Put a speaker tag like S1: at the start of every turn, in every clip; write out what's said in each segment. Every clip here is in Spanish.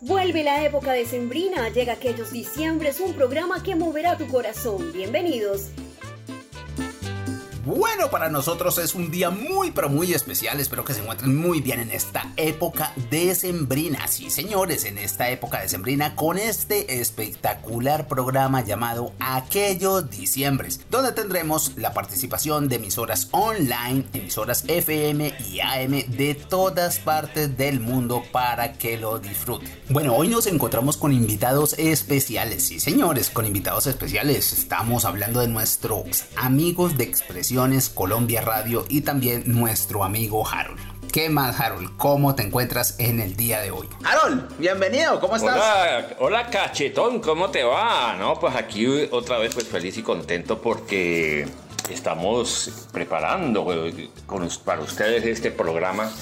S1: Vuelve la época de Sembrina, llega aquellos diciembres, un programa que moverá tu corazón. Bienvenidos.
S2: Bueno, para nosotros es un día muy pero muy especial. Espero que se encuentren muy bien en esta época decembrina. Sí, señores, en esta época decembrina con este espectacular programa llamado Aquellos Diciembres, donde tendremos la participación de emisoras online, emisoras FM y AM de todas partes del mundo para que lo disfruten. Bueno, hoy nos encontramos con invitados especiales. Sí, señores, con invitados especiales. Estamos hablando de nuestros amigos de expresión Colombia Radio y también nuestro amigo Harold. ¿Qué más, Harold? ¿Cómo te encuentras en el día de hoy?
S3: Harold, bienvenido, ¿cómo estás?
S4: Hola, hola cachetón, ¿cómo te va? No, pues aquí otra vez pues feliz y contento porque estamos preparando para ustedes este programa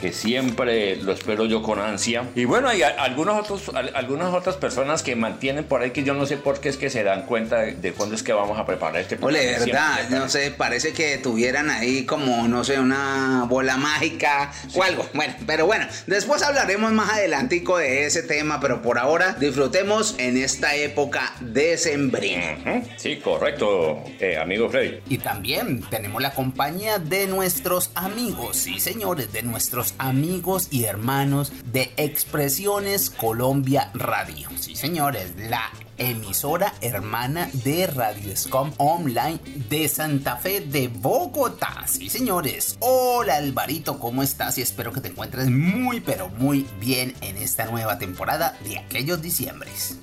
S4: que siempre lo espero yo con ansia. Y bueno, hay algunos otros, algunas otras personas que mantienen por ahí que yo no sé por qué es que se dan cuenta de, cuándo es que vamos a preparar este
S3: programa. Ole, verdad, no sé, parece que tuvieran ahí como, no sé, una bola mágica o algo. Bueno, pero bueno, después hablaremos más adelantico de ese tema, pero por ahora disfrutemos en esta época decembrina.
S4: Sí, correcto, eh, amigo Freddy.
S2: Y también tenemos la compañía de nuestros amigos, sí señores, de nuestros amigos y hermanos de Expresiones Colombia Radio. Sí, señores, la emisora hermana de Radio Scom Online de Santa Fe de Bogotá. Sí, señores. Hola Alvarito, ¿cómo estás? Y espero que te encuentres muy, pero muy bien en esta nueva temporada de aquellos diciembres.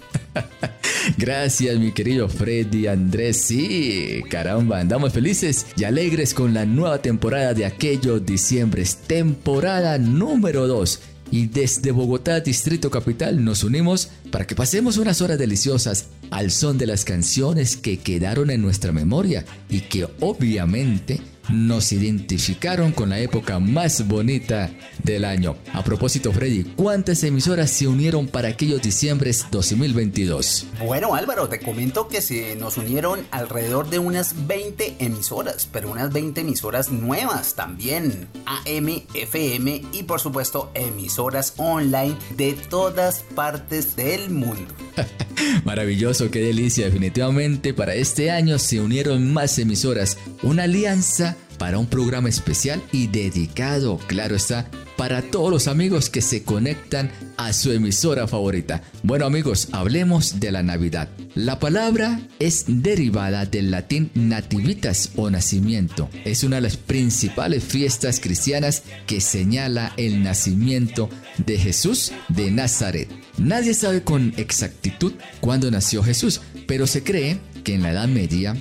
S5: Gracias, mi querido Freddy Andrés. Sí, caramba, andamos felices y alegres con la nueva temporada de aquellos diciembres, temporada número 2 y desde Bogotá, Distrito Capital, nos unimos para que pasemos unas horas deliciosas al son de las canciones que quedaron en nuestra memoria y que obviamente nos identificaron con la época más bonita del año. A propósito, Freddy, ¿cuántas emisoras se unieron para aquellos diciembres 2022?
S2: Bueno, Álvaro, te comento que se nos unieron alrededor de unas 20 emisoras, pero unas 20 emisoras nuevas también, AM, FM y por supuesto emisoras online de todas partes del mundo.
S5: Maravilloso, qué delicia. Definitivamente para este año se unieron más emisoras. Una alianza para un programa especial y dedicado, claro está, para todos los amigos que se conectan a su emisora favorita. Bueno amigos, hablemos de la Navidad. La palabra es derivada del latín nativitas o nacimiento. Es una de las principales fiestas cristianas que señala el nacimiento de Jesús de Nazaret. Nadie sabe con exactitud cuándo nació Jesús, pero se cree que en la Edad Media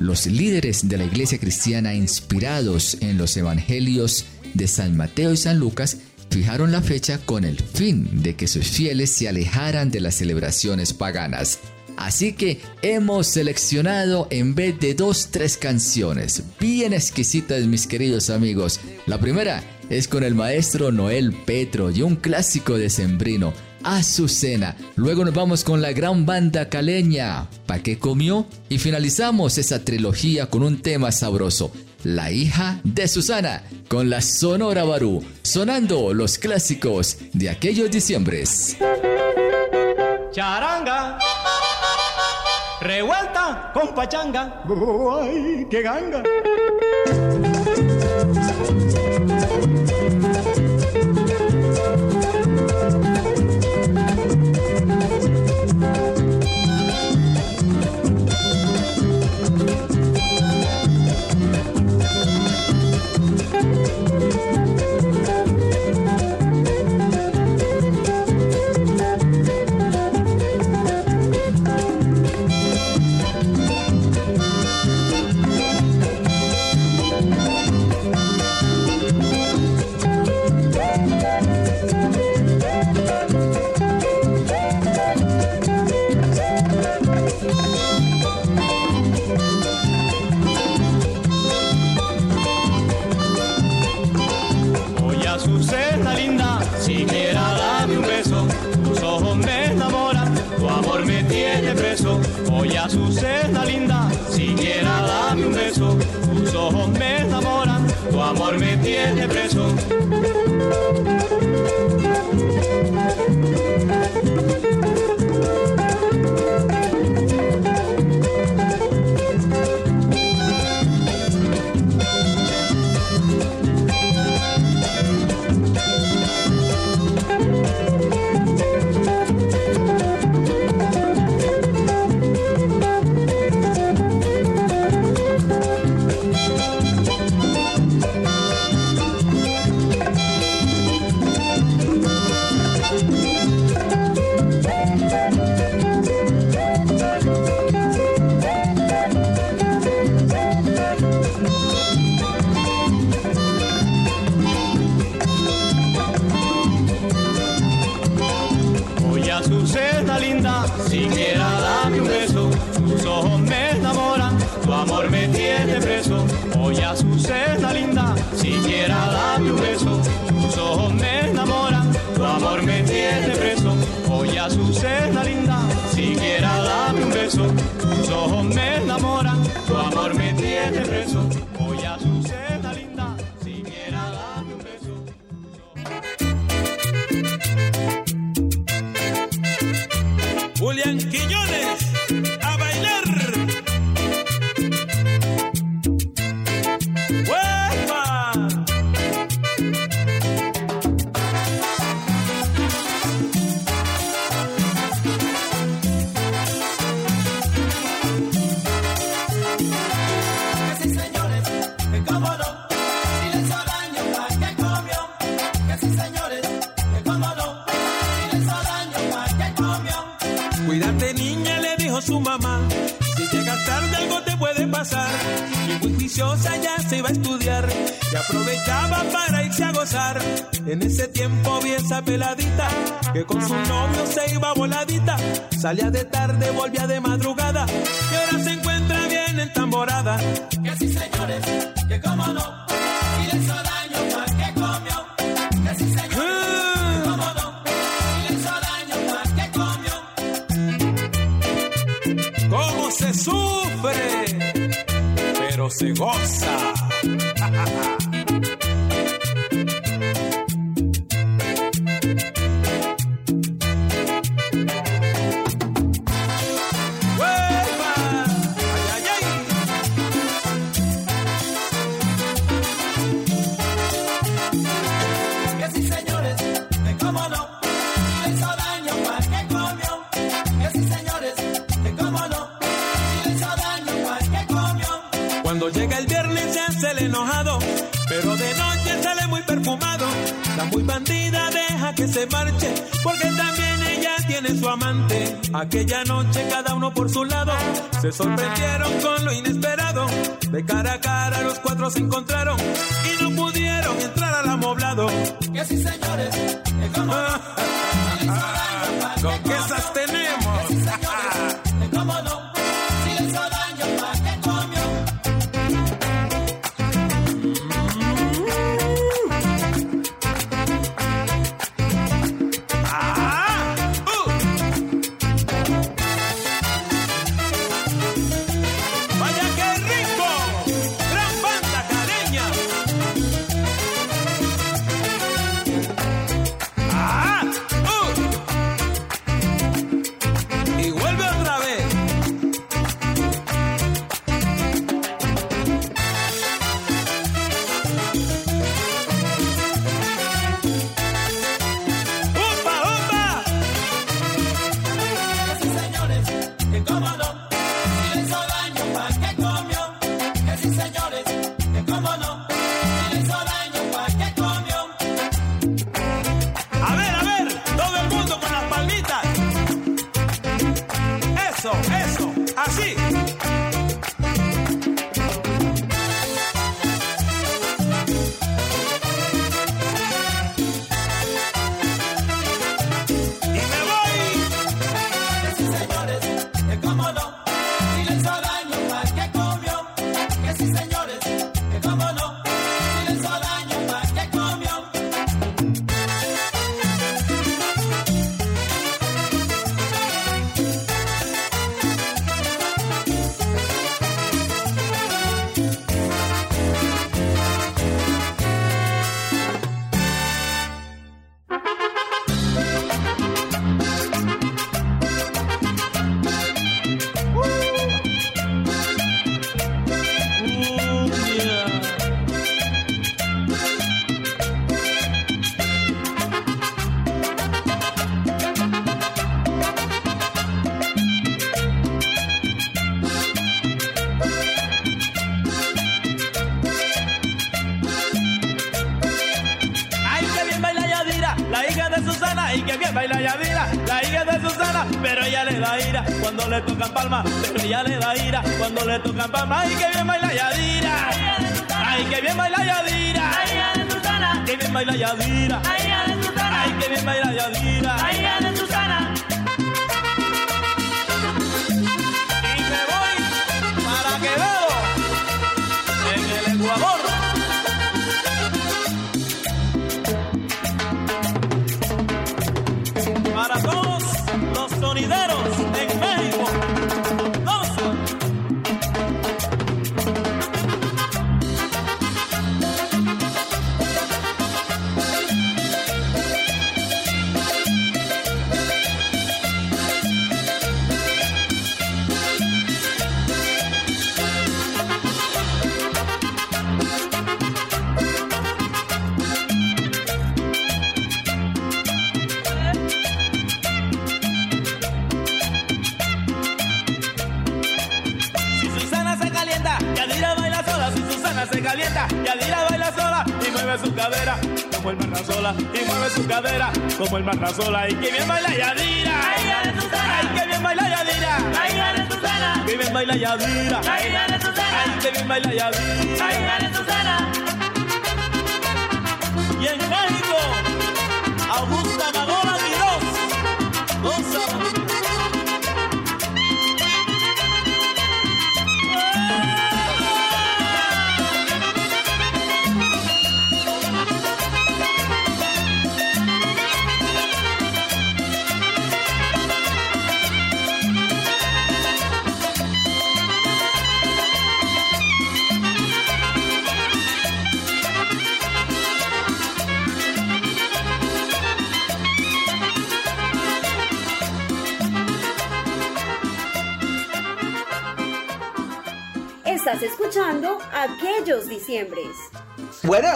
S5: los líderes de la iglesia cristiana inspirados en los evangelios de San Mateo y San Lucas fijaron la fecha con el fin de que sus fieles se alejaran de las celebraciones paganas. Así que hemos seleccionado en vez de dos, tres canciones bien exquisitas, mis queridos amigos. La primera es con el maestro Noel Petro y un clásico de Sembrino, Azucena. Luego nos vamos con la gran banda caleña, ¿Pa' qué comió? Y finalizamos esa trilogía con un tema sabroso, La hija de Susana, con la Sonora Barú, sonando los clásicos de aquellos diciembres.
S6: Charanga, revuelta con pachanga, ¡ay, qué ganga! Me
S7: aprovechaba para irse a gozar. En ese tiempo vi esa peladita que con su novio se iba voladita. Salía de tarde, volvía de madrugada y ahora se encuentra bien entamborada.
S6: Que sí, señores, que cómo no, y le hizo daño más que comió. Que sí, señores, que
S7: ah.
S6: cómo no, y le hizo daño más que comió.
S7: ¿Cómo se sufre? Pero se goza. Aquella noche cada uno por su lado se sorprendieron con lo inesperado. De cara a cara los cuatro se encontraron y no pudieron entrar al amoblado.
S6: Que sí señores, que
S8: como...
S9: Ah,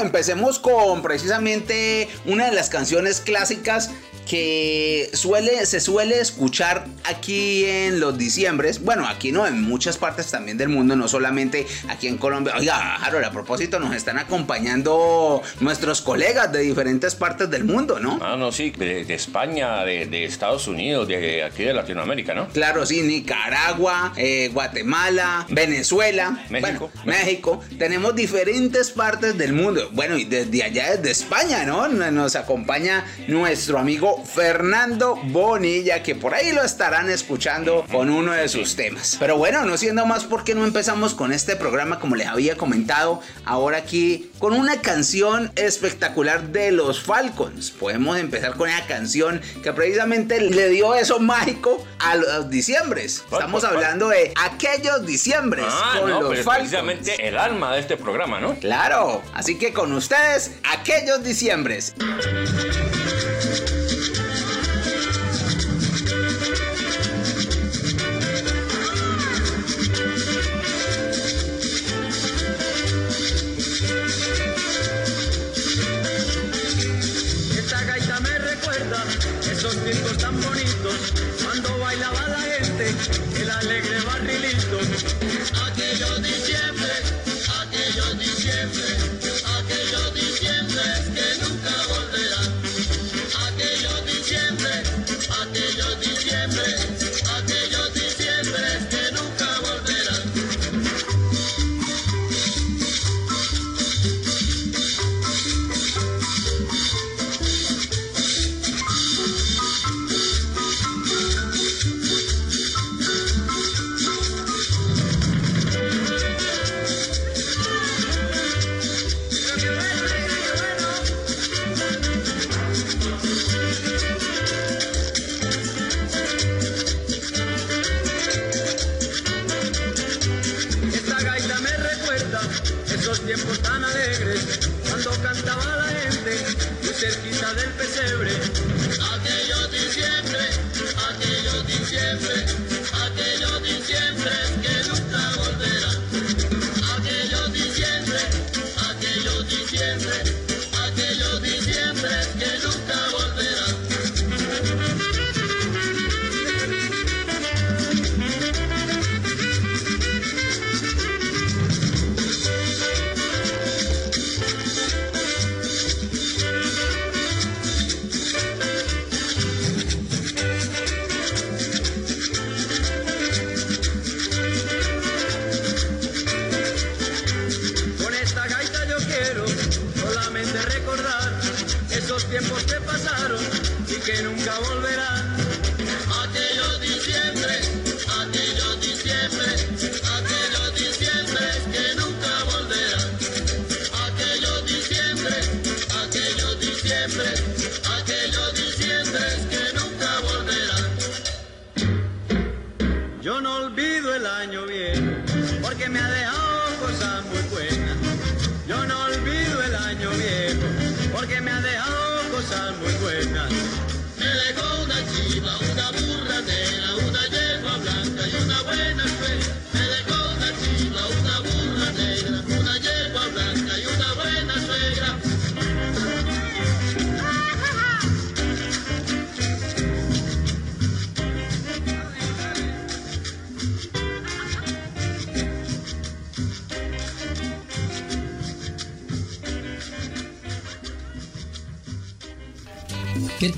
S9: empecemos con precisamente una de las canciones clásicas que suele, se suele escuchar aquí en los diciembres. Bueno, aquí no, en muchas partes también del mundo, no solamente aquí en Colombia. Oiga, Harold, a propósito, nos están acompañando nuestros colegas de diferentes partes del mundo, ¿no?
S4: Ah, no, sí, de, de España, de, de Estados Unidos, de aquí de Latinoamérica, ¿no?
S9: Claro, sí, Nicaragua, eh, Guatemala, Venezuela,
S4: México.
S9: bueno, México. Tenemos diferentes partes del mundo. Bueno, y desde allá, desde España, ¿no? Nos acompaña nuestro amigo Fernando Bonilla, que por ahí lo estarán escuchando con uno de sus temas. Pero bueno, no siendo más, ¿por qué no empezamos con este programa como les había comentado? Ahora aquí con una canción espectacular de los Falcons. Podemos empezar con esa canción que precisamente le dio eso mágico a los diciembres.
S4: ¿Cuál,
S9: Estamos hablando de aquellos diciembres
S4: Ah,
S9: con
S4: no,
S9: los
S4: pero
S9: Falcons.
S4: precisamente el alma de este programa, ¿no?
S9: Claro, así que con ustedes, aquellos diciembres.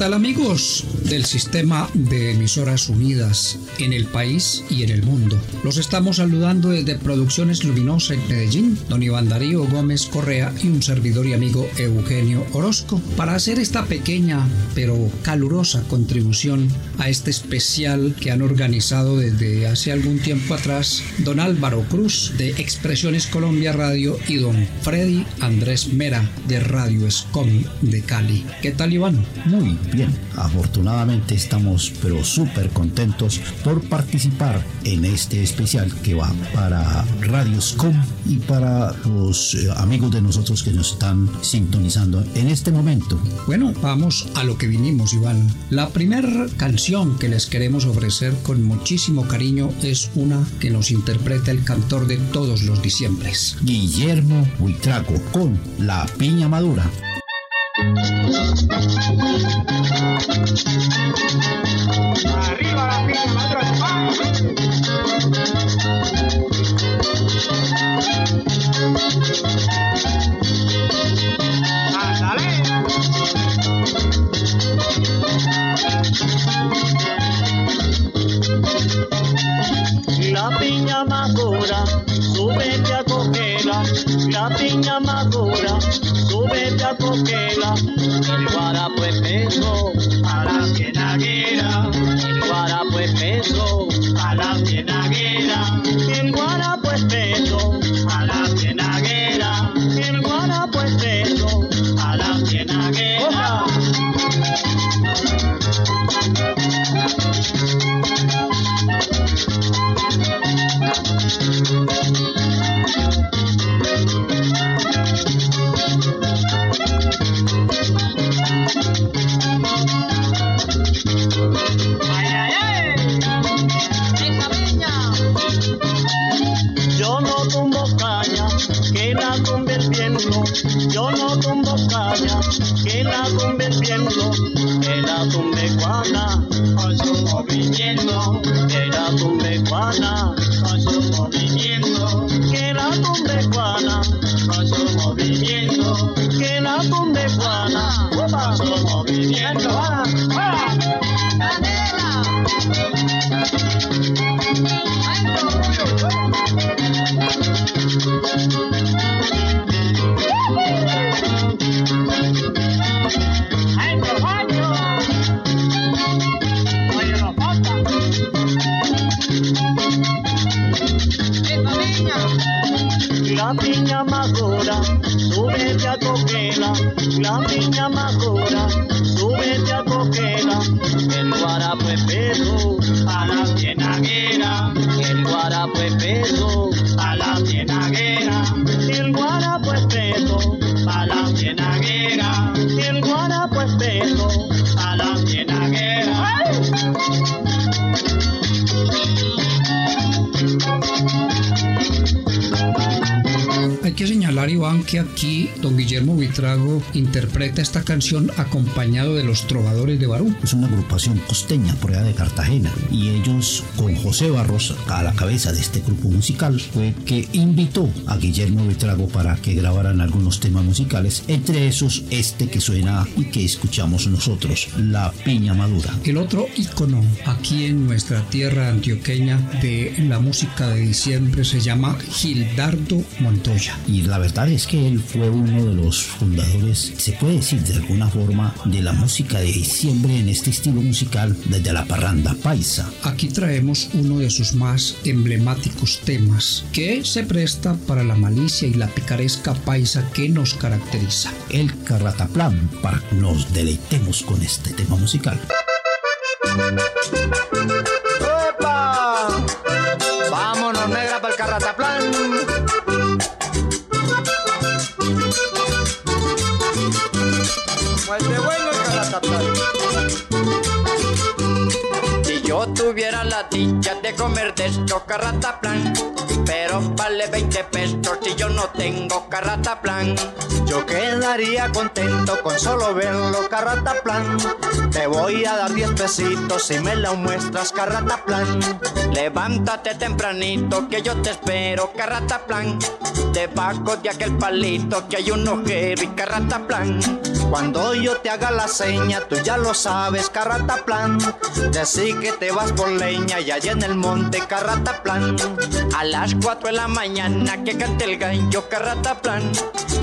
S10: Tal amigos del sistema de emisoras unidas en el país y en el mundo? Los estamos saludando desde Producciones Luminosa en Medellín, don Iván Darío Gómez Correa y un servidor y amigo Eugenio Orozco para hacer esta pequeña pero calurosa contribución a este especial que han organizado desde hace algún tiempo atrás don Álvaro Cruz de Expresiones Colombia Radio y don Freddy Andrés Mera de Radio Escom de Cali. ¿Qué tal Iván?
S11: Muy bien, afortunadamente estamos pero súper contentos por participar en este especial que va para Radioscom y para los eh, amigos de nosotros que nos están sintonizando en este momento.
S10: Bueno, vamos a lo que vinimos Iván. La primera canción que les queremos ofrecer con muchísimo cariño es una que nos interpreta el cantor de todos los diciembres.
S11: Guillermo Huitrago con La Piña Madura.
S10: Interpreta esta canción acompañado de los trovadores de Barú.
S11: Es una agrupación costeña por allá de Cartagena y ellos con José Barros a la cabeza de este grupo musical fue que invitó a Guillermo Vitrago para que grabaran algunos temas musicales, entre esos este que suena y que escuchamos nosotros, La Piña Madura.
S10: El otro ícono aquí en nuestra tierra antioqueña de la música de diciembre se llama Gildardo Montoya.
S11: Y la verdad es que él fue uno de los fundadores, se puede decir de alguna forma, de la música de diciembre en este estilo musical desde la parranda paisa.
S10: Aquí traemos uno de sus más emblemáticos temas, que se presta para la malicia y la picaresca paisa que nos caracteriza.
S11: El carrataplán, para que nos deleitemos con este tema musical.
S12: ¡Opa! Vámonos, negra, para el carrataplán. Muerte bueno el carrataplán.
S13: Si yo tuviera la dicha de comer de esto carrataplan, pero vale 20 pesos si yo no tengo carrataplan.
S12: Yo quedaría contento con solo verlo carrataplan. Te voy a dar 10 pesitos si me la muestras carrataplan.
S13: Levántate tempranito que yo te espero carrataplan. Debajo de aquel palito que hay un ojero y carrataplan.
S12: Cuando yo te haga la seña, tú ya lo sabes, carrataplan. Decí que te vas por leña y allá en el monte, carrataplan.
S13: A las 4 de la mañana que cante el gallo carrataplan.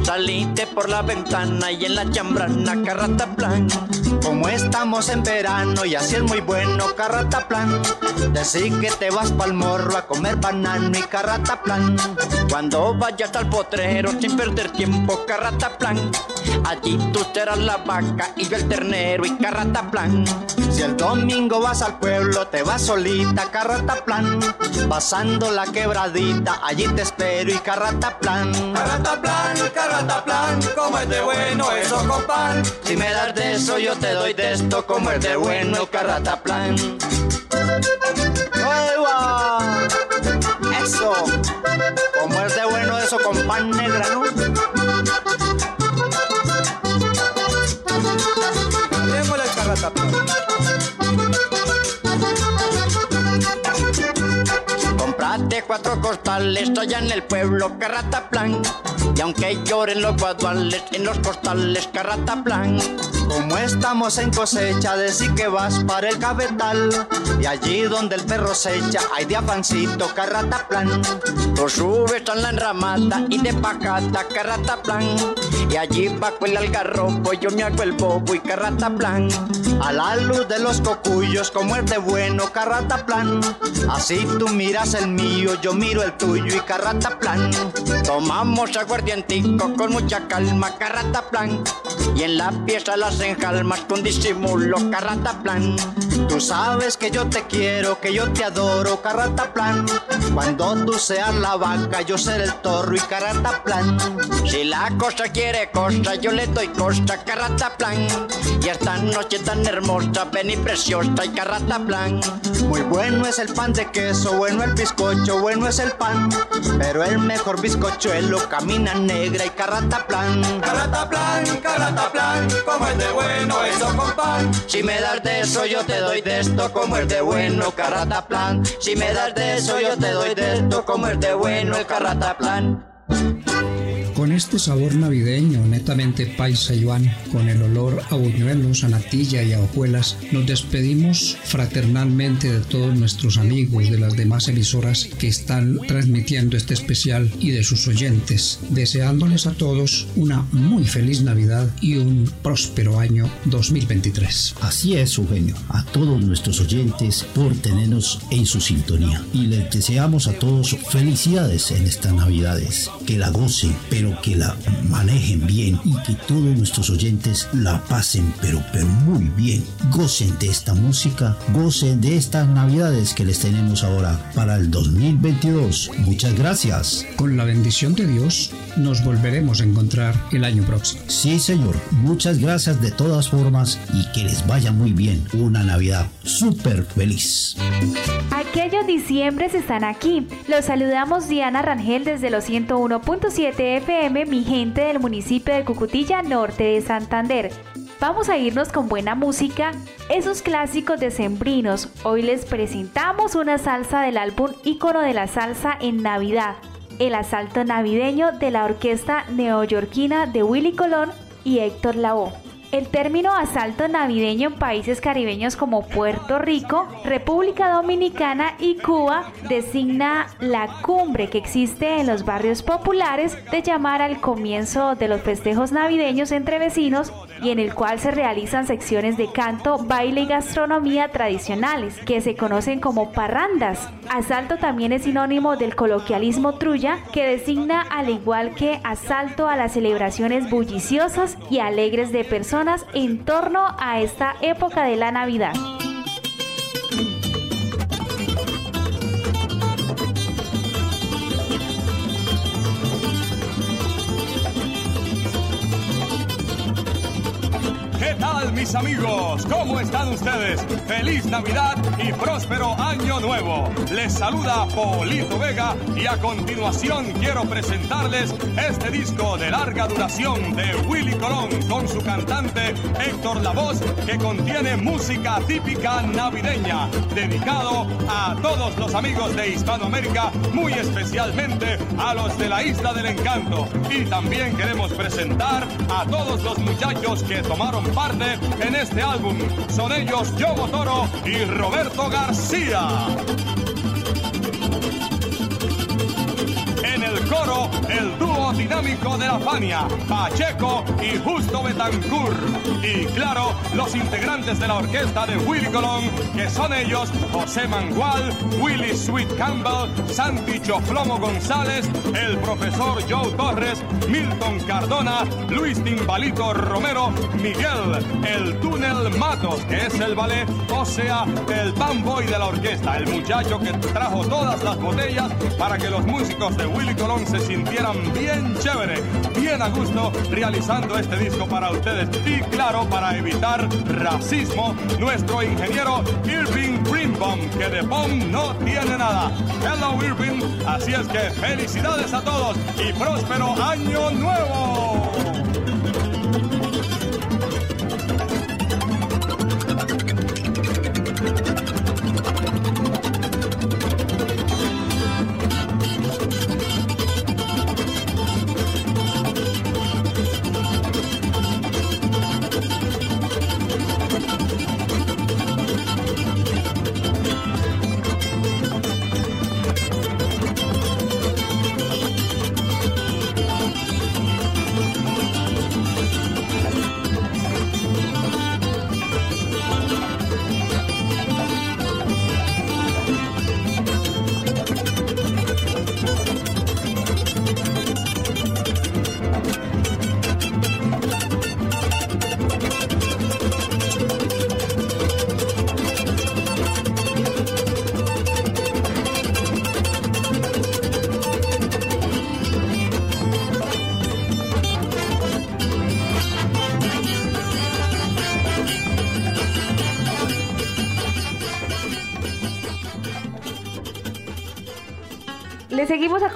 S13: Salite por la ventana y en la chambrana carrataplan.
S12: Como estamos en verano y así es muy bueno, carrataplan. Decí que te vas pa'l morro a comer banano y carrataplan.
S13: Cuando vayas al potrero sin perder tiempo, carrataplan. Allí tú serás la vaca y yo el ternero y carrataplan.
S12: Si el domingo vas al pueblo, te vas solita, carrataplan. Pasando la quebradita, allí te espero y carrataplan.
S14: Carrataplan, carrataplan, como es de bueno eso con pan.
S13: Si me das de eso, yo te doy de esto, como es de bueno carrataplan.
S12: ¡Nueva! Eso, como es de bueno eso con pan negra, ¿no?
S13: Cuatro costales allá en el pueblo carrataplan. Y aunque lloren los guaduales en los costales carrataplan.
S12: Como estamos en cosecha, decí que vas para el cabetal. Y allí donde el perro se echa, hay de afancito, carrataplan.
S13: Tú subes a la enramada y de pacata carrataplan. Y allí bajo el algarrobo yo me hago el bobo y carrataplan.
S12: A la luz de los cocuyos, como es de bueno, carrataplan. Así tú miras el mío, yo miro el tuyo y carrataplan.
S13: Tomamos aguardientico con mucha calma, carrataplan. Y en la pieza las enjalmas con disimulo, carrataplan.
S12: Tú sabes que yo te quiero, que yo te adoro, carrataplan. Cuando tú seas la vaca, yo seré el toro y carrataplan.
S13: Si la cosa quiere cosa, yo le doy costa, carrataplan. Y esta noche tan hermosa, ven y preciosa y carrataplan.
S12: Muy bueno es el pan de queso, bueno el bizcocho, bueno es el pan. Pero el mejor bizcochuelo camina negra y carrataplan.
S14: Carrataplan, carrataplan, como es de bueno eso con pan.
S13: Si me das de eso, yo te doy de esto, como es de bueno, carrataplan. Si me das de eso, yo te doy de esto, como es de bueno el carrataplan.
S15: Con este sabor navideño, netamente paisa Yuan, con el olor a buñuelos, a natilla y a hojuelas, nos despedimos fraternalmente de todos nuestros amigos de las demás emisoras que están transmitiendo este especial y de sus oyentes, deseándoles a todos una muy feliz Navidad y un próspero año 2023.
S16: Así es, Eugenio, a todos nuestros oyentes por tenernos en su sintonía. Y les deseamos a todos felicidades en estas Navidades, que la gocen, pero que la manejen bien y que todos nuestros oyentes la pasen, pero, pero muy bien. Gocen de esta música, gocen de estas Navidades que les tenemos ahora para el 2022. Muchas gracias.
S15: Con la bendición de Dios, nos volveremos a encontrar el año próximo.
S16: Sí, señor. Muchas gracias de todas formas y que les vaya muy bien. Una Navidad súper feliz.
S17: Aquellos diciembres están aquí. Los saludamos Diana Rangel desde los 101.7 FM, mi gente del municipio de Cucutilla, norte de Santander. Vamos a irnos con buena música, esos clásicos decembrinos. Hoy les presentamos una salsa del álbum Ícono de la Salsa en Navidad, el asalto navideño de la orquesta neoyorquina de Willy Colón y Héctor Lavoe. El término asalto navideño en países caribeños como Puerto Rico, República Dominicana y Cuba designa la cumbre que existe en los barrios populares de llamar al comienzo de los festejos navideños entre vecinos y en el cual se realizan secciones de canto, baile y gastronomía tradicionales, que se conocen como parrandas. Asalto también es sinónimo del coloquialismo trulla, que designa al igual que asalto a las celebraciones bulliciosas y alegres de personas en torno a esta época de la Navidad.
S7: Mis
S18: amigos, ¿cómo están ustedes? Feliz Navidad y próspero Año Nuevo. Les saluda Polito Vega y a continuación quiero presentarles este disco de larga duración de Willy Colón con su cantante Héctor Lavoz que contiene música típica navideña, dedicado a todos los amigos de Hispanoamérica, muy especialmente a los de la Isla del Encanto. Y también queremos presentar a todos los muchachos que tomaron parte en este álbum. Son ellos Yogo Toro y Roberto García. Coro, el dúo dinámico de la Fania, Pacheco y Justo Betancourt. Y claro, los integrantes de la orquesta de Willy Colón, que son ellos José Mangual, Willy Sweet Campbell, Santi Choflomo González, el profesor Joe Torres, Milton Cardona, Luis Timbalito Romero, Miguel, el Túnel Matos, que es el ballet, o sea, el bamboy de la orquesta, el muchacho que trajo todas las botellas para que los músicos de Willy Colón se sintieran bien chévere, bien a gusto realizando este disco para ustedes. Y claro, para evitar racismo, nuestro ingeniero Irving Greenbaum, que de bomb no tiene nada. Hello Irving, así es que felicidades a todos y próspero año nuevo.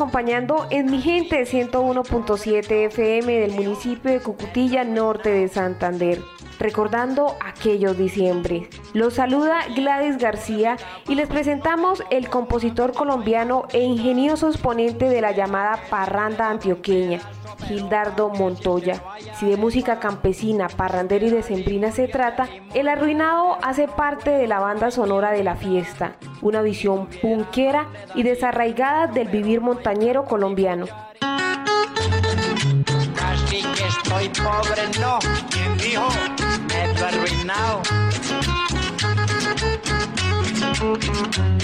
S19: Acompañando en Mi Gente 101.7 FM del municipio de Cucutilla, norte de Santander. Recordando aquellos diciembre. Los saluda Gladys García les presentamos el compositor colombiano e ingenioso exponente de la llamada parranda antioqueña, Gildardo Montoya. Si de música campesina, parrandera y decembrina se trata, El Arruinado hace parte de la banda sonora de la fiesta, una visión punquera y desarraigada del vivir montañero colombiano.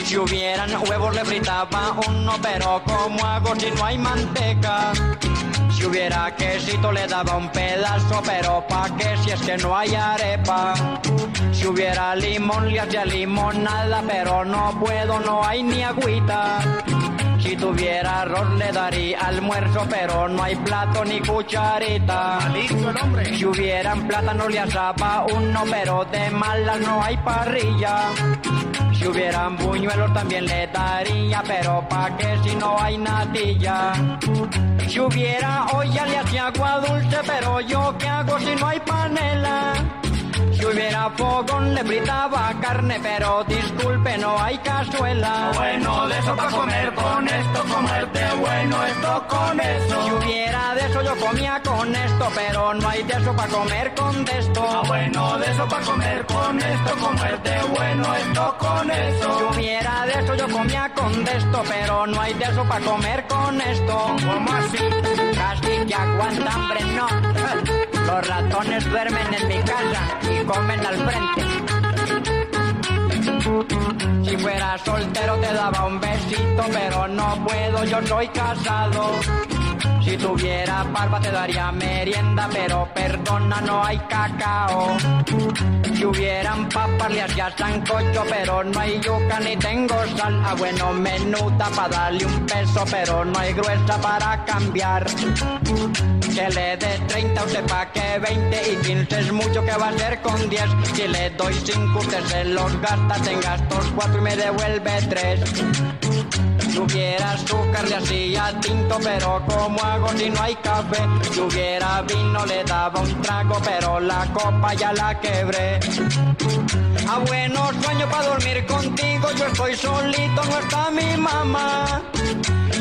S13: Si hubieran huevos le fritaba uno, pero ¿cómo hago si no hay manteca? Si hubiera quesito le daba un pedazo, pero ¿pa' qué si es que no hay arepa? Si hubiera limón le hacía limonada, pero no puedo, no hay ni agüita. Si tuviera arroz le daría almuerzo, pero no hay plato ni cucharita. Si hubieran plátano le asaba uno, pero de malas no hay parrilla. Si hubieran buñuelos también le daría, pero pa' qué si no hay natilla. Si hubiera olla le hacía agua dulce, pero yo qué hago si no hay panela. Si hubiera fogón le fritaba carne, pero disculpe, no hay cazuela.
S14: Bueno, de eso pa' comer con esto, comerte bueno esto con eso.
S13: Si hubiera de eso yo comía con esto, pero no hay de eso pa' comer con de esto.
S14: Ah, bueno, de eso pa' comer con esto, comerte bueno esto con eso.
S13: Si hubiera de eso yo comía con de esto, pero no hay de eso pa' comer con esto.
S14: ¿Cómo así?
S13: Casi que aguanta hambre, no. Los ratones duermen en mi casa y comen al frente. Si fuera soltero te daba un besito, pero no puedo, yo soy casado. Si tuviera barba te daría merienda, pero perdona, no hay cacao. Si hubieran papas le hacía sancocho, pero no hay yuca ni tengo sal. Ah, bueno, menuda para darle un peso, pero no hay gruesa para cambiar. Que le dé 30 usted pa' que 20 y 15 es mucho que va a hacer con 10. Si le doy 5 usted se los gasta, tenga estos 4 y me devuelve 3. Si hubiera azúcar le hacía tinto, pero ¿cómo hago si no hay café? Si hubiera vino le daba un trago, pero la copa ya la quebré. A buenos sueños para dormir contigo, yo estoy solito, no está mi mamá.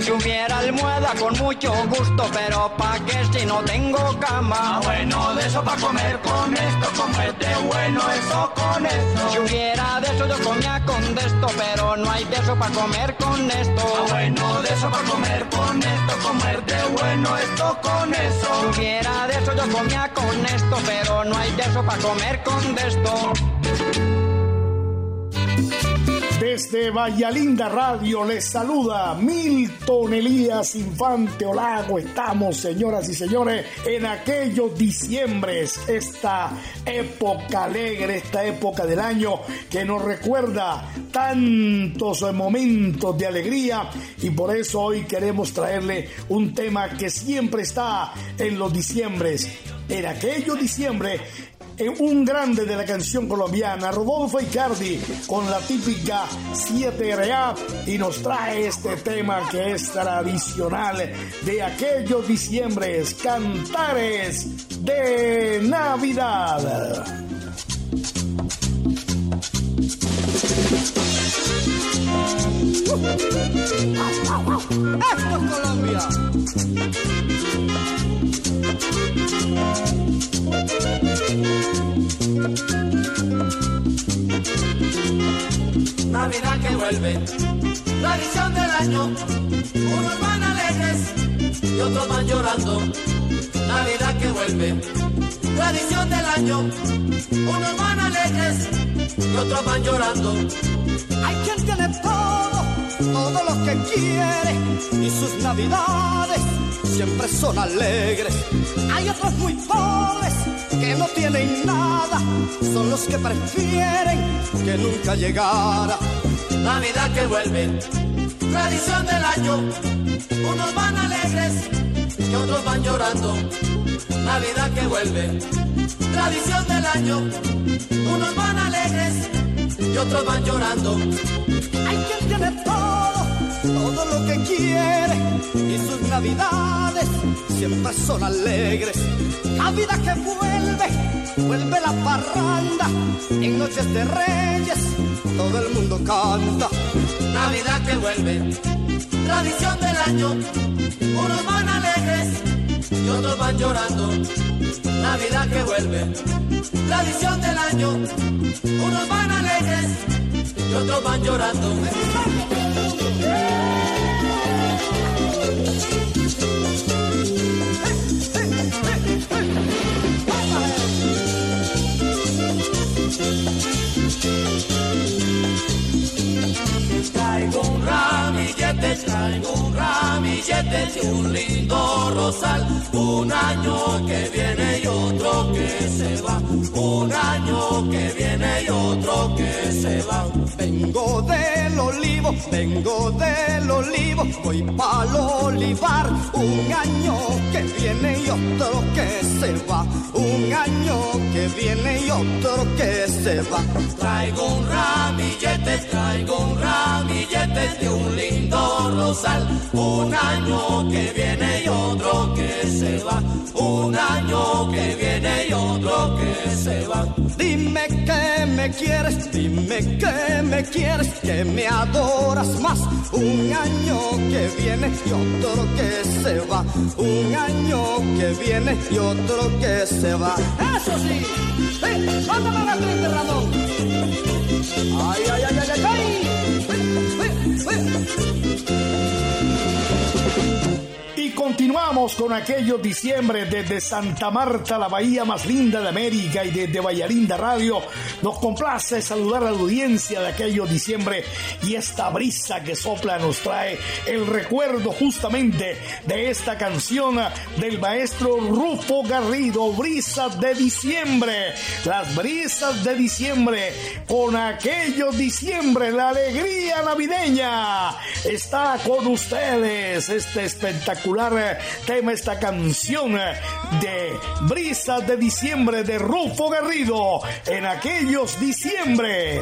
S13: Si hubiera almohada con mucho gusto, pero pa' qué si no tengo cama.
S20: Ah, bueno, de eso pa' comer con esto, como es de bueno eso con eso.
S13: Si hubiera de eso yo comía con esto, pero no hay de eso pa' comer con esto.
S20: Bueno, de eso pa' comer con esto, como es de bueno esto con eso.
S13: Si hubiera de eso yo comía con esto, pero no hay de eso pa' comer con de esto.
S21: Desde Vallalinda Radio les saluda Milton Elías Infante Olago. Estamos, señoras y señores, en aquellos diciembres, esta época alegre, esta época del año que nos recuerda tantos momentos de alegría y por eso hoy queremos traerle un tema que siempre está en los diciembres. En aquellos diciembre un grande de la canción colombiana, Rodolfo Icardi, con la típica 7RA y nos trae este tema que es tradicional de aquellos diciembres, cantares de Navidad.
S20: Esto es Colombia. Navidad que vuelve, tradición del año, unos van alegres y otros van llorando. Navidad que vuelve, tradición del año, unos van alegres y otros van llorando.
S22: Hay quien tiene todo, todo lo que quiere y sus navidades siempre son alegres. Hay otros muy pobres que no tienen nada, son los que prefieren que nunca llegara.
S20: Navidad que vuelve, tradición del año, unos van alegres y otros van llorando. Navidad que vuelve, tradición del año, unos van alegres y otros van llorando.
S22: Hay quien tiene todo, todo lo que quiere y sus navidades siempre son alegres. Navidad que vuelve, vuelve la parranda en noches de reyes, todo el mundo canta.
S20: Navidad que vuelve, tradición del año, unos van alegres y otros van llorando. Navidad que vuelve, tradición del año, unos van alegres y otros van llorando. Traigo un ramillete, traigo un ramillete de un lindo rosal. Un año que viene y otro que se va. Un año que viene y otro que se va.
S22: Vengo del olivo, vengo del olivo, voy pa'l olivar. Un año que viene y otro que se va. Un año que viene y otro que se va.
S20: Traigo un ramillete, traigo un ramillete de un lindo rosal. Un año que viene y otro que se va. Un año que viene y otro que se va.
S22: Dime que me quieres, dime que me quieres, que me adoras más. Un año que viene y otro que se va. Un año que viene y otro que se va.
S20: Eso sí, ¡Eh! mándame la Ramón.
S22: Ay, ay, ay, ay, ay,
S21: Y continuamos con aquellos diciembre desde Santa Marta, la bahía más linda de América y desde Vallalinda Radio. Nos complace saludar a la audiencia de aquellos diciembre y esta brisa que sopla nos trae el recuerdo justamente de esta canción del maestro Rufo Garrido, Brisas de Diciembre. Las brisas de diciembre con aquellos diciembre, la alegría navideña. Está con ustedes este espectacular tema, esta canción de Brisas de Diciembre de Rufo Garrido en aquellos diciembres.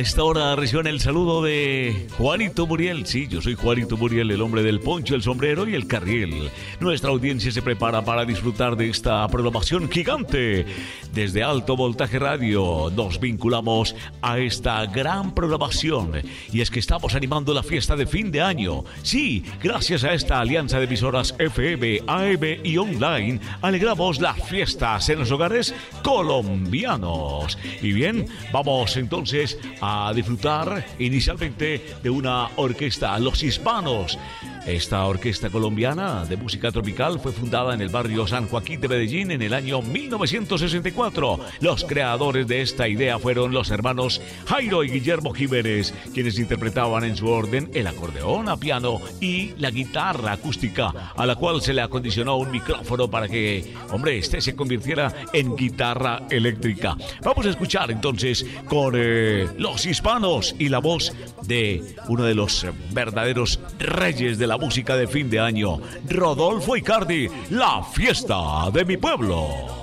S23: Esta hora reciben el saludo de Juanito Muriel. Sí, yo soy Juanito Muriel, el hombre del poncho, el sombrero y el carriel. Nuestra audiencia se prepara para disfrutar de esta programación gigante. Desde Alto Voltaje Radio nos vinculamos a esta gran programación y es que estamos animando la fiesta de fin de año. Sí, gracias a esta alianza de emisoras FM, AM y online, alegramos las fiestas en los hogares colombianos. Y bien, vamos entonces a disfrutar inicialmente de una orquesta, Los Hispanos. Esta orquesta colombiana de música tropical fue fundada en el barrio San Joaquín de Medellín en el año 1964. Los creadores de esta idea fueron los hermanos Jairo y Guillermo Jiménez, quienes interpretaban en su orden el acordeón a piano y la guitarra acústica, a la cual se le acondicionó un micrófono para que, hombre, este se convirtiera en guitarra eléctrica. Vamos a escuchar entonces con eh, los hispanos y la voz de uno de los verdaderos reyes de la música de fin de año, Rodolfo Icardi, La fiesta de mi pueblo.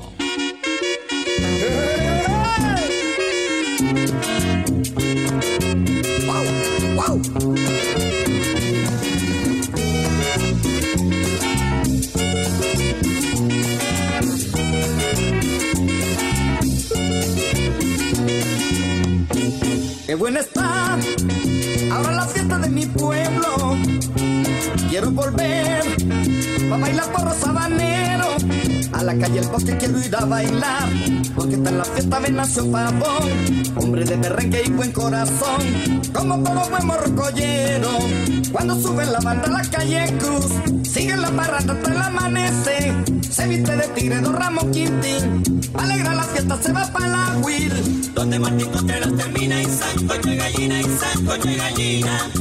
S22: Buena está ahora la fiesta de mi pueblo. Quiero volver a bailar porro sabanero, A la calle el bosque quiero ir a bailar, porque está en la fiesta de Nación Pavón. Hombre de perrenque y buen corazón, como todo buen morcollero. Cuando sube la banda a la calle Cruz, sigue la parranda hasta el amanecer. Se viste de tigre, don Ramón Quintín, alegra la fiesta, se va para la Will.
S14: Donde Martín Contreras termina y sancocho y gallina y sancocho y gallina.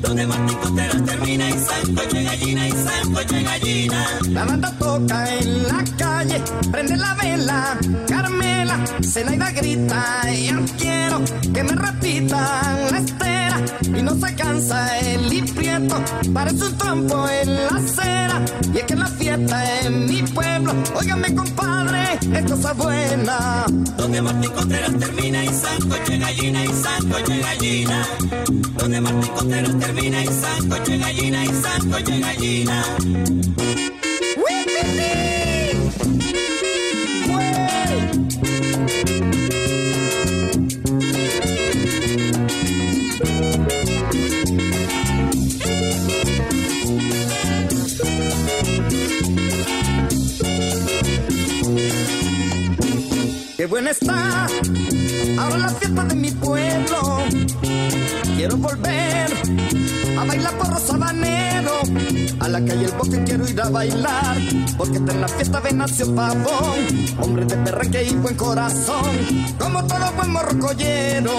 S14: Donde Martín Contreras termina y sancocho y gallina y sancocho y gallina.
S22: La banda toca en la calle, prende la vela, Carmela, Zenaida grita, yo quiero que me repitan la estera y no se cansa el prieto, parece un trompo en la acera y es que la fiesta en mi pueblo, óigame compadre, es cosa buena.
S14: Donde Martín Contreras termina y sancocho y gallina y sancocho y gallina. Donde Martín Contreras termina y sancocho y gallina y sancocho y gallina.
S22: Qué buena está ahora la fiesta de mi pueblo. Quiero volver a bailar por sabanero. A la calle el bosque quiero ir a bailar. Porque está en la fiesta de Pavón. Hombre de perreque y buen corazón. Como todo buen morcollero.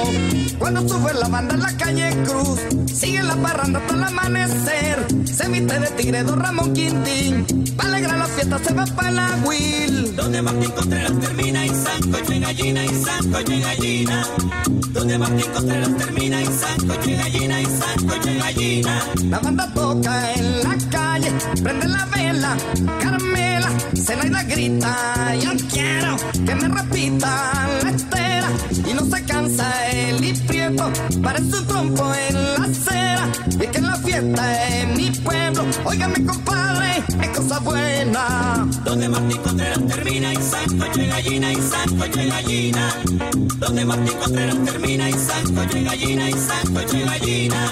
S22: Cuando sube la banda en la calle Cruz. Sigue la parranda hasta el amanecer. Se viste de tigre don Ramón Quintín. para alegrar la fiesta se va para la Will.
S14: Donde Martín Contreras termina y sancocho y gallina y sancocho y gallina. Donde Martín Contreras termina y sancocho y gallina y sancocho y gallina.
S22: La banda toca en la calle, prende la vela, Carmela, Zenaida grita, yo quiero que me repitan la estera y no se cansa el prieto, parece un trompo en la acera y es que la fiesta en mi pueblo, óigame compadre, es cosa buena.
S14: Donde Martín Contreras termina y sancocho y gallina y sancocho y gallina. Donde Martín Contreras termina y sancocho y gallina y sancocho y gallina.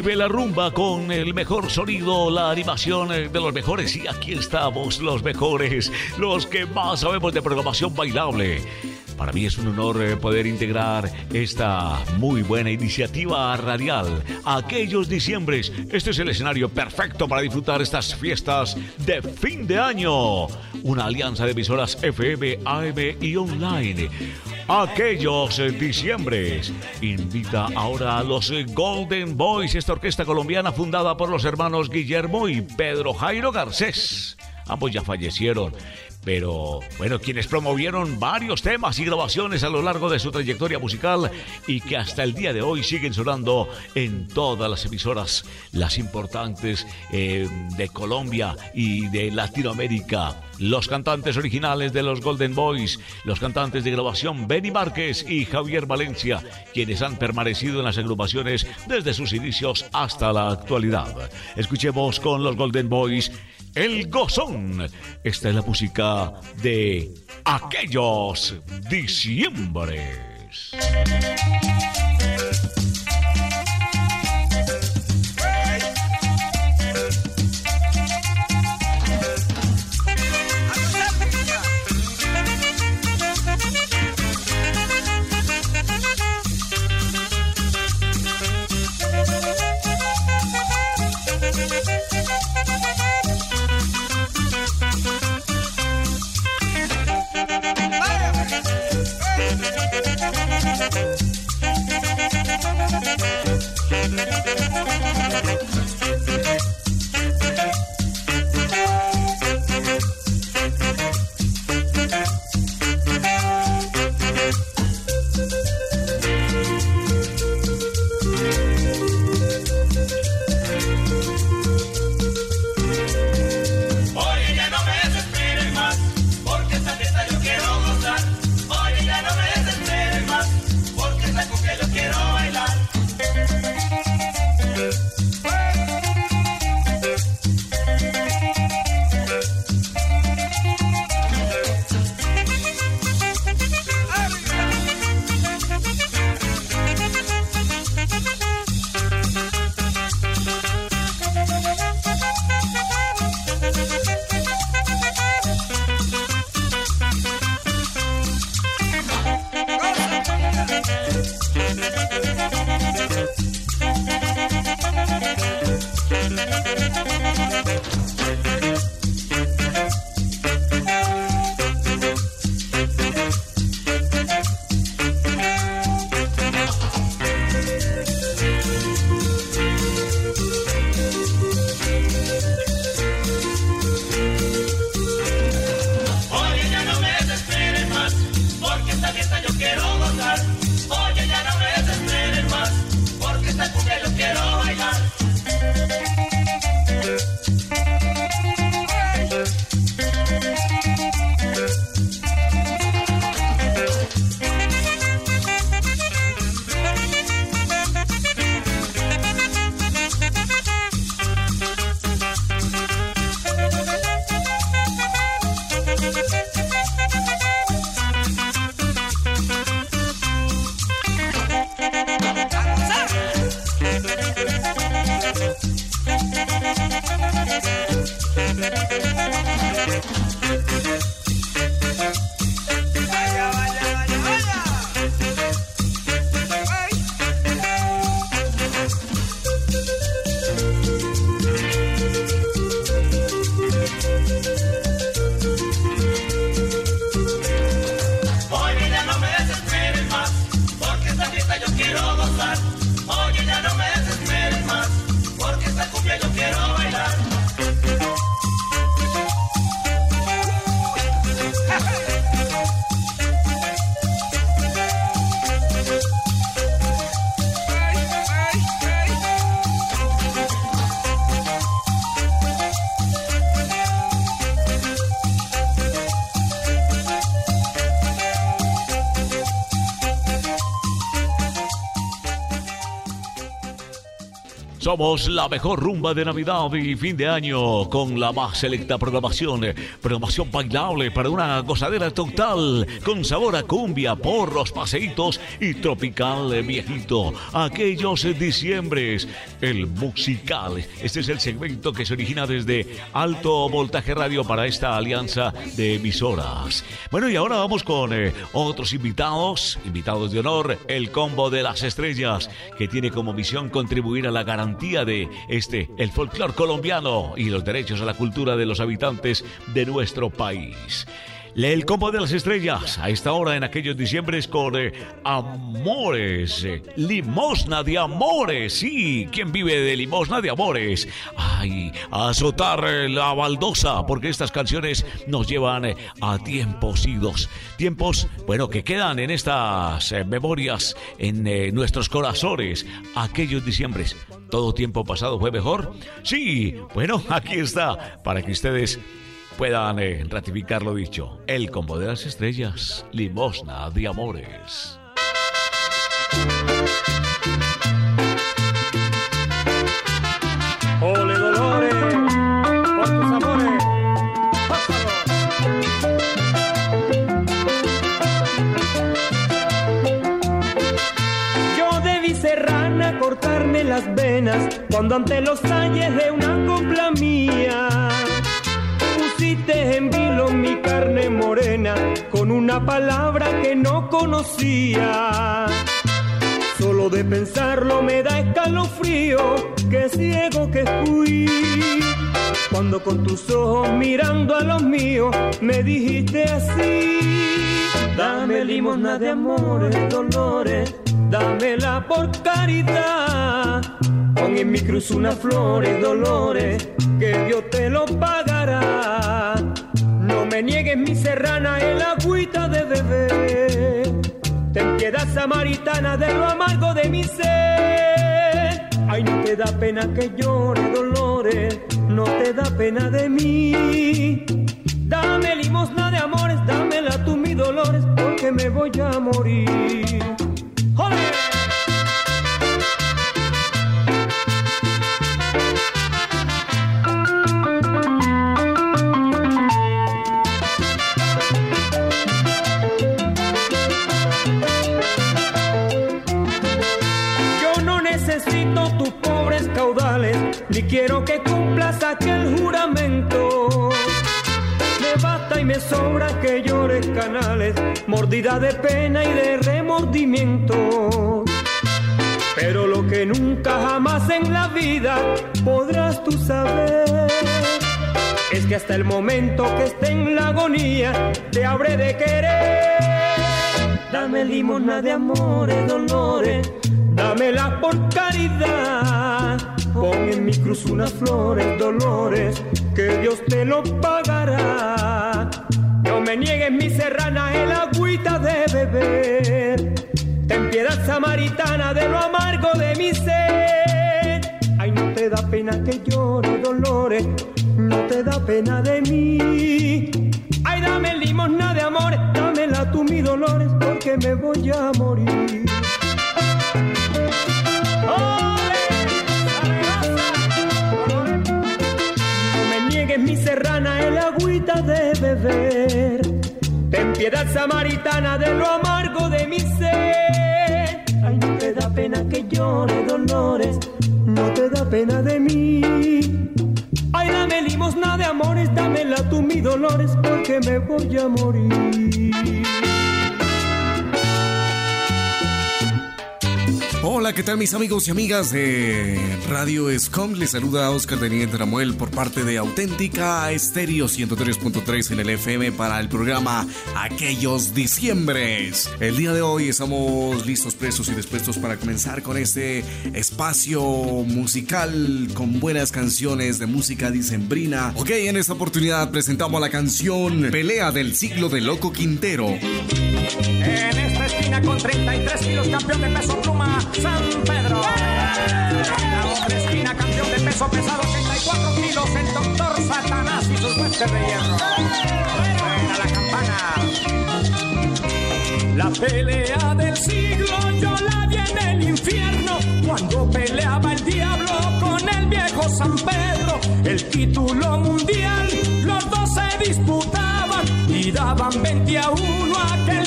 S23: Vive la rumba con el mejor sonido, la animación eh, de los mejores. Y aquí estamos, los mejores, los que más sabemos de programación bailable. Para mí es un honor eh, poder integrar esta muy buena iniciativa radial. Aquellos diciembres, este es el escenario perfecto para disfrutar estas fiestas de fin de año. Una alianza de emisoras FM, AM y online. Aquellos diciembres. Invita ahora a los Golden Boys, esta orquesta colombiana fundada por los hermanos Guillermo y Pedro Jairo Garcés. Ambos ya fallecieron, pero bueno, quienes promovieron varios temas y grabaciones a lo largo de su trayectoria musical y que hasta el día de hoy siguen sonando en todas las emisoras, las importantes eh, de Colombia y de Latinoamérica. Los cantantes originales de los Golden Boys, los cantantes de grabación Benny Márquez y Javier Valencia, quienes han permanecido en las agrupaciones desde sus inicios hasta la actualidad. Escuchemos con los Golden Boys el Gozón. Esta es la música de aquellos diciembres. Somos la mejor rumba de Navidad y fin de año con la más selecta programación. Programación bailable para una gozadera total con sabor a cumbia, porros, paseitos y tropical viejito. Aquellos diciembres, el musical. Este es el segmento que se origina desde Alto Voltaje Radio para esta alianza de emisoras. Bueno, y ahora vamos con eh, otros invitados, invitados de honor, el combo de las estrellas, que tiene como misión contribuir a la garantía de este, el folclore colombiano y los derechos a la cultura de los habitantes de nuestro país. El combo de las estrellas a esta hora en aquellos diciembres con eh, Amores, eh, limosna de amores. Sí, ¿quién vive de limosna de amores? Ay, a azotar eh, la baldosa, porque estas canciones nos llevan a tiempos idos. Tiempos, bueno, que quedan en estas memorias, en nuestros corazones. Aquellos diciembres. ¿Todo tiempo pasado fue mejor? Sí, bueno, aquí está, para que ustedes puedan eh, ratificar lo dicho. El combo de las estrellas, limosna de amores.
S8: Ole Dolores, por tus amores. Yo debí serrana cortarme las venas cuando ante los ayes de una copla mía pusiste en vilo mi carne morena con una palabra que no conocía. Solo de pensarlo me da escalofrío, que ciego que fui. Cuando con tus ojos mirando a los míos me dijiste así, dame limosna de amores, dolores, dámela por caridad. Pon en mi cruz unas flores, dolores, que Dios te lo pagará. No me niegues mi serrana el agüita de beber. Ten piedad samaritana de lo amargo de mi ser. Ay, no te da pena que llore, dolores, no te da pena de mí. Dame limosna de amores, dámela tú mi dolores, porque me voy a morir. ¡Joder! Ni quiero que cumplas aquel juramento. Me basta y me sobra que llores canales, mordida de pena y de remordimiento. Pero lo que nunca jamás en la vida podrás tú saber es que hasta el momento que esté en la agonía te habré de querer. Dame limosna de amores, dolores, dámela por caridad. Pon en mi cruz unas flores, dolores, que Dios te lo pagará. No me niegues mi serrana el agüita de beber. Ten piedad samaritana de lo amargo de mi ser. Ay, no te da pena que llore, dolores, no te da pena de mí. Ay, dame limosna de amores, dámela tú mi dolores, porque me voy a morir. No niegues mi serrana el agüita de beber. Ten piedad samaritana de lo amargo de mi ser. Ay, no te da pena que llore, dolores, no te da pena de mí. Ay, dame limosna de amores, dámela tú mi dolores, porque me voy a morir.
S24: Hola, ¿qué tal mis amigos y amigas de Radio Scom? Les saluda Oscar Teniente Ramuel por parte de Auténtica Estéreo 103.3 en el FM para el programa Aquellos Diciembres. El día de hoy estamos listos, presos y dispuestos para comenzar con este espacio musical con buenas canciones de música dicembrina. Ok, en esta oportunidad presentamos la canción Pelea del siglo de Loco Quintero.
S25: En esta esquina con 33 kilos, campeón de peso pluma, San Pedro. La otra esquina, campeón de peso pesado, 84 kilos, el doctor Satanás y sus huestes de hierro. Suena la campana. La pelea del siglo yo la vi en el infierno cuando peleaba el diablo San Pedro el título mundial. Los dos se disputaban y daban 20 a 1 a que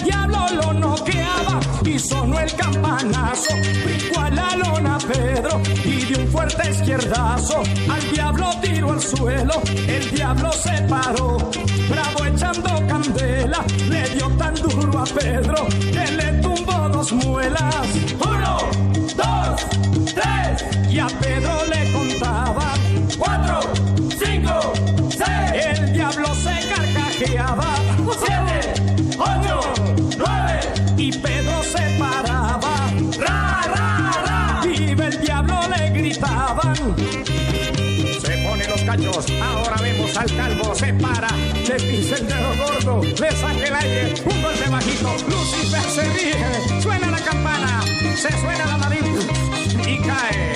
S25: sonó el campanazo, brincó a la lona Pedro y de un fuerte izquierdazo al diablo tiró al suelo. El diablo se paró, bravo echando candela, le dio tan duro a Pedro que le tumbó dos muelas. Uno, dos, tres, y a Pedro le contaba. Cuatro, cinco, seis, el diablo se carcajeaba. Siete, ocho, y Pedro se paraba. Ra, ra, ra, vive el diablo le gritaban. Se pone los cachos, ahora vemos al calvo, se para, le pisa el dedo gordo, le saca el aire, un golpe bajito, Lucifer se ríe, suena la campana, se suena la nariz y cae.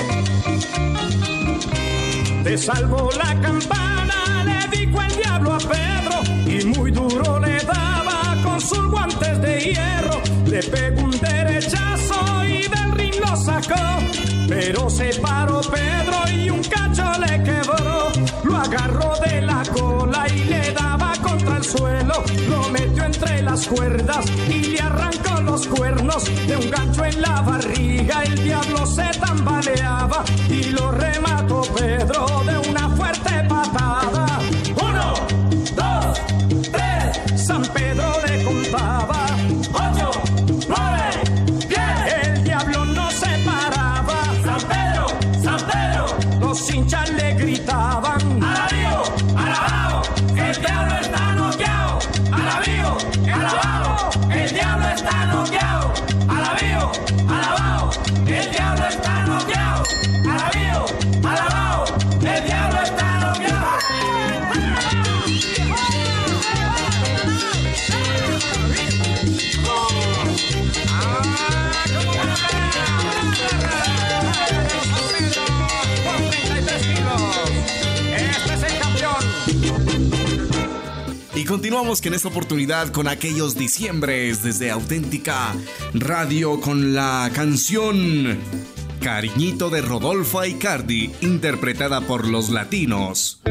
S25: Te salvó la campana, le dijo el diablo a Pedro, y muy duro le daba con sus guantes de hierro, le pegó un derechazo y del ring lo sacó, pero se paró Pedro y un cacho le quebró, lo agarró de la cola y le daba contra el suelo, lo metió entre las cuerdas y le arrancó los cuernos. De un gancho en la barriga, el diablo se tambaleaba y lo remató Pedro de una fuerte patada.
S24: Continuamos que en esta oportunidad con aquellos diciembres desde Auténtica Radio con la canción Cariñito de Rodolfo Aicardi, interpretada por los latinos.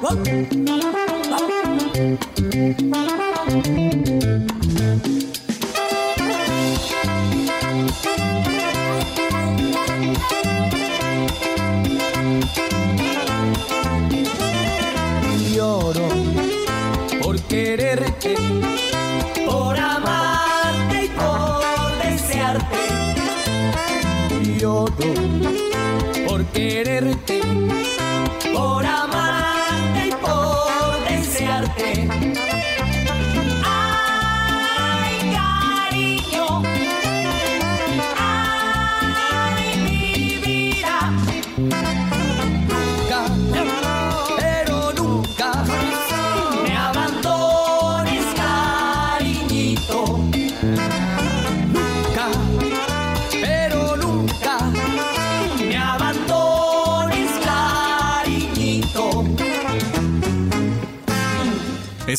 S14: Whoa.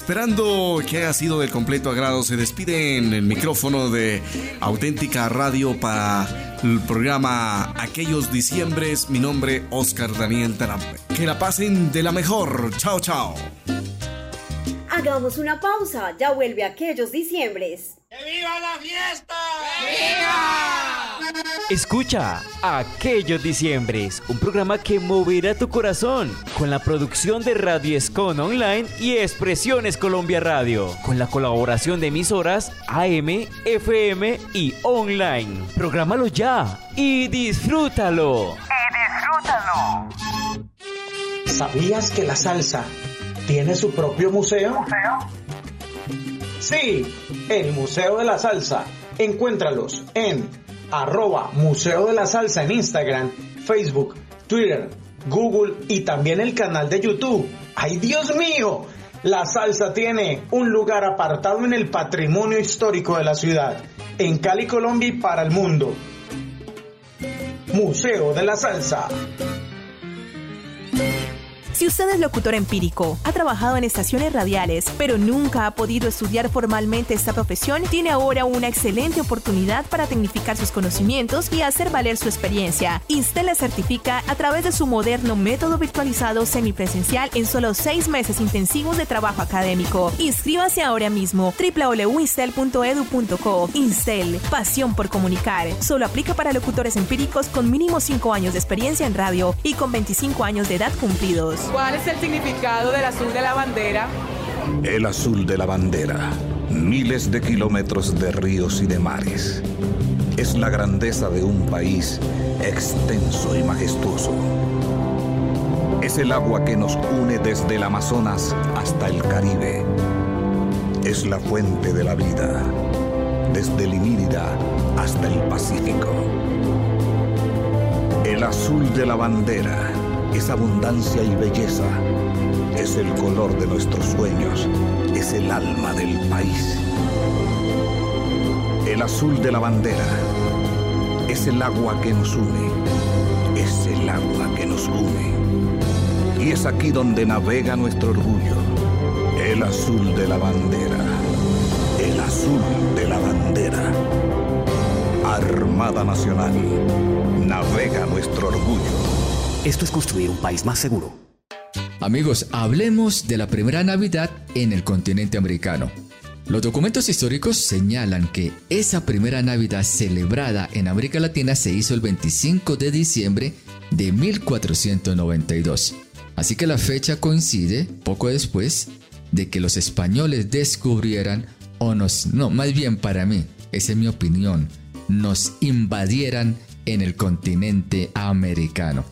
S24: Esperando que haya sido de completo agrado, se despide en el micrófono de Auténtica Radio para el programa Aquellos Diciembres. Mi nombre, Oscar Daniel Taram. Que la pasen de la mejor. Chao, chao.
S1: Hagamos una pausa, ya vuelve aquellos diciembres.
S26: viva la fiesta!
S27: Escucha Aquellos Diciembres, un programa que moverá tu corazón con la producción de Radio Escon Online y Expresiones Colombia Radio, con la colaboración de emisoras AM, FM y online. Prográmalo ya y disfrútalo.
S28: Y disfrútalo. ¿Sabías que la salsa tiene su propio museo? Sí, el Museo de la Salsa. Encuéntralos en arroba Museo de la Salsa en Instagram, Facebook, Twitter, Google y también el canal de YouTube. ¡Ay Dios mío! La salsa tiene un lugar apartado en el patrimonio histórico de la ciudad, en Cali, Colombia y para el mundo. Museo de la Salsa.
S29: Si usted es locutor empírico, ha trabajado en estaciones radiales, pero nunca ha podido estudiar formalmente esta profesión, tiene ahora una excelente oportunidad para tecnificar sus conocimientos y hacer valer su experiencia. Instel le certifica a través de su moderno método virtualizado semipresencial en solo seis meses intensivos de trabajo académico. Inscríbase ahora mismo www.instel.edu.co. Instel, pasión por comunicar. Solo aplica para locutores empíricos con mínimo 5 años de experiencia en radio y con 25 años de edad cumplidos.
S30: ¿Cuál es el significado del azul de la bandera?
S31: El azul de la bandera. Miles de kilómetros de ríos y de mares. Es la grandeza de un país extenso y majestuoso. Es el agua que nos une desde el Amazonas hasta el Caribe. Es la fuente de la vida, desde el Inírida hasta el Pacífico. El azul de la bandera es abundancia y belleza, es el color de nuestros sueños, es el alma del país. El azul de la bandera es el agua que nos une, es el agua que nos une. Y es aquí donde navega nuestro orgullo, el azul de la bandera, el azul de la bandera. Armada Nacional, navega nuestro orgullo.
S32: Esto es construir un país más seguro.
S5: Amigos, hablemos de la primera Navidad en el continente americano. Los documentos históricos señalan que esa primera Navidad celebrada en América Latina se hizo el 25 de diciembre de 1492. Así que la fecha coincide poco después de que los españoles descubrieran o nos, no, más bien para mí, esa es mi opinión, nos invadieran en el continente americano.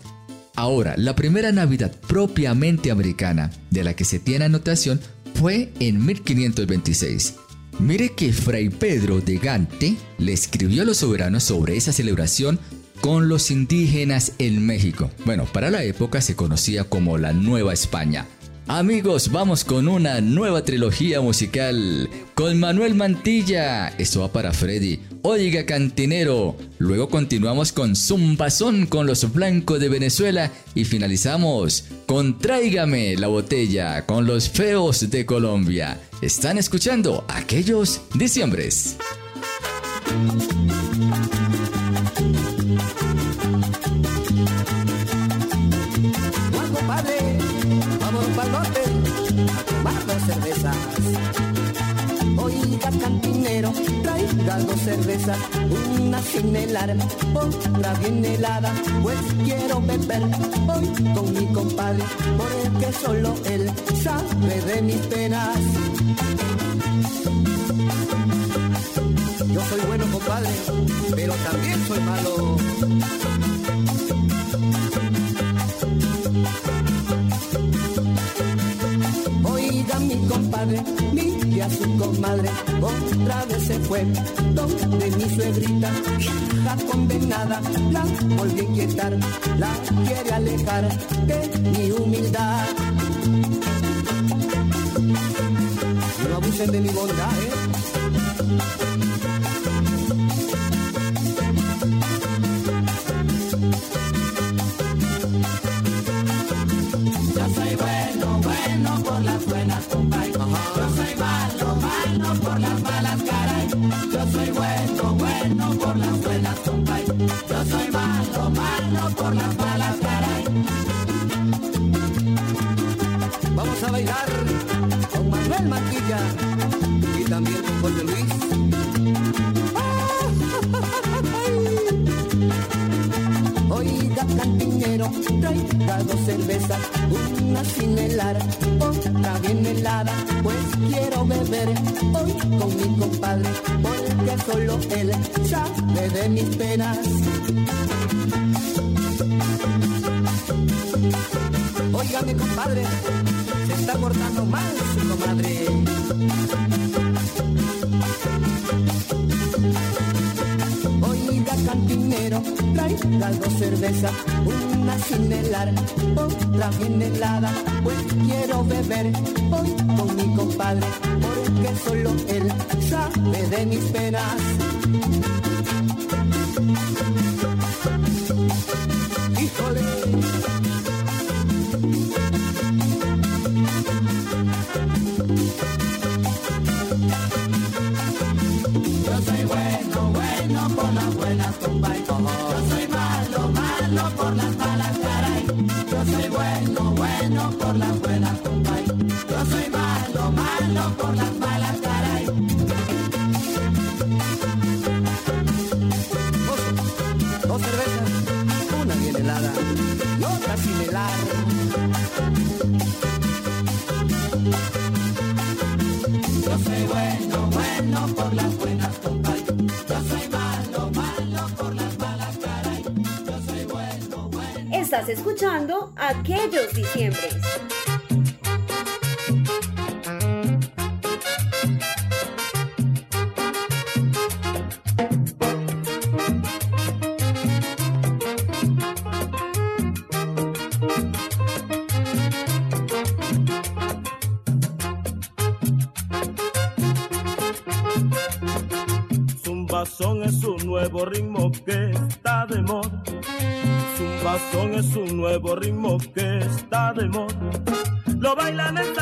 S5: Ahora, la primera Navidad propiamente americana de la que se tiene anotación fue en 1526. Mire que Fray Pedro de Gante le escribió a los soberanos sobre esa celebración con los indígenas en México. Bueno, para la época se conocía como la Nueva España. Amigos, vamos con una nueva trilogía musical con Manuel Mantilla. Esto va para Freddy. Oiga, cantinero. Luego continuamos con Zumbazón con los blancos de Venezuela y finalizamos con Tráigame la botella con los feos de Colombia. Están escuchando aquellos diciembres.
S33: Traiga dos cervezas, una sin helar, otra bien helada, pues quiero beber hoy con mi compadre, porque solo él sabe de mis penas. Yo soy bueno, compadre, pero también soy malo. mi compadre, mire a su comadre, otra vez se fue, donde mi suegrita, la condenada, la volví a inquietar, la quiere alejar de mi humildad. No abusen de mi bondad, ¿eh? Dos una sin helar, otra bien helada, pues quiero beber hoy con mi compadre, porque solo él sabe de mis penas. Oiga, mi compadre, se está cortando mal su comadre. Oiga, cantinero, traiga dos cervezas, sin helar, otra bien helada, pues quiero beber hoy con mi compadre, porque solo él sabe de mis penas.
S34: Escuchando Aquellos Diciembres.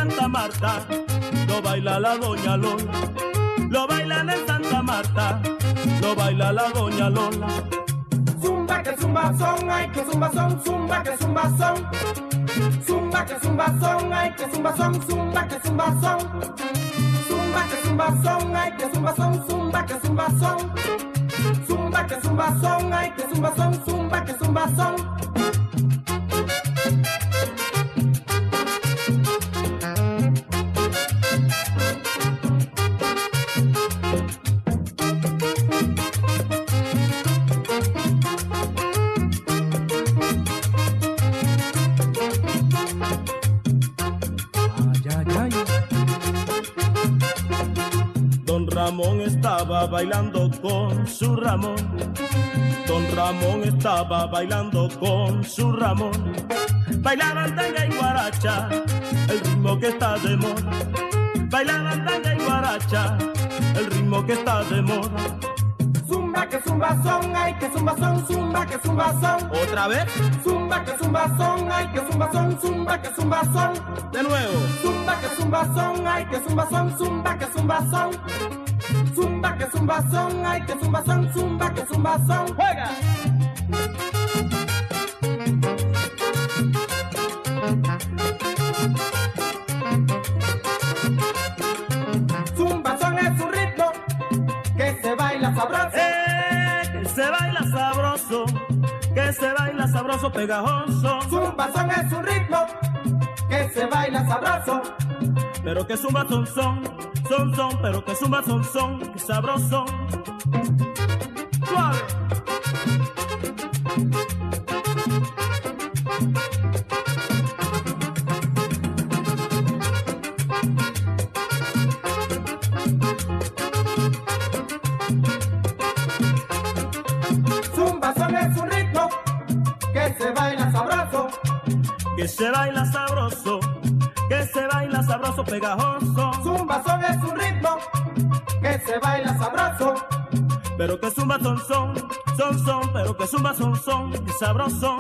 S35: Santa Marta, lo baila la doña Lola. Lo bailan en Santa Marta, lo baila la doña Lola.
S36: Zumba que zumba son, ay que zumba son, zumba que zumba son. Zumba que zumba son, ay que zumba son, zumba que zumba son. Zumba que zumba son, ay que zumba son, zumba que zumba son. Zumba que zumba son, ay que zumba son, zumba que zumba son.
S35: Bailando con su Ramón. Don Ramón estaba bailando con su Ramón. Bailaban tanga y guaracha, el ritmo que está de moda. Bailaban tanga y guaracha, el ritmo que está de moda.
S36: Zumba que zumba son, ay que zumba son, zumba que zumba son.
S35: ¿Otra vez?
S36: Zumba que zumba son, ay que zumba son, zumba que zumba son.
S35: De nuevo.
S36: Zumba que zumba son, ay que zumba son, zumba que zumba son. Zumba que zumba son, ay que zumba son, zumba que zumba son.
S35: Juega.
S36: Sabroso,
S35: pegajoso.
S36: Zumba son es un ritmo que se baila sabroso.
S35: Pero que zumba son son, son son, pero que zumba son son, que sabroso. Suave. Pegajoso.
S36: Zumba son es un ritmo que se baila sabroso.
S35: Pero que zumba son son, son son, pero que zumba son son, sabroso.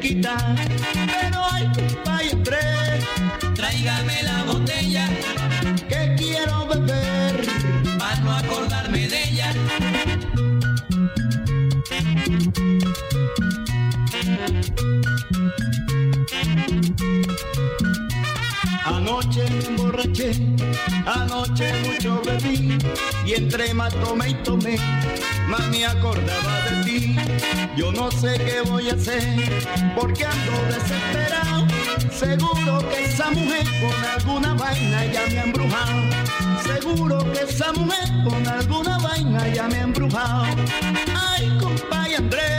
S33: Quitar. Pero ay, compadre Andrés,
S37: Tráigame la botella
S33: que quiero beber.
S37: para no acordarme de ella.
S33: Anoche me emborraché, anoche mucho bebí y entre más tomé y tomé, más me acordaba de ti. Yo no sé qué voy a hacer porque ando desesperado. Seguro que esa mujer con alguna vaina ya me ha embrujado. Seguro que esa mujer con alguna vaina ya me ha embrujado. Ay, compadre Andrés,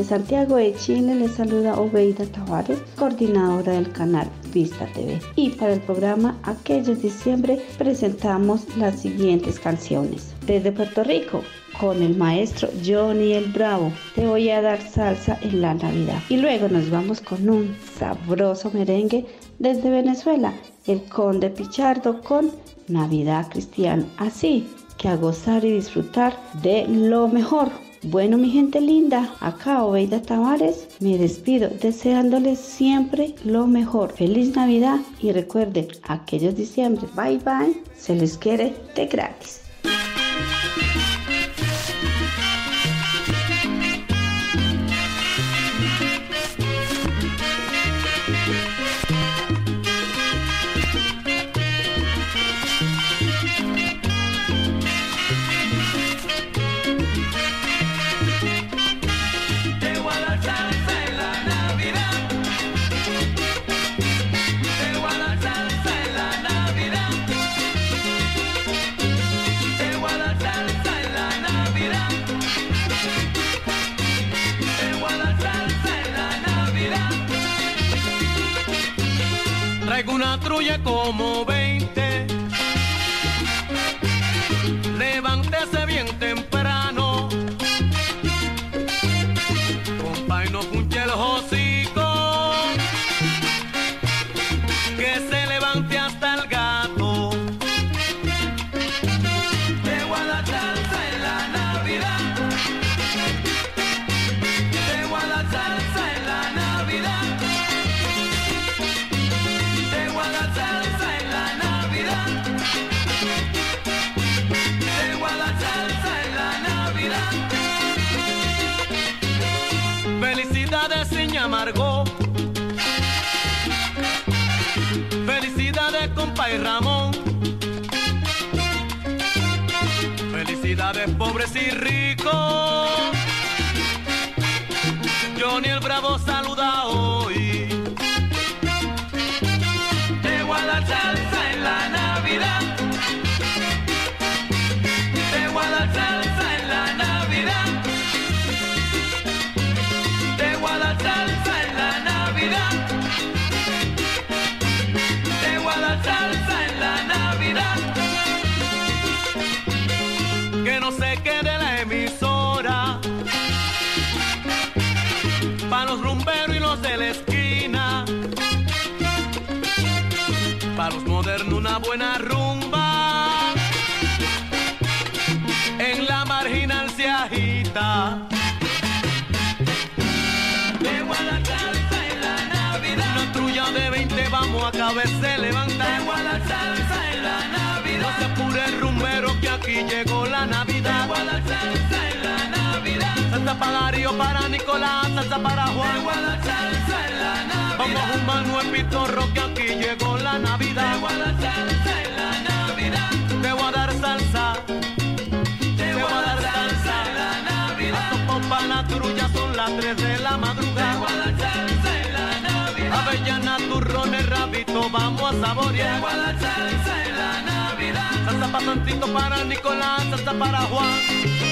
S38: Desde Santiago de Chile les saluda Obeida Tavares, coordinadora del canal Vista TV. Y para el programa Aquellos Diciembre presentamos las siguientes canciones. Desde Puerto Rico, con el maestro Johnny el Bravo, te voy a dar salsa en la Navidad. Y luego nos vamos con un sabroso merengue desde Venezuela, el Conde Pichardo con Navidad Cristiana. Así que a gozar y disfrutar de lo mejor. Bueno, mi gente linda, acá Obeida Tavares, me despido deseándoles siempre lo mejor. Feliz Navidad y recuerden, aquellos diciembre, bye bye, se les quiere de gratis.
S39: Traigo una trulla como 20. Pobres y ricos. Johnny el Bravo saluda hoy.
S37: Salsa
S40: para Darío, para Nicolás, salsa para Juan.
S41: De salsa en la Navidad.
S40: Vamos a un Manuel Pitorro que aquí llegó la Navidad.
S41: De salsa en la Navidad.
S40: Te voy a dar salsa. Te voy a dar salsa.
S41: en la Navidad.
S40: A pompa la trulla son las 3 de la madrugada.
S41: De salsa en la Navidad.
S40: Avellana, turrones, rabito, vamos a saborear.
S41: Salsa en la Navidad.
S40: Salsa para Santito, para Nicolás, salsa para Juan.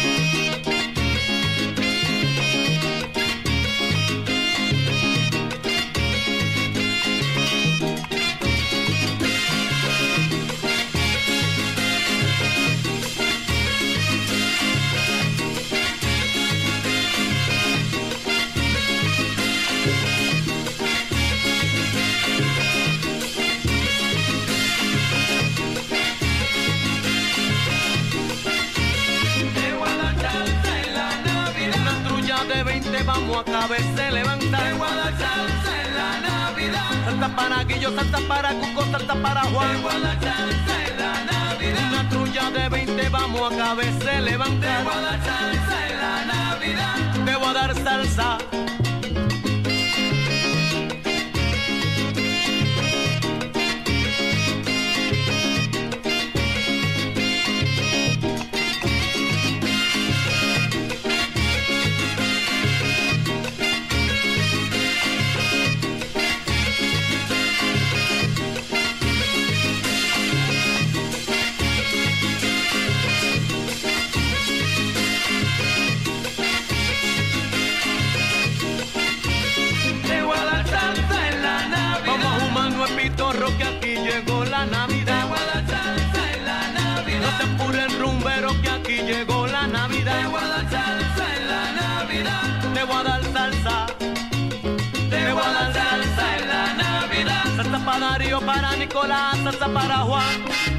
S40: 20 vamos a cabeza levantar.
S41: De salsa en la Navidad.
S40: Salsa para Guillo, salsa para Cuco, salsa para Juan.
S41: De salsa en la Navidad.
S40: Una trulla de 20 vamos a cabeza levantar.
S41: De salsa en la Navidad.
S40: Te voy a dar salsa. Para Nicolás, salsa para Juan.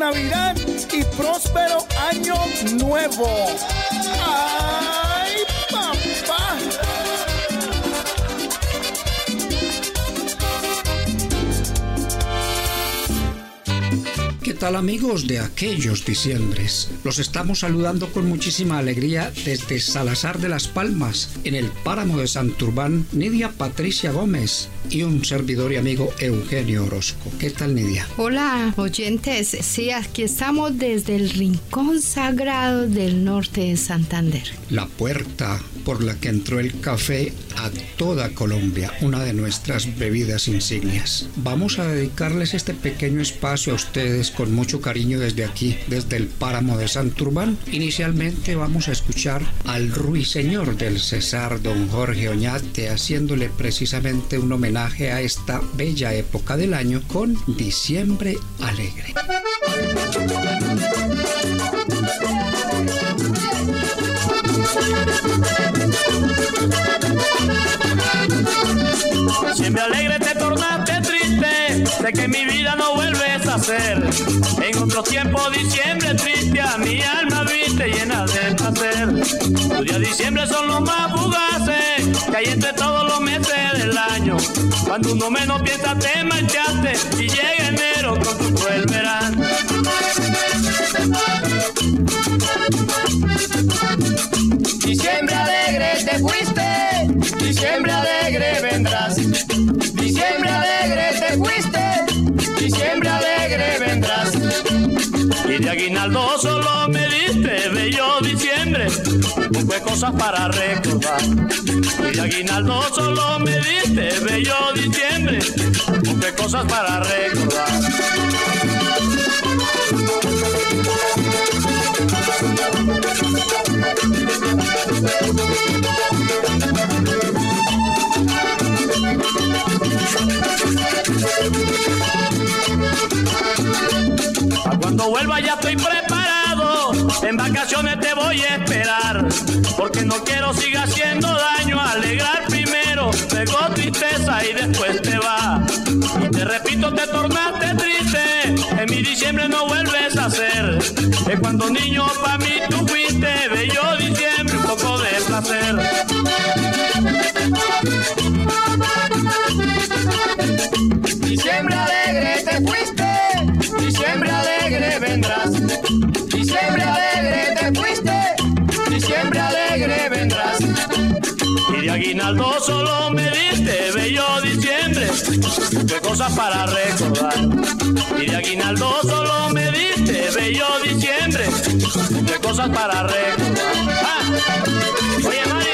S42: Navidad
S10: tal amigos de aquellos diciembres? Los estamos saludando con muchísima alegría desde Salazar de las Palmas, en el páramo de Santurbán, Nidia Patricia Gómez y un servidor y amigo Eugenio Orozco. ¿Qué tal Nidia?
S43: Hola oyentes, sí, aquí estamos desde el Rincón Sagrado del norte de Santander.
S10: La puerta por la que entró el café a toda Colombia, una de nuestras bebidas insignias. Vamos a dedicarles este pequeño espacio a ustedes con mucho cariño desde aquí, desde el páramo de Santurbán. Inicialmente vamos a escuchar al ruiseñor del Cesar, don Jorge Oñate, haciéndole precisamente un homenaje a esta bella época del año con Diciembre Alegre.
S41: Alegre que mi vida no vuelves a ser. En otro tiempo diciembre triste, a mi alma viste llena de placer. Los días diciembre son los más fugaces, que hay entre todos los meses del año. Cuando uno menos piensa te marchaste y llega enero con tu cruel verano. Diciembre alegre te fuiste, diciembre de aguinaldo solo me diste bello diciembre, busqué cosas para recordar. Y aguinaldo solo me diste bello diciembre, busqué cosas para recordar. Cuando vuelva ya estoy preparado, en vacaciones te voy a esperar, porque no quiero siga haciendo daño, alegrar primero, luego tristeza y después te va. Y te repito, te tornaste triste, en mi diciembre no vuelves a ser, que cuando niño pa' mí tú Aguinaldo solo me diste bello diciembre, de cosas para recordar. Y de aguinaldo solo me diste bello diciembre, de cosas para recordar. Ah, oye Mari.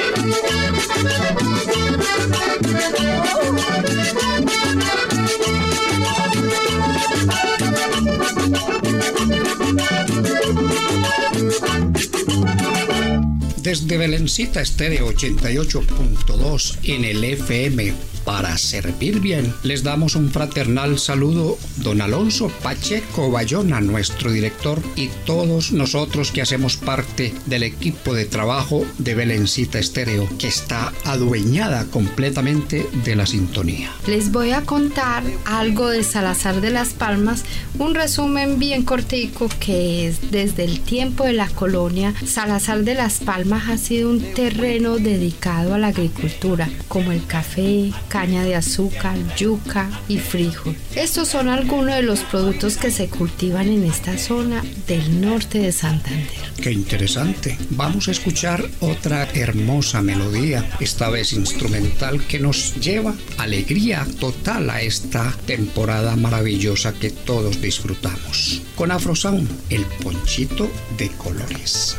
S10: Desde Belencita Estéreo 88.2 en el FM para servir bien, les damos un fraternal saludo don Alonso Pacheco Bayona, nuestro director, y todos nosotros que hacemos parte del equipo de trabajo de Belencita Estéreo, que está adueñada completamente de la sintonía.
S43: Les voy a contar algo de Salazar de las Palmas, un resumen bien cortico que es desde el tiempo de la colonia, Salazar de las Palmas ha sido un terreno dedicado a la agricultura, como el café, caña de azúcar, yuca y frijol. Estos son algunos de los productos que se cultivan en esta zona del norte de Santander.
S10: Qué interesante. Vamos a escuchar otra hermosa melodía, esta vez instrumental, que nos lleva alegría total a esta temporada maravillosa que todos disfrutamos. Con Afrosound, el ponchito de colores.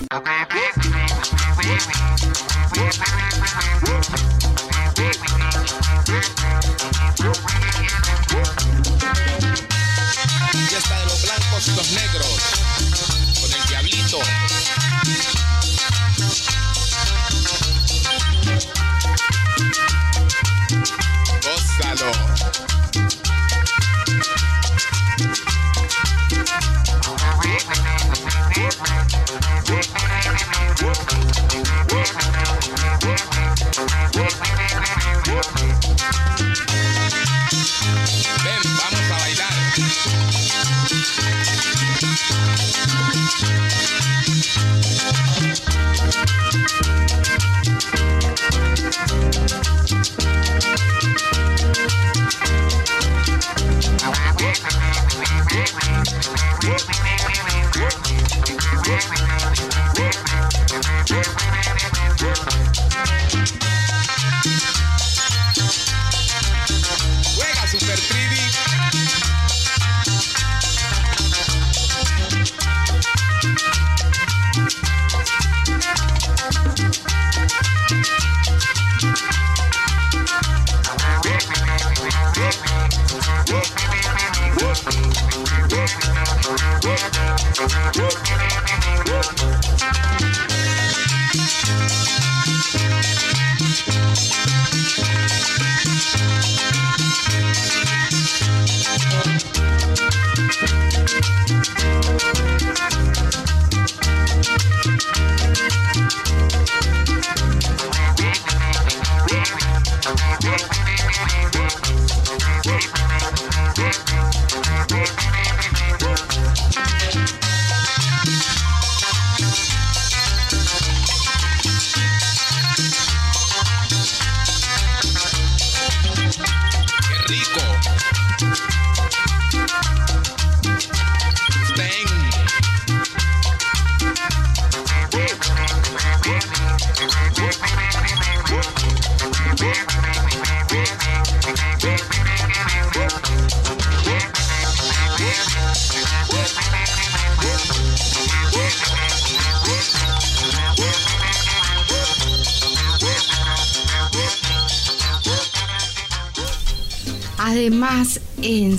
S44: Fiesta de los blancos y los negros, con el diablito.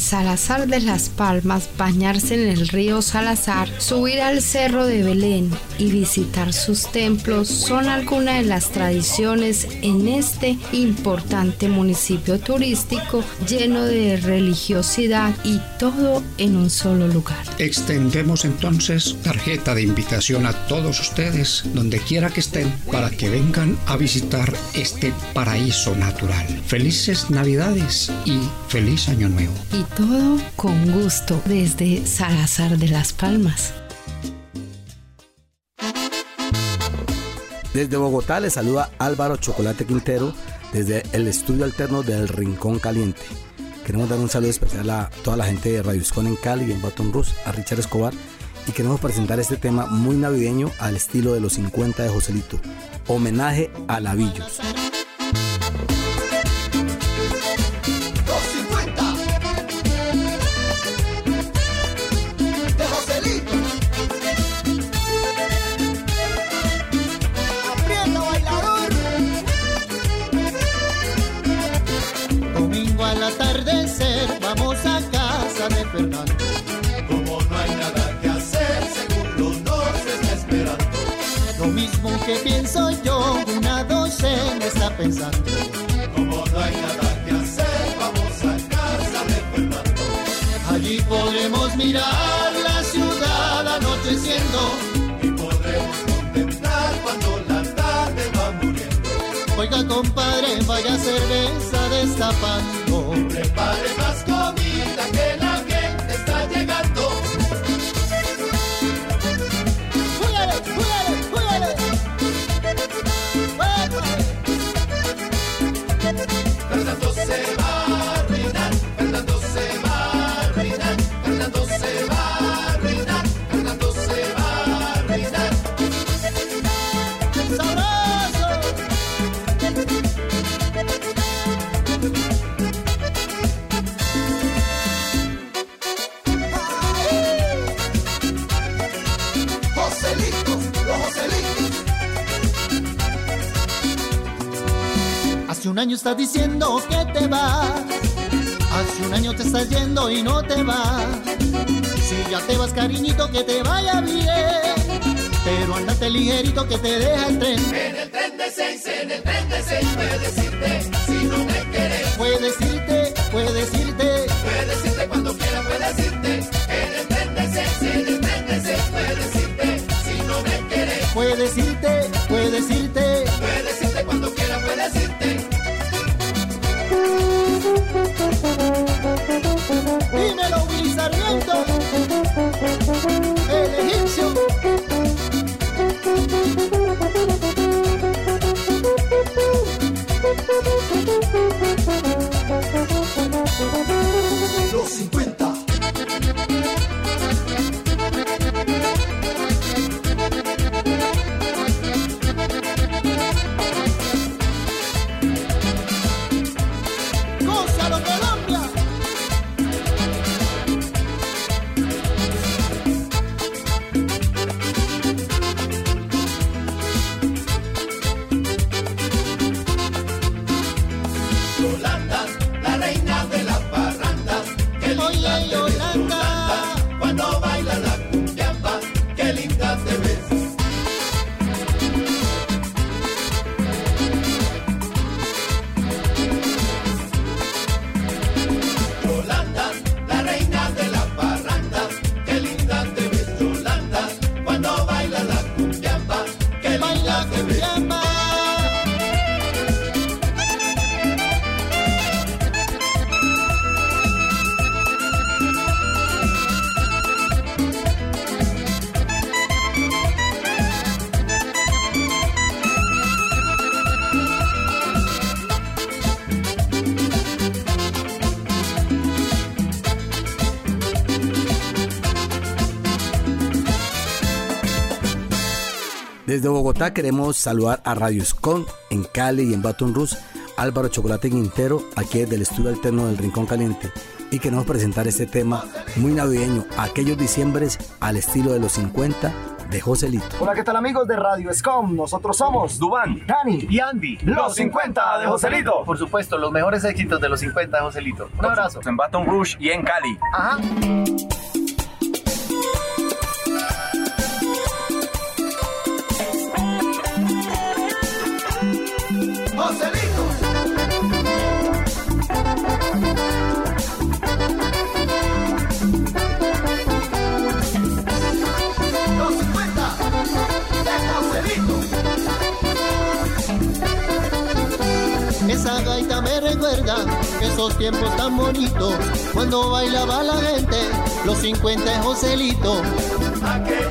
S43: Salazar de las Palmas, bañarse en el río Salazar, subir al Cerro de Belén y visitar sus templos son algunas de las tradiciones en este importante municipio turístico lleno de religiosidad y todo en un solo lugar.
S10: Extendemos entonces tarjeta de invitación a todos ustedes, donde quiera que estén, para que vengan a visitar este paraíso natural. Felices Navidades y feliz Año Nuevo.
S43: Y todo con gusto desde Salazar de las Palmas.
S45: Desde Bogotá le saluda Álvaro Chocolate Quintero desde el estudio alterno del Rincón Caliente. Queremos dar un saludo especial a toda la gente de Radio Escon en Cali y en Baton Rouge, a Richard Escobar, y queremos presentar este tema muy navideño al estilo de los 50 de Joselito, homenaje a Lavillos.
S14: Que
S46: pienso yo, una docena está pensando.
S14: Como no hay nada que hacer, vamos a casa de Fernando.
S46: Allí
S22: mirar la ciudad anocheciendo
S47: y podremos contemplar cuando la tarde va muriendo.
S22: Oiga compadre, vaya cerveza destapando.
S47: Prepare más
S22: estás diciendo que te vas. Hace un año te estás yendo y no te vas. Si ya te vas, cariñito, que te vaya bien. Pero andate ligerito que te deja el tren.
S47: En el tren de seis, en el tren de seis, puedes decirte si no me quieres.
S22: Puedes irte, puedes irte.
S47: Puedes decirte cuando quieras, puedes decirte. En el tren de seis, en el tren de seis, puedes decirte si no me quieres.
S22: Puedes irte,
S45: Desde Bogotá queremos saludar a Radio Escon en Cali y en Baton Rouge, Álvaro Chocolate Quintero, aquí desde el estudio alterno del Rincón Caliente, y queremos presentar este tema muy navideño, aquellos diciembres al estilo de los 50 de Joselito.
S48: Hola, ¿qué tal amigos de Radio Scom? Nosotros somos Dubán, Dani y Andy, los 50 de Joselito.
S12: Por supuesto, los mejores éxitos de los 50 de Joselito. Un abrazo.
S48: En Baton Rouge y en Cali.
S12: Ajá.
S22: Esos tiempos tan bonitos cuando bailaba la gente, los 50 de Joselito.
S47: Aquellos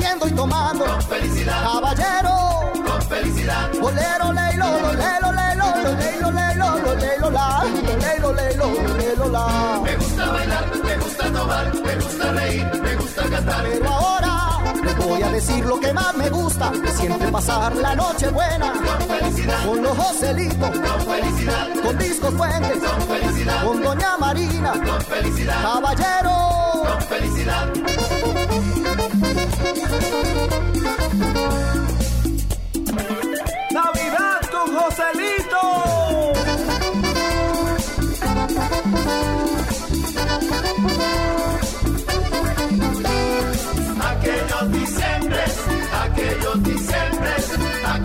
S22: bebiendo y tomando.
S47: con felicidad,
S22: Caballero,
S47: con felicidad.
S22: bolero, leilo, lo, leilo, leilo, lo, leilo, leilo, lo, leilo, la, lo, leilo, leilo, lo, leilo, la.
S47: Me gusta bailar, me gusta tomar, me gusta reír, me gusta cantar.
S22: Pero ahora,
S46: voy a decir lo que más me gusta, que siempre pasar la noche buena.
S14: Con felicidad.
S46: Con los Joselitos.
S14: Con felicidad.
S46: Con Discos Fuentes.
S14: Con felicidad.
S46: Con Doña Marina.
S14: Con felicidad.
S46: Caballero.
S14: Con felicidad.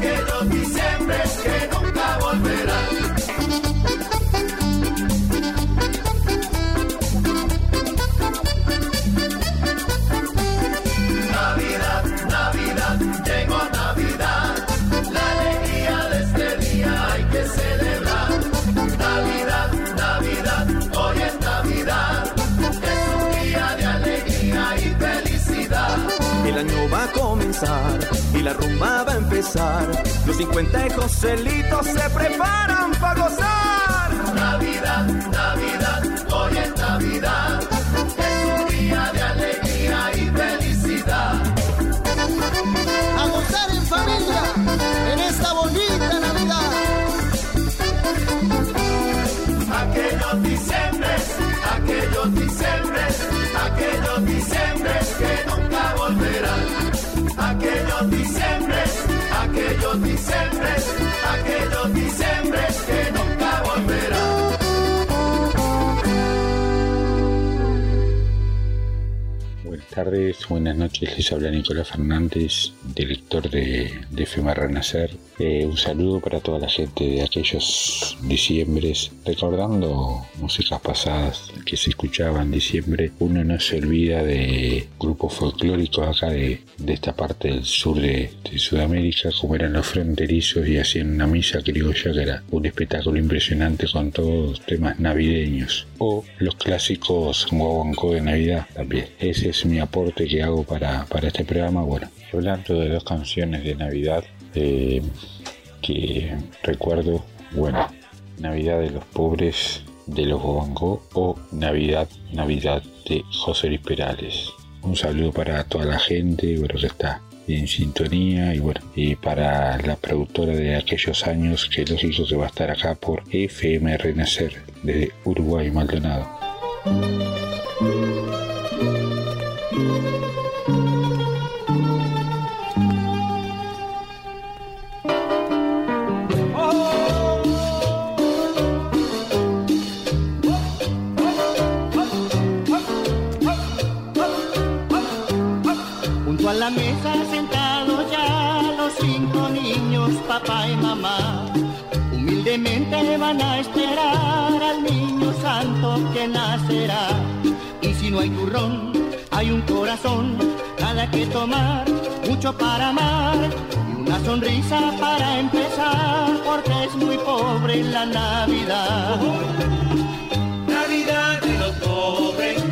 S14: Aquellos diciembres que nunca volverán. Navidad, Navidad, llegó Navidad, la alegría de este día hay que celebrar. Navidad, Navidad, hoy es Navidad, es un día de alegría y felicidad.
S8: El año va a comenzar y la rumba Los 50 Joselitos se preparan para gozar.
S14: Navidad, Navidad, hoy es Navidad, es un día de alegría y felicidad.
S46: A gozar en familia
S49: tardes, buenas noches, les habla Nicolás Fernández, director de, de FEMA Renacer. Eh, un saludo para toda la gente de aquellos diciembres, recordando músicas pasadas que se escuchaban en diciembre. Uno no se olvida de grupos folclóricos acá de, de esta parte del sur de, de Sudamérica, como eran los fronterizos y hacían una misa criolla que era un espectáculo impresionante con todos temas navideños. O los clásicos guaguancó de Navidad también. Ese es mi aporte que hago para, para este programa. Bueno, hablando de dos canciones de Navidad eh, que recuerdo, bueno, Navidad de los pobres de los Guaguancó o Navidad, Navidad de José Luis Perales. Un saludo para toda la gente, bueno, que está en sintonía y bueno, y para la productora de aquellos años que lógico que va a estar acá por FM Renacer desde Uruguay Maldonado.
S46: Van a esperar al niño santo que nacerá. Y si no hay turrón, hay un corazón, nada que tomar, mucho para amar. Y una sonrisa para empezar, porque es muy pobre la Navidad.
S14: Navidad de los pobres,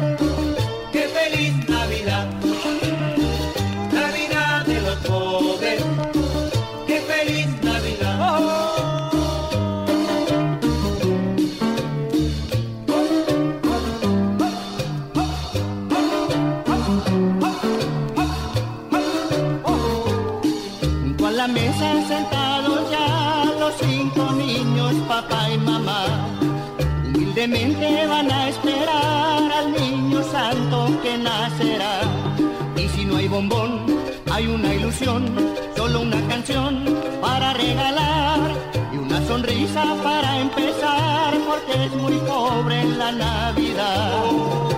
S46: Van a esperar al niño santo que nacerá. Y si no hay bombón, hay una ilusión, solo una canción para regalar y una sonrisa para empezar, porque es muy pobre la. Navidad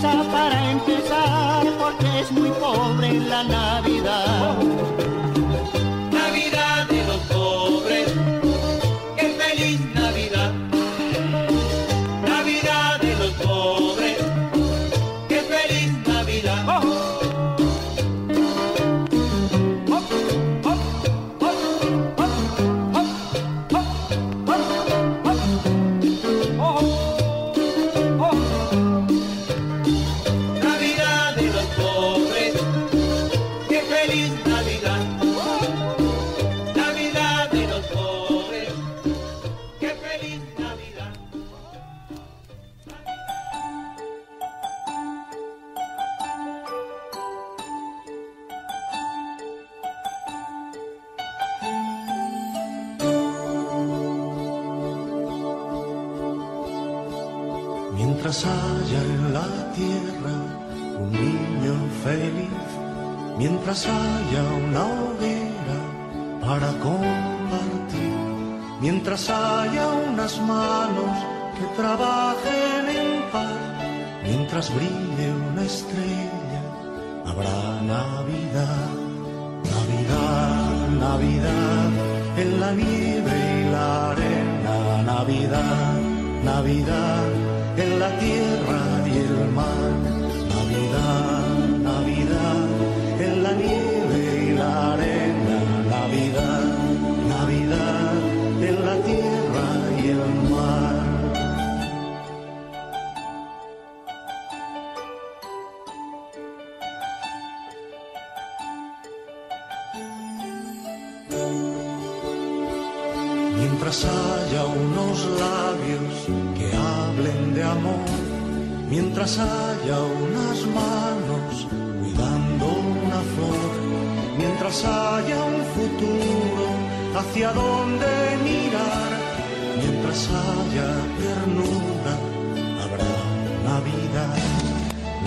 S46: para empezar, porque es muy pobre la Navidad.
S50: Mientras haya unas manos que trabajen en paz, mientras brille una estrella, habrá Navidad, Navidad, Navidad, en la nieve y la arena, Navidad, Navidad, en la tierra y el mar, Navidad, mientras haya unas manos cuidando una flor, mientras haya un futuro hacia donde mirar, mientras haya ternura, habrá Navidad,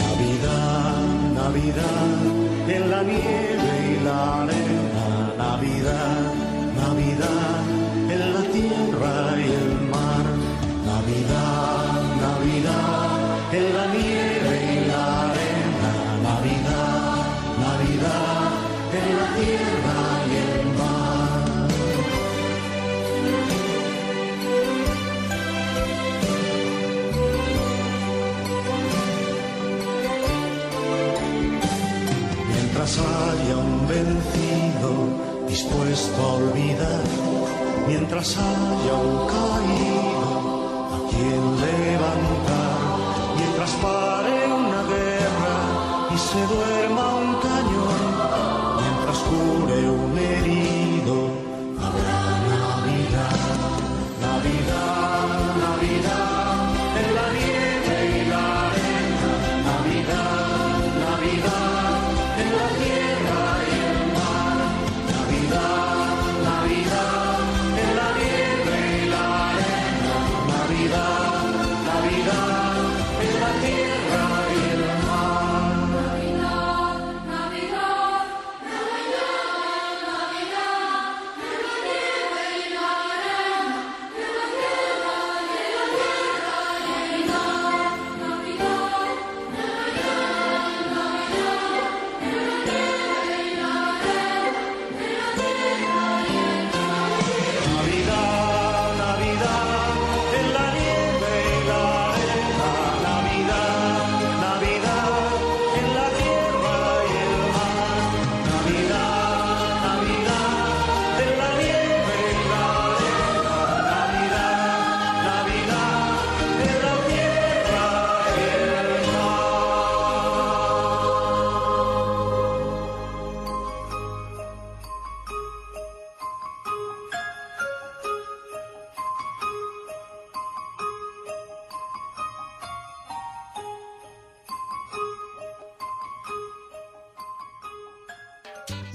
S50: Navidad, Navidad, en la nieve y la arena, Navidad, Navidad, en la nieve y la arena, Navidad, Navidad, en la tierra y el mar. Mientras haya un vencido dispuesto a olvidar, mientras haya un caído a quien levantar, se duerma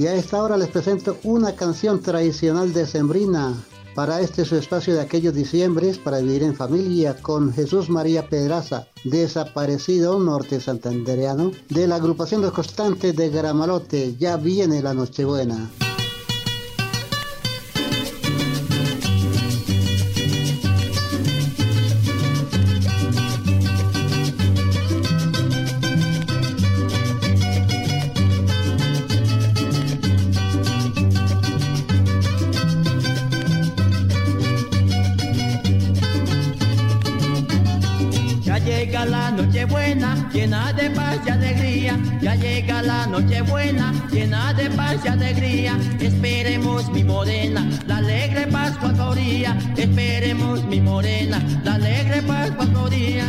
S50: Y
S51: a esta hora les presento una canción tradicional de Sembrina para este su espacio de aquellos diciembres para vivir en familia con Jesús María Pedraza, desaparecido norte santandereano de la agrupación Los Constantes de Gramalote. Ya viene la Nochebuena.
S47: Llena de paz y alegría. Ya llega la noche buena, llena de paz y alegría. Esperemos mi morena, la alegre Pascua Floría. Esperemos mi morena, la alegre Pascua Floría.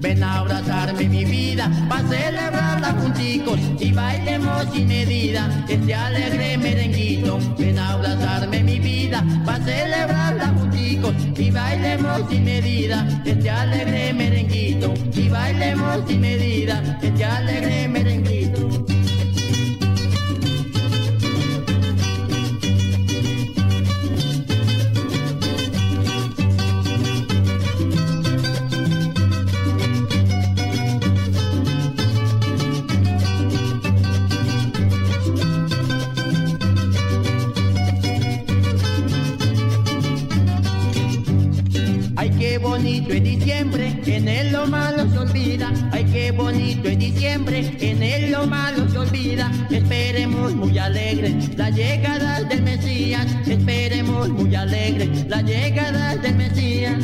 S47: Ven a abrazarme mi vida, para celebrarla junticos y bailemos sin medida este alegre merenguito. Ven a abrazarme mi vida, para celebrarla junticos y bailemos sin medida este alegre merenguito. Y bailemos sin medida este alegre merenguito. Él lo malo se olvida. Ay, qué bonito es diciembre, en él lo malo se olvida. Esperemos muy alegre la llegada del Mesías. Esperemos muy alegre la llegada del Mesías.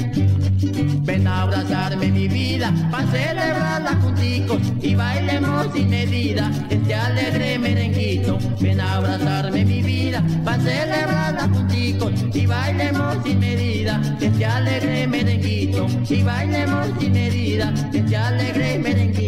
S47: Ven a abrazarme mi vida, para celebrarla contigo y bailemos sin medida este alegre merenguito. Ven a abrazarme mi vida, para celebrarla contigo y bailemos sin medida este alegre merenguito. Y bailemos sin medida este alegre merenguito. El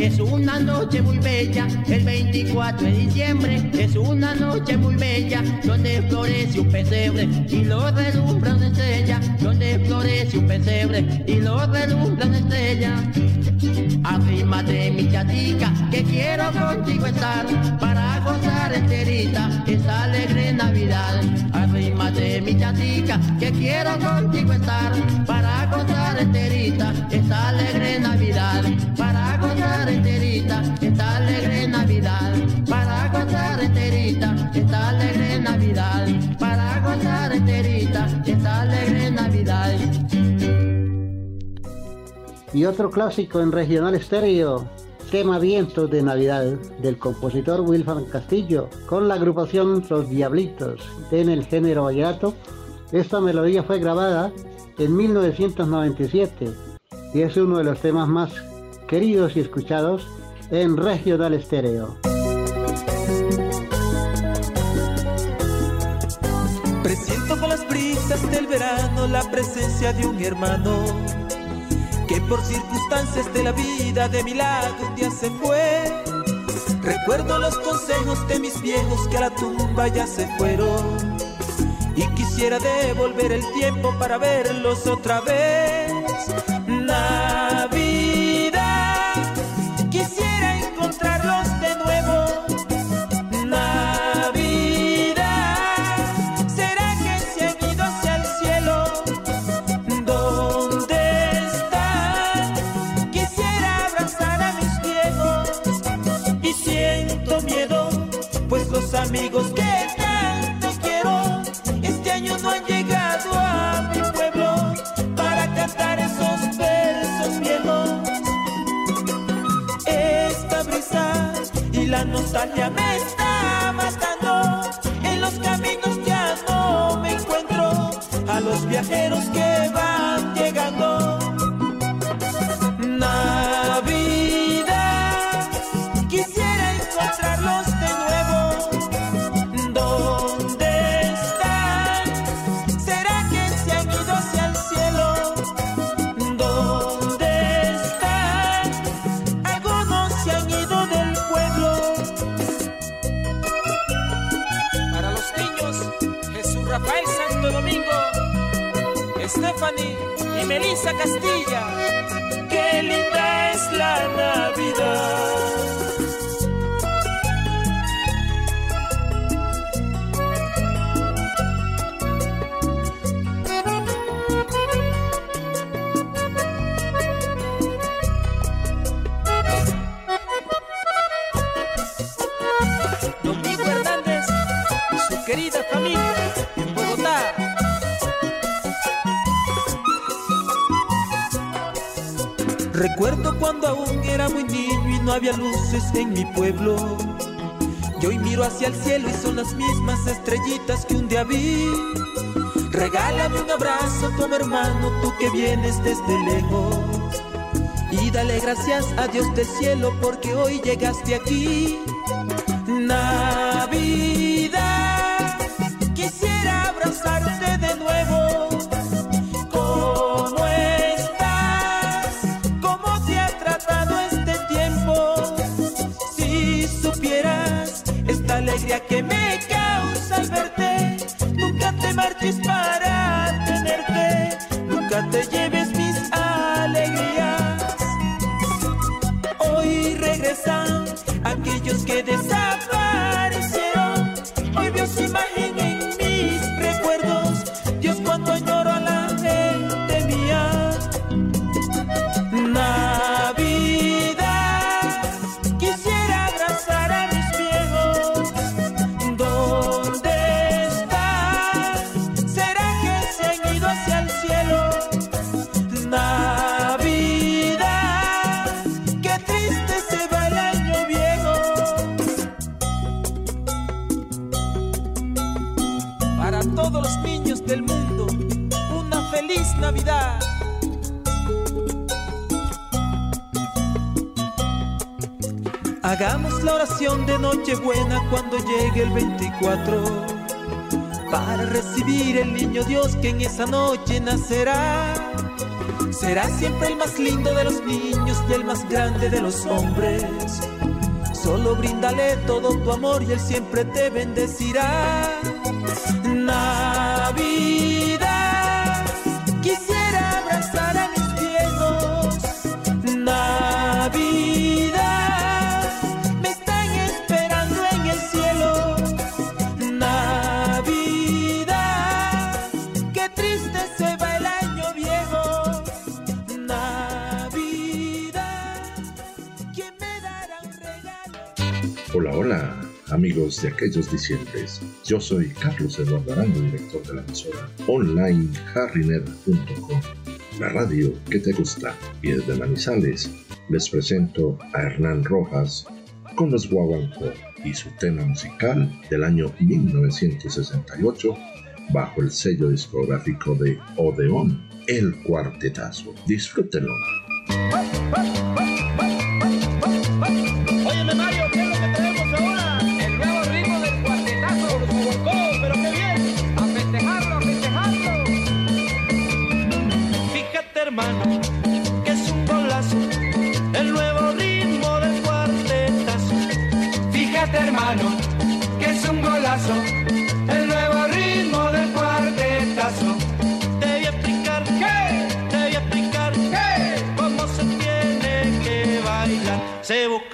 S47: es una noche muy bella. El 24 de diciembre es una noche muy bella. Donde florece un pesebre y lo relumbra una estrella. Donde florece un pesebre y lo relumbra una estrella. Arrímate mi chatica, que quiero contigo estar para gozar enterita esta alegre Navidad. Arrímate mi chatica, que quiero contigo estar para gozar enterita esta alegre Navidad. Para
S51: Y otro clásico en regional estéreo, tema Vientos de Navidad, del compositor Wilfran Castillo, con la agrupación Los Diablitos, en el género vallenato. Esta melodía fue grabada en 1997 y es uno de los temas más queridos y escuchados en regional estéreo.
S52: Presiento con las brisas del verano la presencia de un hermano que por circunstancias de la vida de mi lado un día se fue. Recuerdo los consejos de mis viejos que a la tumba ya se fueron y quisiera devolver el tiempo para verlos otra vez. Y la nostalgia Melissa Castilla. Cuando aún era muy niño y no había luces en mi pueblo. Y hoy miro hacia el cielo y son las mismas estrellitas que un día vi. Regálame un abrazo como hermano, tú que vienes desde lejos. Y dale gracias a Dios del cielo porque hoy llegaste aquí. Navidad, nunca Nochebuena cuando llegue el 24 para recibir el niño Dios que en esa noche nacerá. Será siempre el más lindo de los niños y el más grande de los hombres. Solo bríndale todo tu amor y él siempre te bendecirá.
S53: De aquellos diciembres. Yo soy Carlos Eduardo Arango, director de la emisora online la radio que te gusta. Y desde Manizales les presento a Hernán Rojas con los Guaguancó y su tema musical del año 1968 bajo el sello discográfico de Odeón, El Cuartetazo. Disfrútenlo.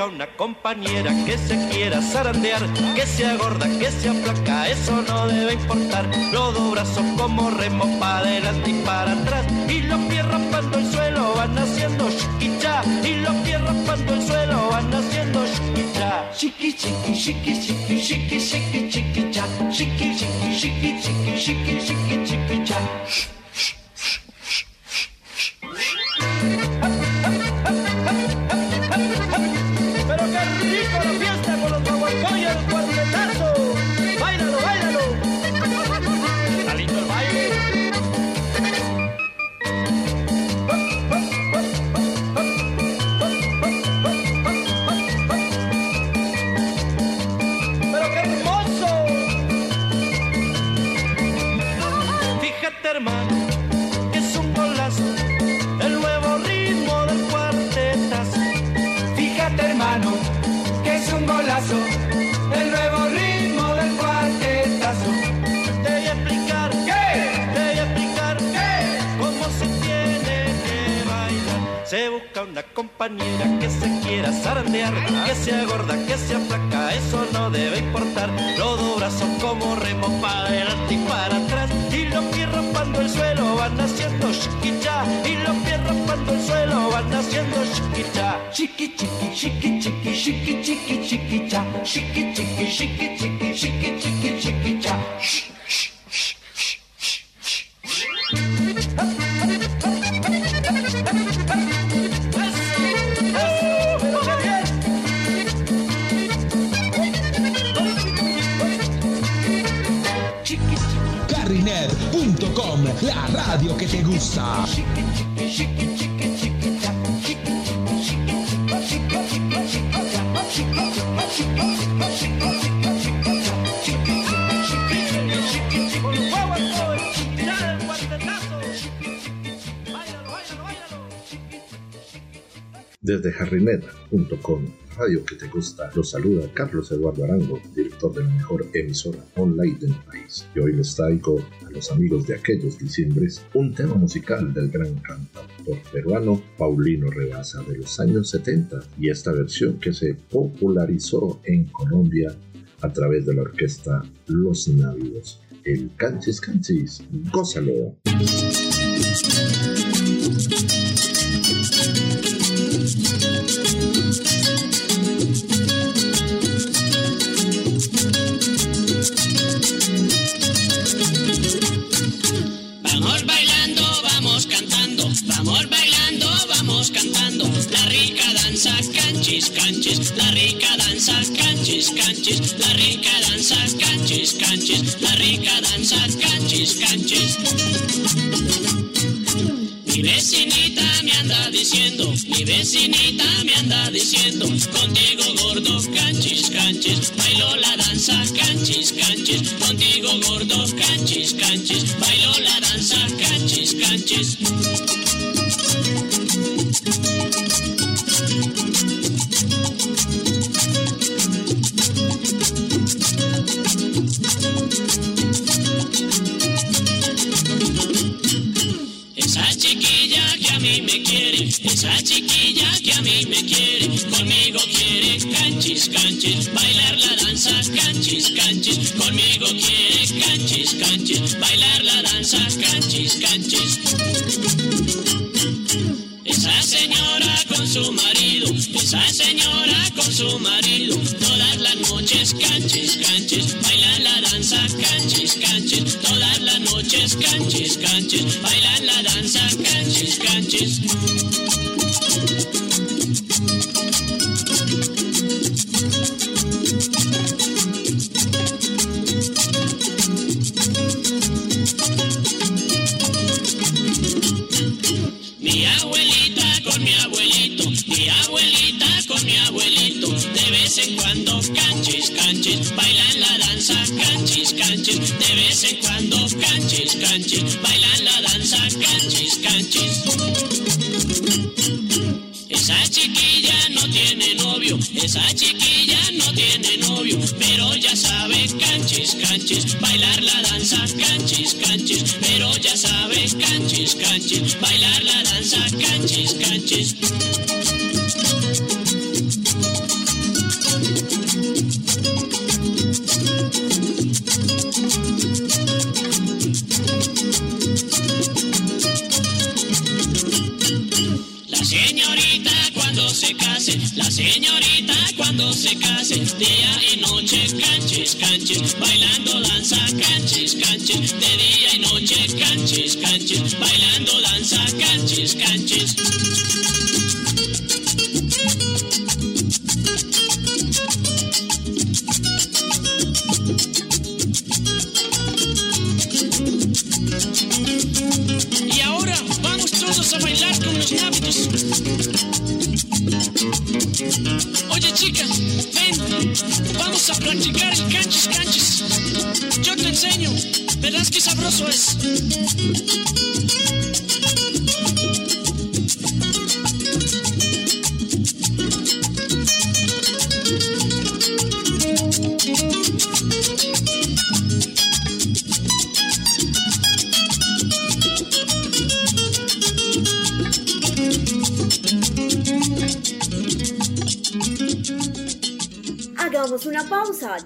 S52: Una compañera que se quiera zarandear, que sea gorda, que sea flaca, eso no debe importar. Los dos como remos para adelante y para atrás. Y los pies raspando el suelo van haciendo chiquicha. Y los pies raspando el suelo van haciendo chiquicha.
S14: Chiqui, chiqui, chiqui, chiqui, chiqui, chiqui, chiqui, cha. Chiqui, chiqui, chiqui, chiqui, chiqui, chiqui, chiqui,
S52: compañera que se quiera zarandear, que sea gorda, que sea flaca, eso no debe importar. Los dos como remos para adelante y para atrás. Y los pies raspando el suelo van haciendo chiquicha. Y los pies raspando el suelo van haciendo chiquicha.
S14: Chiqui, chiqui, chiqui, chiqui, chiqui. Chiqui, chiqui, chiqui, chiqui, chiqui, chiqui, chiqui,
S54: la radio que te gusta.
S53: Desde harrynet.com, radio que te gusta, los saluda Carlos Eduardo Arango, director de la mejor emisora online del país. Y hoy les traigo a los amigos de aquellos diciembres un tema musical del gran cantautor peruano Paulino Rebasa de los años 70 y esta versión que se popularizó en Colombia a través de la orquesta Los Návidos. El Canchis Canchis, gózalo.
S55: Canchis, canchis, la rica danza canchis, canchis, la rica danza canchis, canchis, la rica danza canchis, canchis.
S56: diciendo, mi vecinita me anda diciendo, contigo gordo canchis, canchis, bailo la danza canchis, canchis, contigo gordo canchis, canchis, bailo la danza canchis, canchis. Esa chiquilla que a mí me quiere, conmigo quiere canchis, canchis, bailar la danza canchis, canchis, conmigo quiere canchis, canchis, bailar la danza canchis, canchis. Esa señora con su marido, esa señora con su marido, todas las noches canchis, canchis, bailan la danza canchis, canchis, todas las noches canchis, canchis, bailan la danza canchis, Mi abuelita con mi abuelito, mi abuelita con mi abuelito, de vez en cuando canchis, canchis, bailan la danza canchis, canchis, de vez en cuando canchis, canchis, canchis. Esa chiquilla no tiene novio, esa chiquilla no tiene novio, pero ya sabe canchis, canchis, bailar la danza canchis, canchis, pero ya sabe canchis, canchis, bailar la danza canchis, canchis. Se case, día y noche canchis, canchis, bailando danza canchis, canchis, de día y noche canchis, canchis, bailando danza canchis, canchis. Qué sabroso es.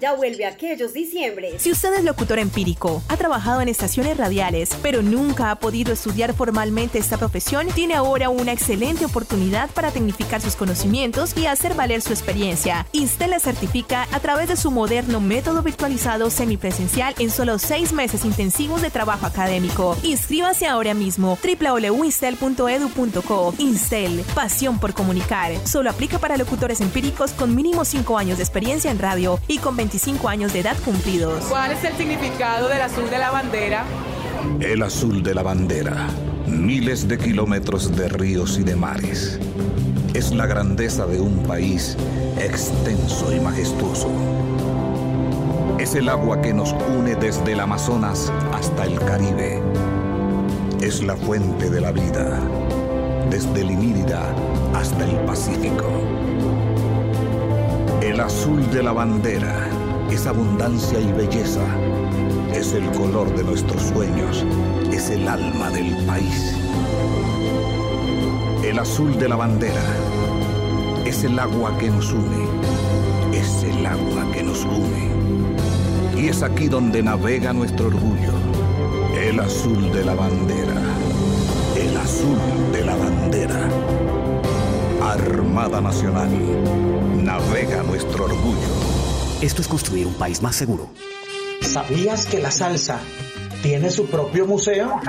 S1: Ya vuelve aquellos diciembre.
S52: Si usted es locutor empírico, ha trabajado en estaciones radiales, pero nunca ha podido estudiar formalmente esta profesión, tiene ahora una excelente oportunidad para tecnificar sus conocimientos y hacer valer su experiencia. Instel le certifica a través de su moderno método virtualizado semipresencial en solo seis meses intensivos de trabajo académico. Inscríbase ahora mismo www.instel.edu.co. Instel, pasión por comunicar. Solo aplica para locutores empíricos con mínimo 5 años de experiencia en radio y con 25 años de edad cumplidos.
S57: ¿Cuál es el significado del azul de la bandera?
S31: El azul de la bandera. Miles de kilómetros de ríos y de mares. Es la grandeza de un país extenso y majestuoso. Es el agua que nos une desde el Amazonas hasta el Caribe. Es la fuente de la vida, desde el Inírida hasta el Pacífico. El azul de la bandera es abundancia y belleza. Es el color de nuestros sueños. Es el alma del país. El azul de la bandera es el agua que nos une. Es el agua que nos une. Y es aquí donde navega nuestro orgullo. El azul de la bandera. El azul de la bandera. Armada Nacional. Navega nuestro orgullo.
S58: Esto es construir un país más seguro.
S59: ¿Sabías que la salsa tiene su propio museo?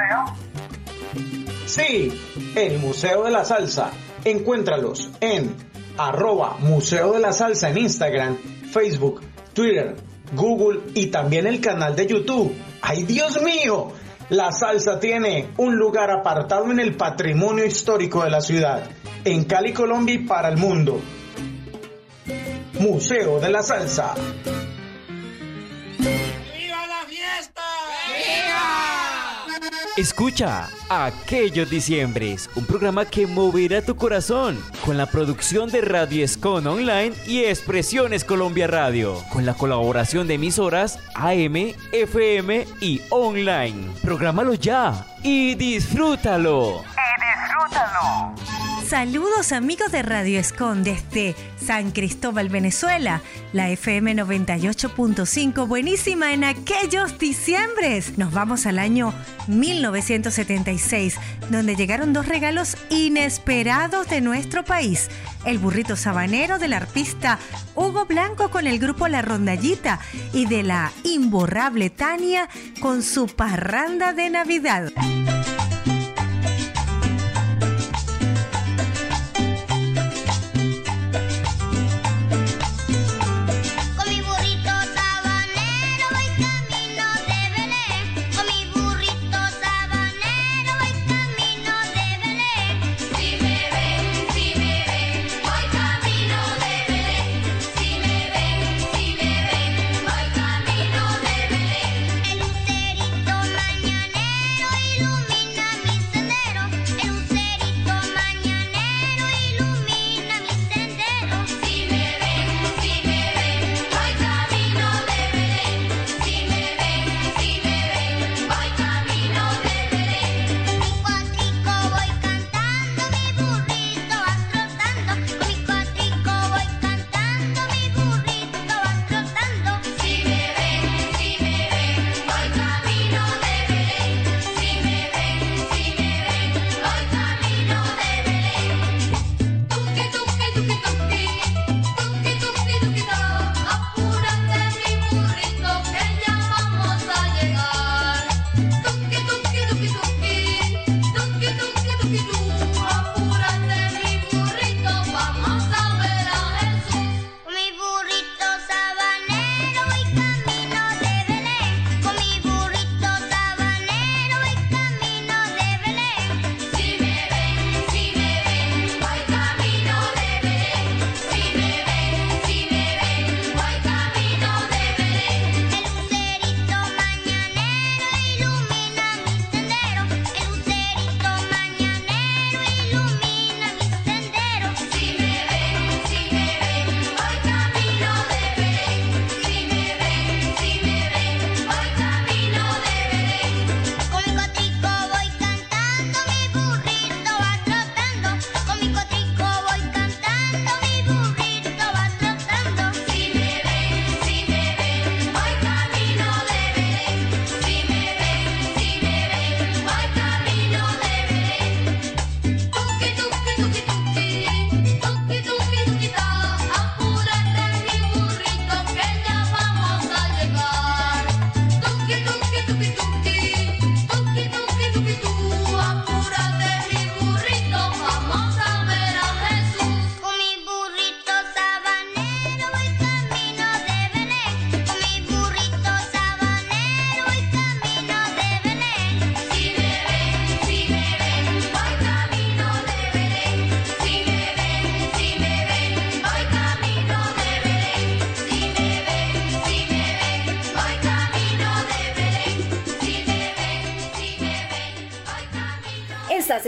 S59: Sí, el Museo de la Salsa. Encuéntralos en arroba Museo de la Salsa en Instagram, Facebook, Twitter, Google y también el canal de YouTube. ¡Ay, Dios mío! La salsa tiene un lugar apartado en el patrimonio histórico de la ciudad,
S60: en Cali, Colombia y para el mundo. Museo de la Salsa. ¡Viva la fiesta! ¡Viva!
S61: Escucha Aquellos Diciembres, un programa que moverá tu corazón con la producción de Radio Escon Online y Expresiones Colombia Radio, con la colaboración de emisoras AM, FM y online. Prográmalo ya y disfrútalo.
S62: Y disfrútalo. Saludos amigos de Radio Escon desde este San Cristóbal, Venezuela. La FM 98.5, buenísima en aquellos diciembres. Nos vamos al año 1976, donde llegaron dos regalos inesperados de nuestro país. El burrito sabanero del arpista Hugo Blanco con el grupo La Rondallita y de la imborrable Tania con su parranda de Navidad.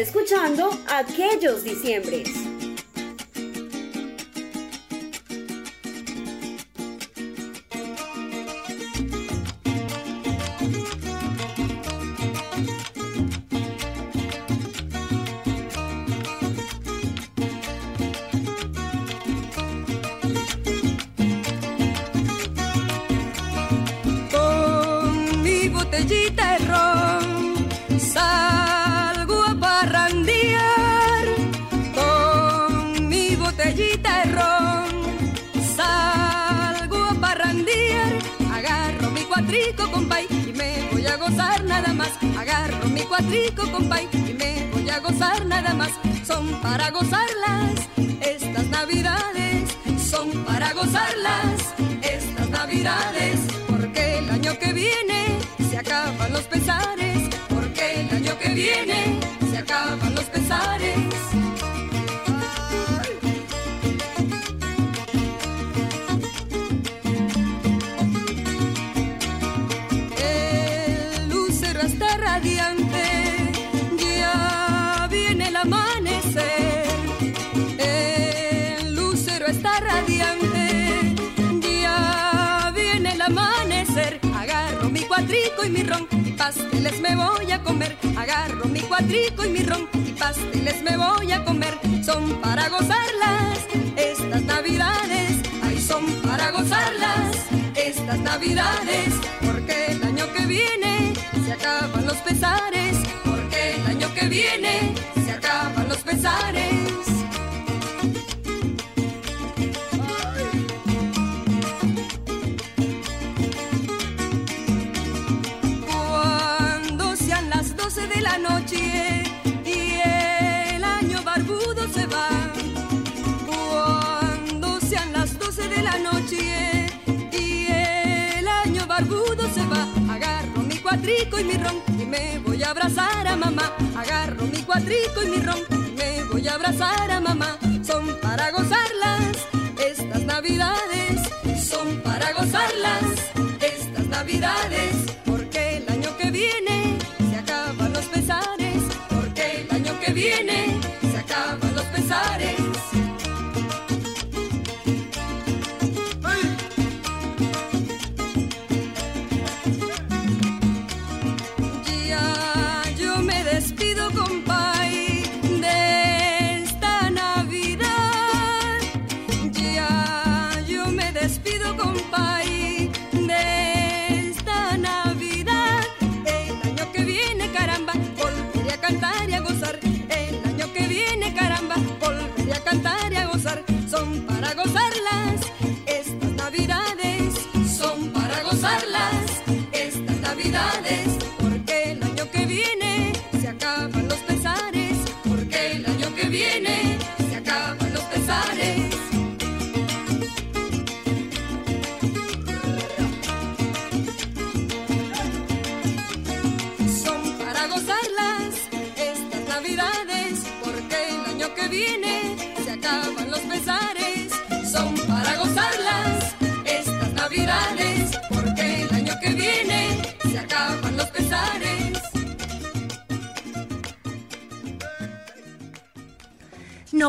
S63: escuchando Aquellos Diciembres.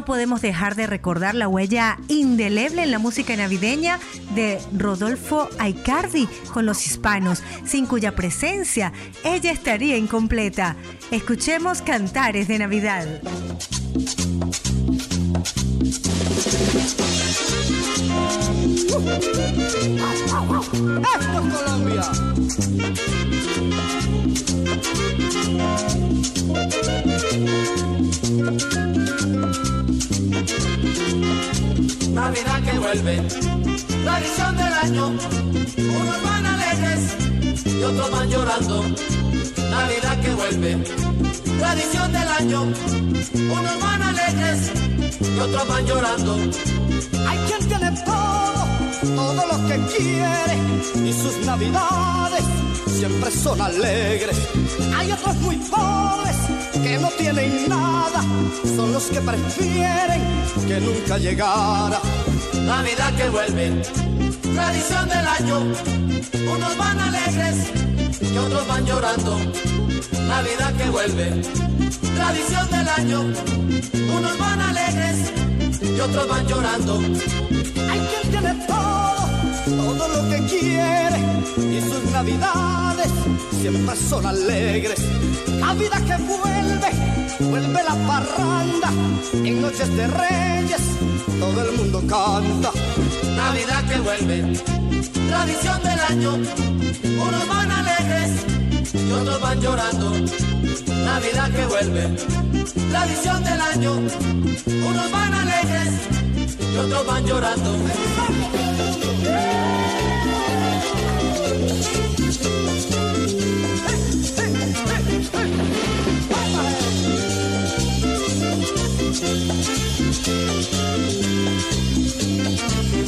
S64: Podemos dejar de recordar la huella indeleble en la música navideña de Rodolfo Aicardi con los hispanos, sin cuya presencia ella estaría incompleta. Escuchemos Cantares de Navidad.
S14: Tradición del año. Unos van alegres y otros van llorando. Navidad que vuelve, tradición del año. Unos van alegres y otros van llorando.
S22: Hay quien tiene todo, todo lo que quiere y sus navidades siempre son alegres. Hay otros muy pobres que no tienen nada, son los que prefieren que nunca llegara.
S14: Navidad que vuelve, tradición del año. Unos van alegres y otros van llorando. Navidad que vuelve, tradición del año. Unos van alegres y otros van llorando.
S22: Hay quien tiene todo, todo lo que quiere y sus navidades siempre son alegres. Navidad que vuelve, vuelve la parranda en noches de reyes, todo el mundo canta.
S14: Navidad que vuelve, tradición del año. Unos van alegres y otros van llorando. Navidad que vuelve, tradición del año. Unos van alegres y otros van llorando. Música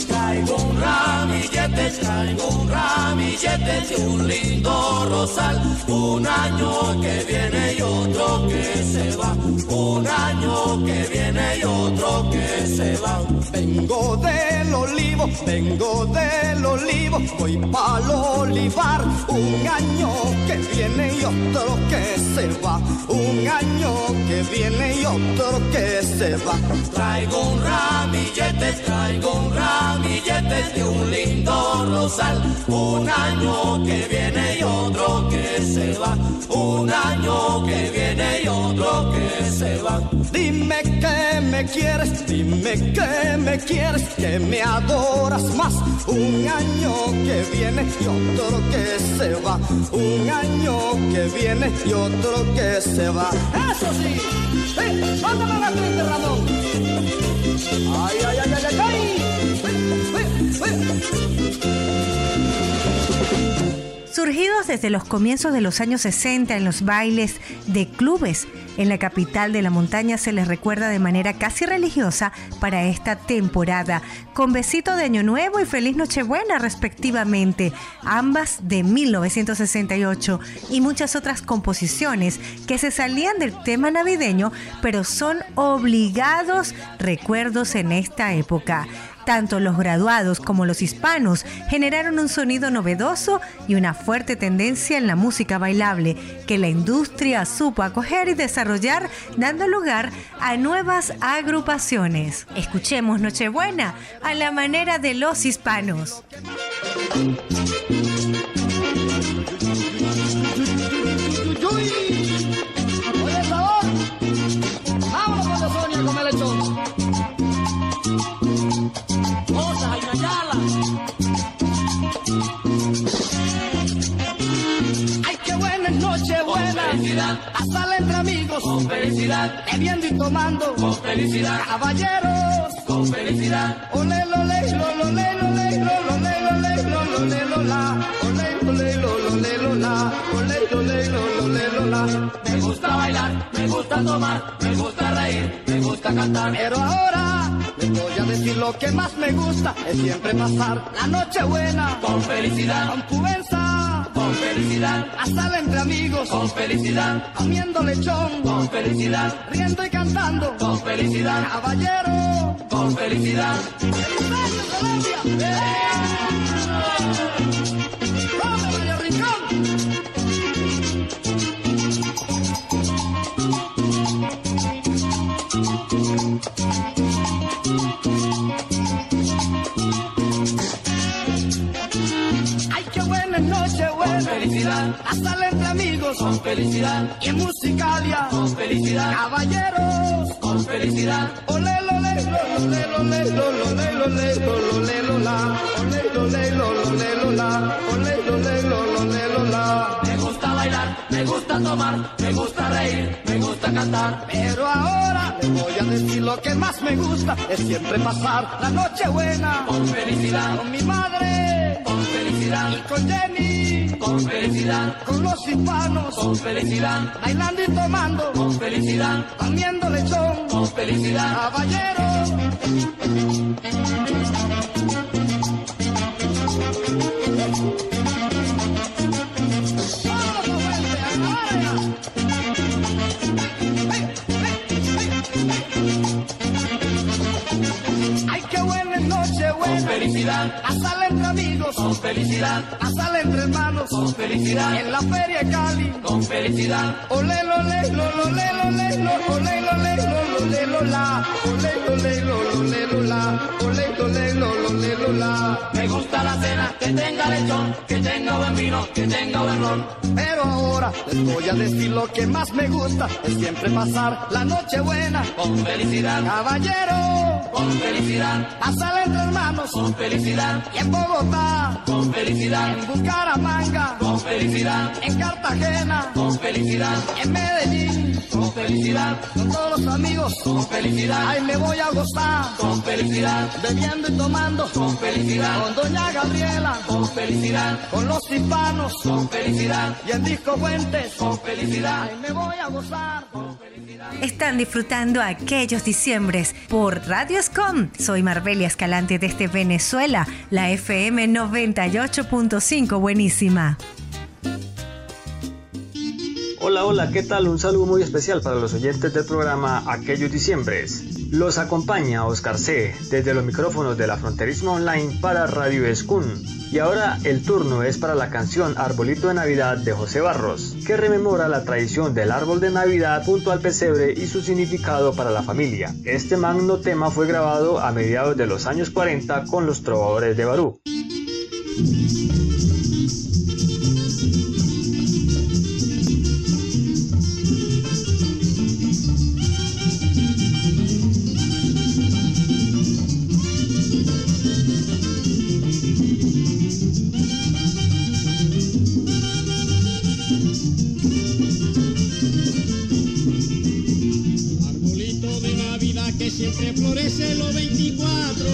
S14: Traigo un ramillete, traigo un ramillete de un lindo rosal. Un año que viene y otro que se va. Un año que viene y otro que
S22: se van. Vengo del olivo, vengo del olivo, voy pa'l olivar. Un año que viene y otro que se va. Un año que viene y otro que se va.
S14: Traigo un ramillete, traigo un ramillete de un lindo rosal. Un año que viene y otro que se va. Un año que viene y otro que se va.
S22: Dime que me quieres, dime que me quieres, que me adoras más. Un año que viene y otro que se va. Un año que viene y otro que se va. Eso sí, sí, mándame la triste Ramón. Ay, ay, ay, ay, ay, ay.
S64: Surgidos desde los comienzos de los años 60 en los bailes de clubes en la capital de la montaña se les recuerda de manera casi religiosa para esta temporada, con besito de Año Nuevo y Feliz Nochebuena respectivamente, ambas de 1968 y muchas otras composiciones que se salían del tema navideño, pero son obligados recuerdos en esta época. Tanto los graduados como los hispanos generaron un sonido novedoso y una fuerte tendencia en la música bailable que la industria supo acoger y desarrollar, dando lugar a nuevas agrupaciones. Escuchemos Nochebuena a la manera de los hispanos.
S14: Felicidad.
S22: Pasarla entre amigos.
S14: Con felicidad.
S22: Bebiendo y tomando.
S14: Con felicidad.
S22: Caballeros.
S14: Con felicidad.
S22: Ole, lo, le, lo, lo, le, lo, le, lo, lo, le, lo, le, lo, lo, le, lo, la. Ole, lo, le, lo, lo, le, lo, la. Ole, lo, le, lo, lo, le, lo, la.
S14: Me gusta bailar, me gusta tomar, me gusta reír, me gusta cantar.
S22: Pero ahora les voy a decir lo que más me gusta es siempre pasar la noche buena
S14: Con felicidad.
S22: con pubenza,
S14: Con felicidad.
S22: pasarla entre amigos,
S14: Con felicidad.
S22: comiendo lechón,
S14: Con felicidad.
S22: riendo y cantando,
S14: Con felicidad.
S22: caballero,
S14: Con felicidad.
S22: ¡Feliz Colombia! ¡Vamos,
S14: Con felicidad.
S22: Pasarla entre amigos
S14: Con felicidad.
S22: y en musicalia,
S14: Con felicidad.
S22: caballeros,
S14: Con felicidad.
S22: Ole lo le lo le lo le lo lo le lo le lo lo le lo la Ole lo le lo le lo la Ole lo le lo le lo la
S14: Me gusta bailar, me gusta tomar, me gusta reír, me gusta cantar.
S22: Pero ahora les voy a decir lo que más me gusta Es siempre pasar la noche buena
S14: Con felicidad.
S22: Con mi madre
S14: Con felicidad.
S22: y con Jenny
S14: Con felicidad.
S22: Con los hispanos
S14: Con felicidad.
S22: Bailando y tomando
S14: Con felicidad.
S22: Comiendo lechón
S14: Con felicidad.
S22: Caballero buena.
S14: felicidad.
S22: Pasarla entre amigos,
S14: Con felicidad.
S22: pasarla entre hermanos.
S14: Con felicidad.
S22: En la feria Cali.
S14: Con felicidad.
S22: Ole, lo, le, lo, lo, le, lo, le, lo, ole, lo, le, lo, lo, le, lo, la. Ole, lo, le, lo, lo, le, lo, la. Ole, lo, le, lo, lo, le, lo, la.
S14: Me gusta la cena, que tenga lechón, que tenga buen vino, que tenga buen ron.
S22: Pero ahora les voy a decir lo que más me gusta. Es siempre pasar la noche buena.
S14: Con felicidad.
S22: Caballero,
S14: Con felicidad.
S22: pasarla entre hermanos.
S14: Con felicidad.
S22: Y en Bogotá,
S14: Con felicidad.
S22: en Bucaramanga,
S14: Con felicidad.
S22: en Cartagena,
S14: Con felicidad.
S22: en Medellín,
S14: Con felicidad.
S22: con todos los amigos.
S14: Con felicidad.
S22: Ay, me voy a gozar,
S14: Con felicidad.
S22: bebiendo y tomando.
S14: Con felicidad.
S22: Con doña Gabriela,
S14: Con felicidad.
S22: con los hispanos.
S14: Con felicidad.
S22: Y en Disco Fuentes,
S14: Con felicidad.
S22: ay, me voy a gozar.
S64: Están disfrutando aquellos diciembres por Radio Escom. Soy Marbelia Escalante desde Venezuela, la FM 98.5, buenísima.
S65: Hola, hola, ¿qué tal? Un saludo muy especial para los oyentes del programa Aquellos Diciembres. Los acompaña Oscar C. desde los micrófonos de la Fronterismo Online para Radio Escun. Y ahora el turno es para la canción Arbolito de Navidad de José Barros, que rememora la tradición del árbol de Navidad junto al pesebre y su significado para la familia. Este magno tema fue grabado a mediados de los años 40 con los trovadores de Barú.
S66: Siempre florece los 24.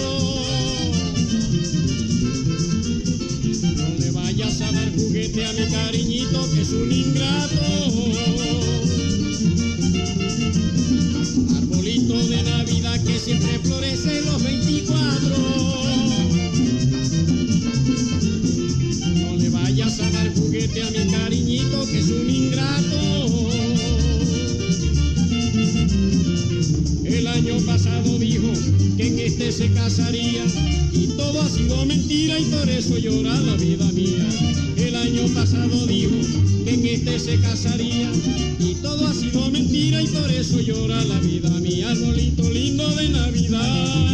S66: Se casaría y todo ha sido mentira y por eso llora la vida mía. El año pasado dijo que en este se casaría y todo ha sido mentira y por eso llora la vida mía. Arbolito lindo de Navidad.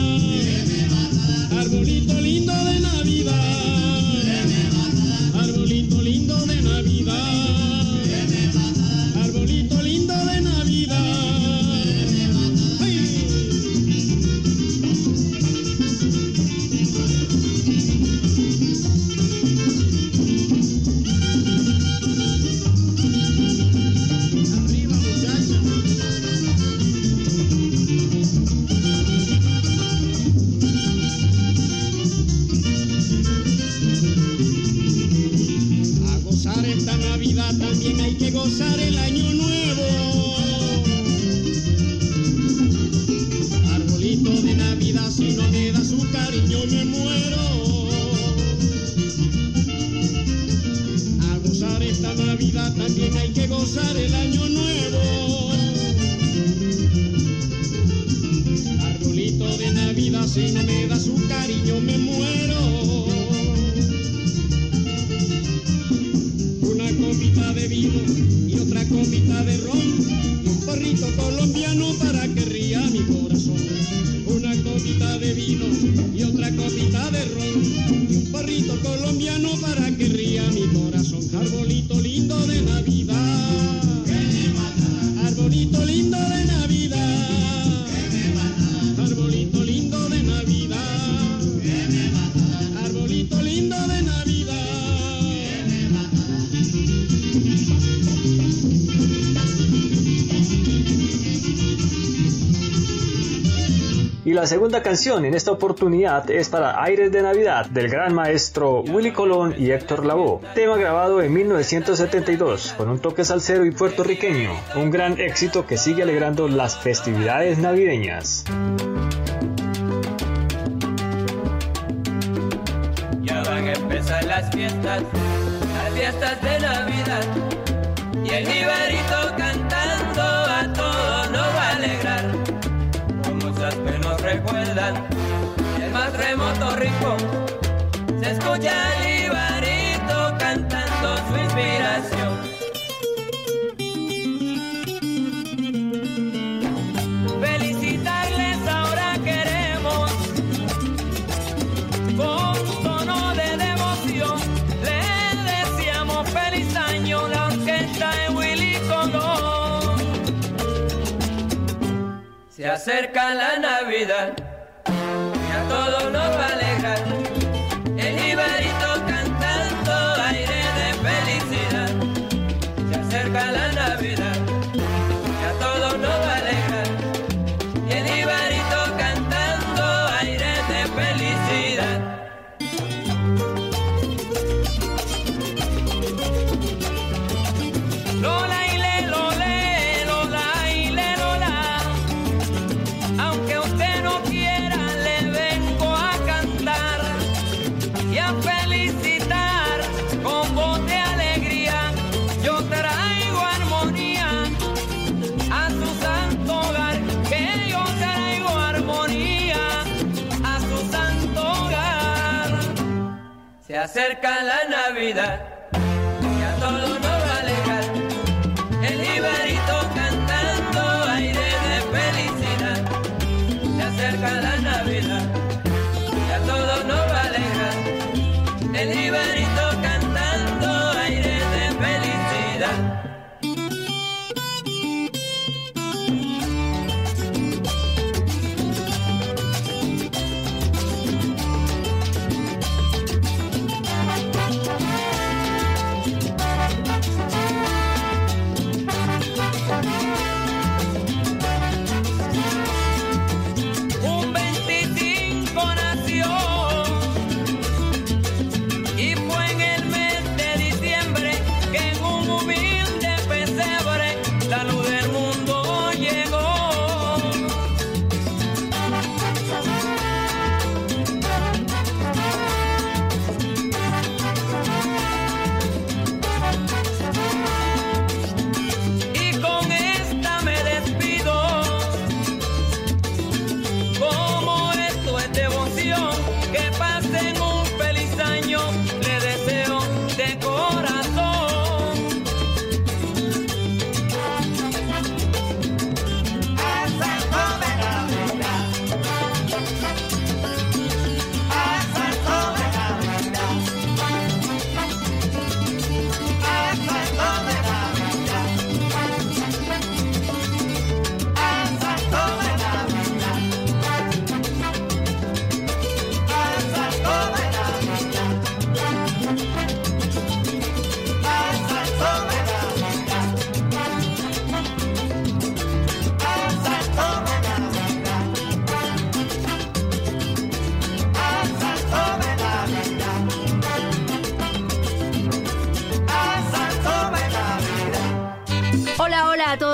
S65: La segunda canción en esta oportunidad es para Aires de Navidad del gran maestro Willy Colón y Héctor Lavoe, tema grabado en 1972 con un toque salsero y puertorriqueño, un gran éxito que sigue alegrando las festividades navideñas.
S67: Ya van a empezar las fiestas, las fiestas de rincón. Se escucha el jibarito cantando su inspiración. Felicitarles ahora queremos con tono de devoción le deseamos feliz año la orquesta de Willy Colón. Se acerca la Navidad acerca la Navidad.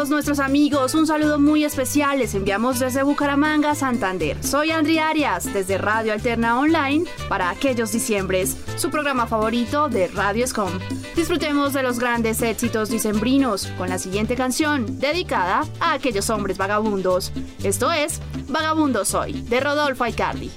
S67: nuestros amigos un saludo muy especial. Les enviamos desde Bucaramanga, Santander. Soy Andri Arias, desde Radio Alterna Online, para aquellos diciembres, su programa favorito de Radio Scom. Disfrutemos de los grandes éxitos dicembrinos con la siguiente canción, dedicada a aquellos hombres vagabundos. Esto es Vagabundo Soy, de Rodolfo Aicardi.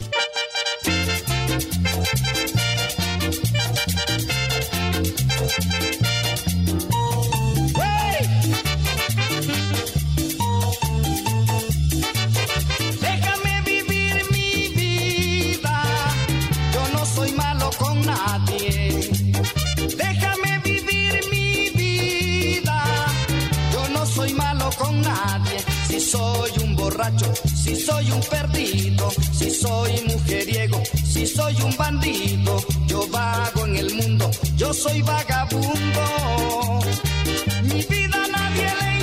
S68: si soy un perdido, si soy mujeriego, si soy un bandido, yo vago en el mundo, yo soy vagabundo. Mi vida nadie le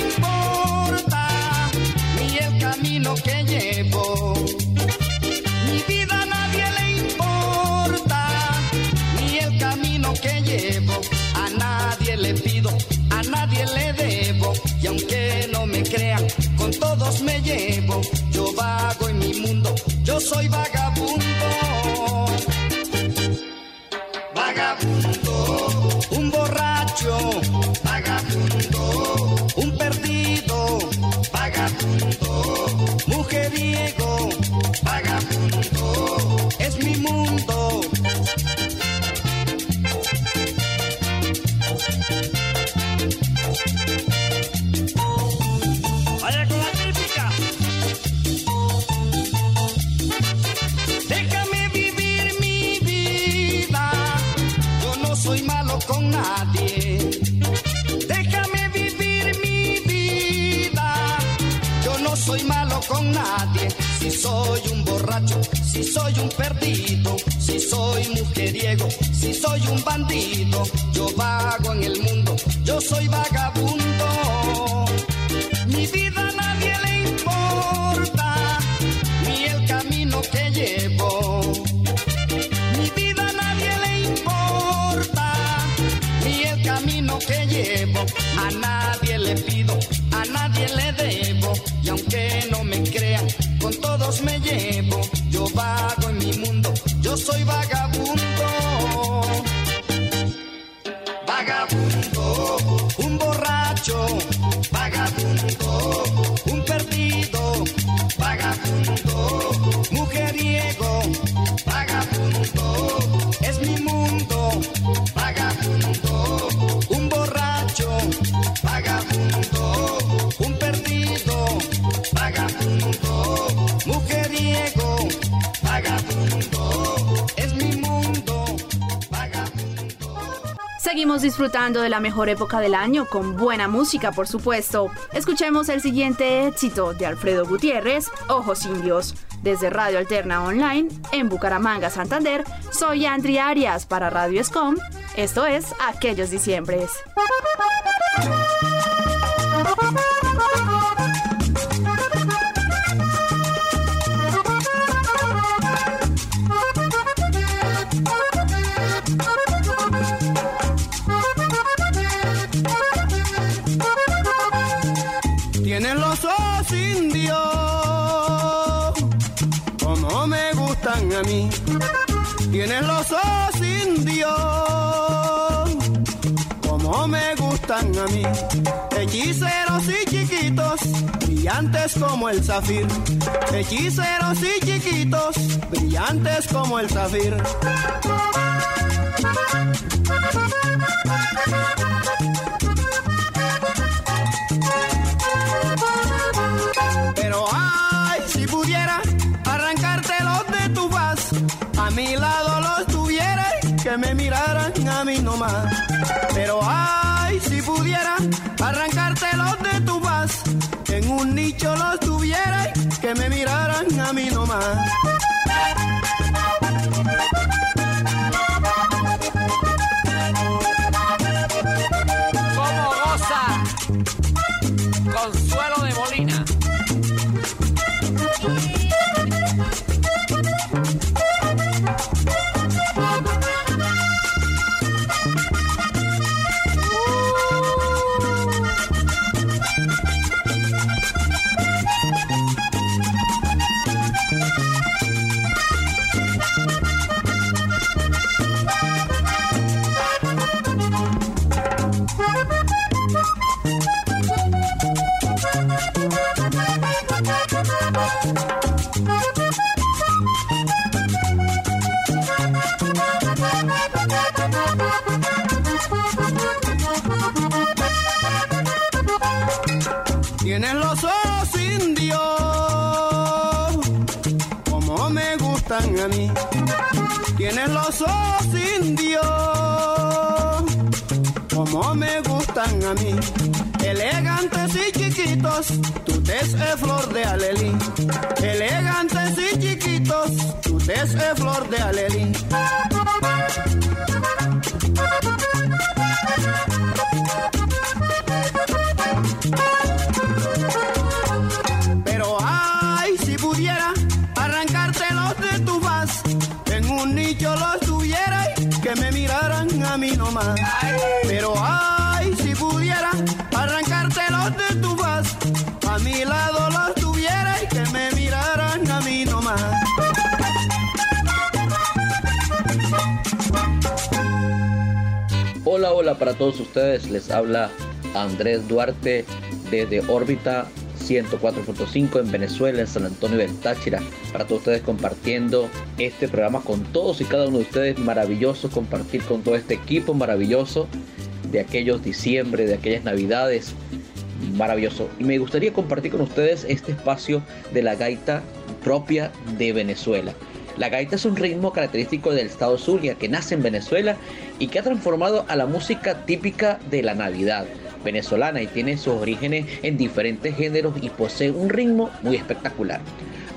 S68: soy
S67: vaga disfrutando de la mejor época del año con buena música, por supuesto. Escuchemos el siguiente éxito de Alfredo Gutiérrez, Ojos Indios. Desde Radio Alterna Online, en Bucaramanga, Santander, soy Andri Arias para Radio Escom. Esto es Aquellos Diciembres.
S68: Tienes los indios, como me gustan a mí. Hechiceros y chiquitos, brillantes como el zafir. Hechiceros y chiquitos, brillantes como el zafir. Pero ay, si pudiera arrancártelos de tu faz, a mi lado que me miraran a mí nomás. Pero ay, si pudiera arrancártelos de tu faz, en un nicho los tuviera que me miraran a mí nomás. Chiquitos, tu flor de alelí. Elegantes y chiquitos, tu tez es flor de alelí.
S69: Para todos ustedes. Les habla Andrés Duarte desde órbita 104.5 en Venezuela, en San Antonio del Táchira. Para todos ustedes compartiendo este programa con todos y cada uno de ustedes. Maravilloso compartir con todo este equipo maravilloso de aquellos diciembre, de aquellas navidades. Maravilloso. Y me gustaría compartir con ustedes este espacio de la gaita propia de Venezuela. La gaita es un ritmo característico del estado Zulia que nace en Venezuela y que ha transformado a la música típica de la Navidad venezolana y tiene sus orígenes en diferentes géneros y posee un ritmo muy espectacular.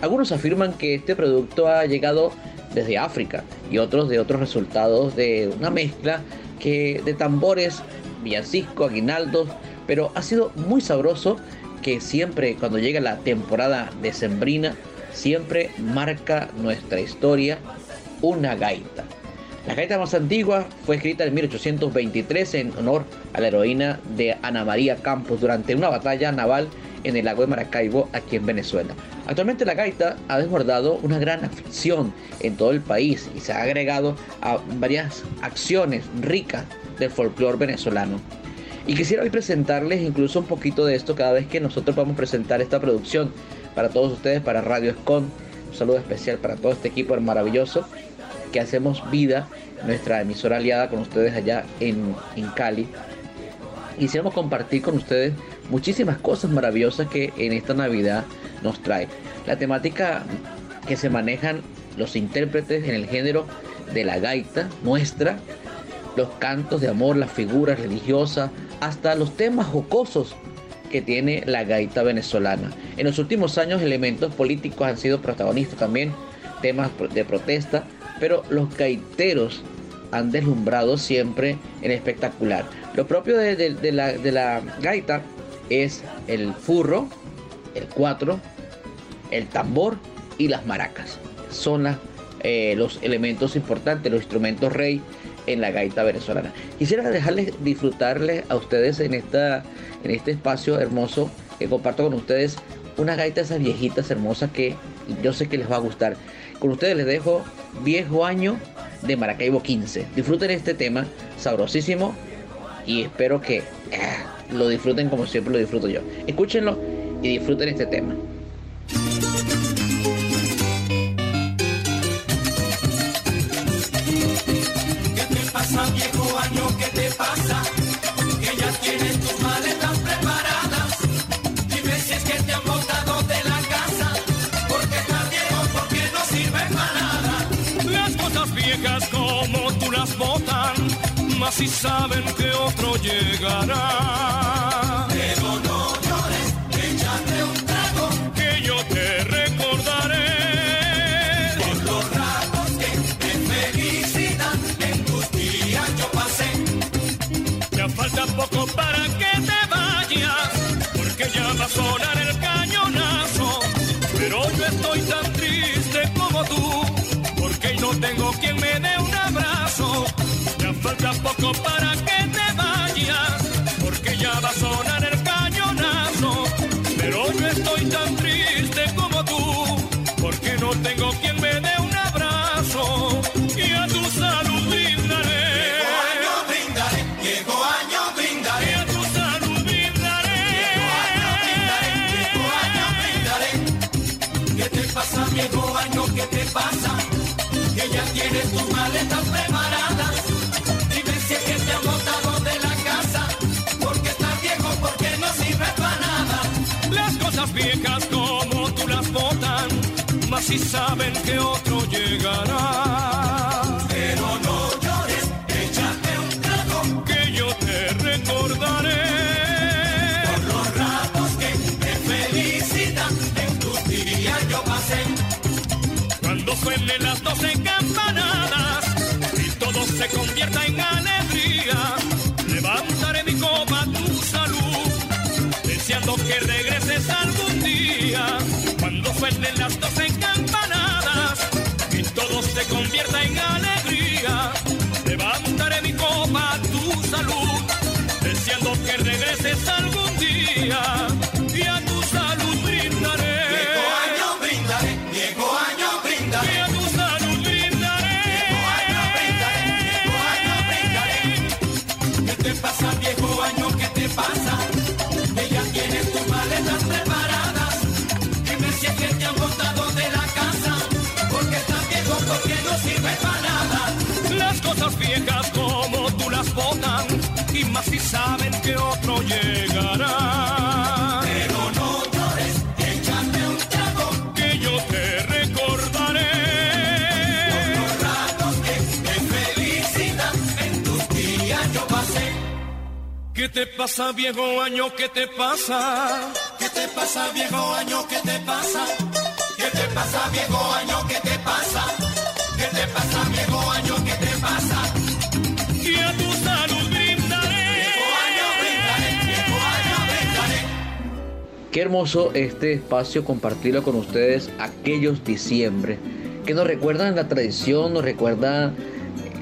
S69: Algunos afirman que este producto ha llegado desde África y otros de otros resultados de una mezcla que de tambores, villancico, aguinaldos, pero ha sido muy sabroso que siempre cuando llega la temporada decembrina siempre marca nuestra historia una gaita. La gaita más antigua fue escrita en 1823 en honor a la heroína de Ana María Campos durante una batalla naval en el lago de Maracaibo aquí en Venezuela. Actualmente la gaita ha desbordado una gran afición en todo el país y se ha agregado a varias acciones ricas del folclore venezolano. Y quisiera hoy presentarles incluso un poquito de esto cada vez que nosotros vamos a presentar esta producción para todos ustedes, para Radio Escon. Un saludo especial para todo este equipo maravilloso que hacemos vida, nuestra emisora aliada con ustedes allá en, en Cali. Quisiéramos compartir con ustedes muchísimas cosas maravillosas que en esta Navidad nos trae. La temática que se manejan los intérpretes en el género de la gaita nuestra los cantos de amor, las figuras religiosas, hasta los temas jocosos que tiene la gaita venezolana. En los últimos años elementos políticos han sido protagonistas también, temas de protesta, pero los gaiteros han deslumbrado siempre en espectacular. Lo propio de, la, gaita es el furro, el cuatro, el tambor y las maracas. Son eh, los elementos importantes, los instrumentos rey en la gaita venezolana. Quisiera dejarles disfrutarles a ustedes en, en este espacio hermoso que comparto con ustedes una gaita de esas viejitas hermosas que yo sé que les va a gustar. Con ustedes les dejo Viejo Año de Maracaibo 15. Disfruten este tema sabrosísimo y espero que eh, lo disfruten como siempre lo disfruto yo. Escúchenlo y disfruten este tema.
S14: ¿Qué te pasa, viejo año? ¿Qué te pasa? Si
S70: saben que otro llegará.
S14: Pero no llores, échate un trago.
S70: Que yo te recordaré.
S14: Por los ratos que de felicidad en tus días yo pasé.
S70: Ya falta poco para que te vayas, porque ya va a sonar el cañonazo. Pero yo estoy tan triste como tú, porque no tengo quien me dé un abrazo. Falta poco para que te vayas, Las cosas viejas como tú las botan, más si saben que otro llegará. Suenen las doce campanadas y todo se convierta en alegría, Las cosas viejas como tú las botan y más si saben que otro llegará.
S14: Pero no llores, échate un trago.
S70: Que yo te recordaré.
S14: Los ratos que de felicidad en tus días yo pasé.
S70: ¿Qué te pasa, viejo año? ¿Qué te pasa?
S14: ¿Qué te pasa, viejo año? ¿Qué te pasa? ¿Qué te pasa, viejo año? ¿Qué te pasa? ¿Qué te pasa, viejo año? ¿Qué te pasa?
S70: Y a tu salud brindaré.
S14: Viejo año brindaré, viejo año brindaré.
S69: Qué hermoso este espacio compartirlo con ustedes aquellos diciembre que nos recuerdan la tradición, nos recuerdan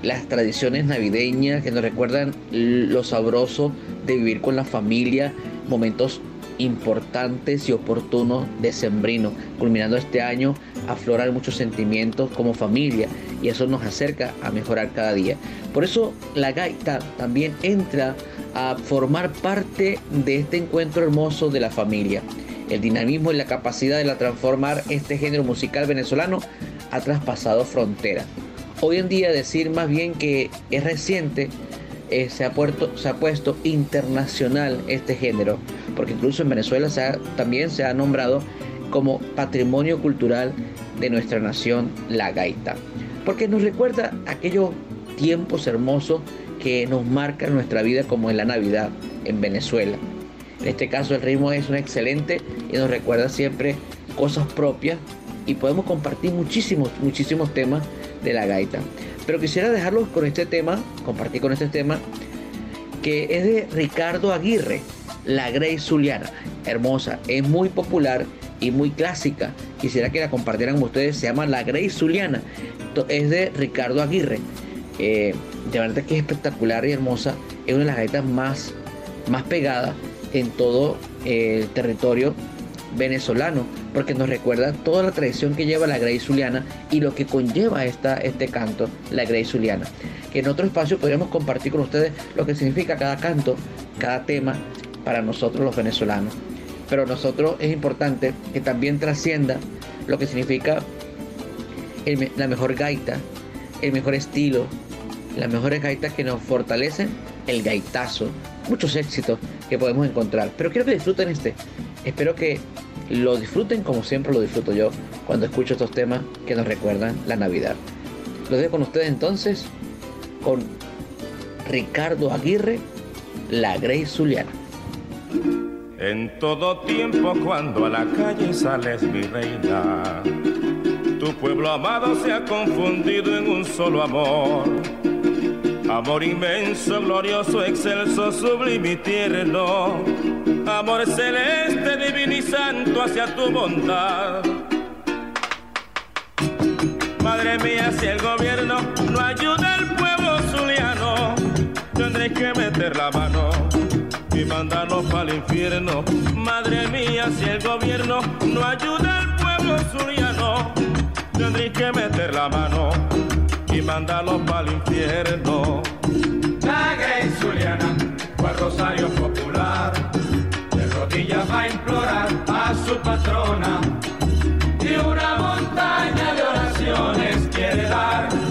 S69: las tradiciones navideñas, que nos recuerdan lo sabroso de vivir con la familia, momentos importantes y oportunos de sembrino. Culminando este año, afloran muchos sentimientos como familia y eso nos acerca a mejorar cada día. Por eso la gaita también entra a formar parte de este encuentro hermoso de la familia. El dinamismo y la capacidad de la transformar este género musical venezolano ha traspasado fronteras. Hoy en día decir más bien que es reciente eh, se, ha puesto, se ha puesto internacional este género, porque incluso en Venezuela también se ha nombrado como patrimonio cultural de nuestra nación la gaita, porque nos recuerda aquellos tiempos hermosos que nos marcan nuestra vida como en la Navidad en Venezuela. En este caso el ritmo es un excelente y nos recuerda siempre cosas propias y podemos compartir muchísimos, muchísimos temas de la gaita. Pero quisiera dejarlos con este tema, compartir con este tema, que es de Ricardo Aguirre, La Grey Zuliana. Hermosa, es muy popular y muy clásica. Quisiera que la compartieran con ustedes. Se llama La Grey Zuliana. Es de Ricardo Aguirre. Eh, de verdad que es espectacular y hermosa. Es una de las gaitas más, más pegadas en todo eh, el territorio venezolano, porque nos recuerda toda la tradición que lleva la Grey Zuliana y lo que conlleva esta, este canto, la Grey Zuliana. Que en otro espacio podríamos compartir con ustedes lo que significa cada canto, cada tema para nosotros los venezolanos. Pero nosotros es importante que también trascienda lo que significa la mejor gaita, el mejor estilo, las mejores gaitas que nos fortalecen, el gaitazo, muchos éxitos que podemos encontrar. Pero quiero que disfruten este. Espero que lo disfruten como siempre lo disfruto yo cuando escucho estos temas que nos recuerdan la Navidad. Los dejo con ustedes entonces con Ricardo Aguirre, la Grey Zuliana.
S34: En todo tiempo cuando a la calle sales mi reina, tu pueblo amado se ha confundido en un solo amor. Amor inmenso, glorioso, excelso, sublime y tierno. Amor celeste, divino y santo hacia tu bondad. Madre mía, si el gobierno no ayuda al pueblo zuliano, tendré que meter la mano y mandarlos para el infierno. Madre mía, si el gobierno no ayuda al pueblo zuliano, tendré que meter la mano y mandarlos para el infierno.
S14: La Grey Zuliana fue Rosario Popular, de rodillas va a implorar a su patrona y una montaña de oraciones quiere dar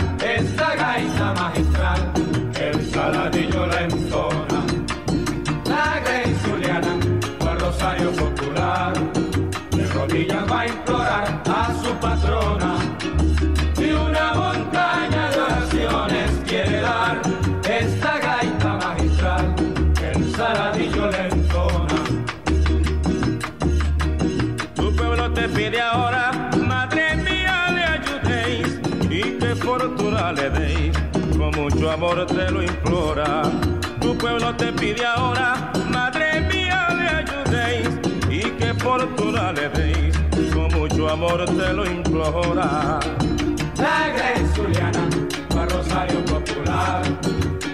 S14: a su patrona y una montaña de oraciones quiere dar esta gaita magistral el saladillo le entona.
S34: Tu pueblo te pide ahora, madre mía, le ayudéis y que fortuna le deis. Con mucho amor te lo implora. Tu pueblo te pide ahora, madre mía, le ayudéis y que fortuna le deis. Amor te lo implora.
S14: La Grey Zuliana al Rosario Popular,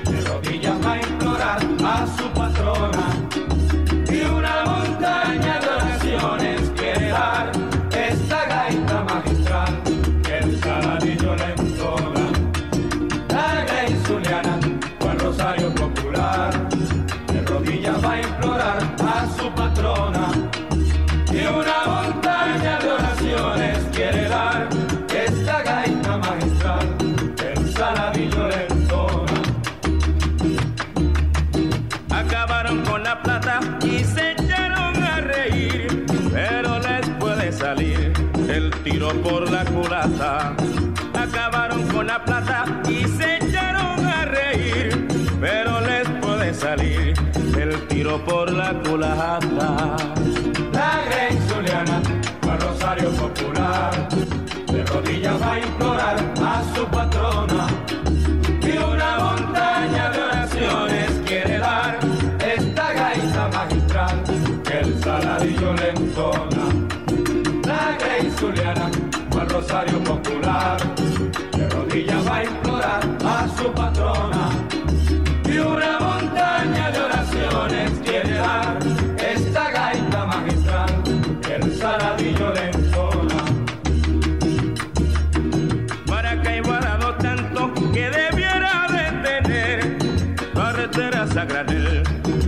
S14: de rodillas va a implorar a su
S34: tiro por la culata. Acabaron con la plata y se echaron a reír, pero les puede salir el tiro por la culata.
S14: La Grey Zuliana al Rosario Popular, de rodillas va a implorar a su patrona Rosario Popular, de rodillas va a implorar a su patrona y una montaña de oraciones quiere dar esta gaita magistral que el saladillo le entona.
S34: Maracaibo ha dado tanto que debiera de tener carreteras a granel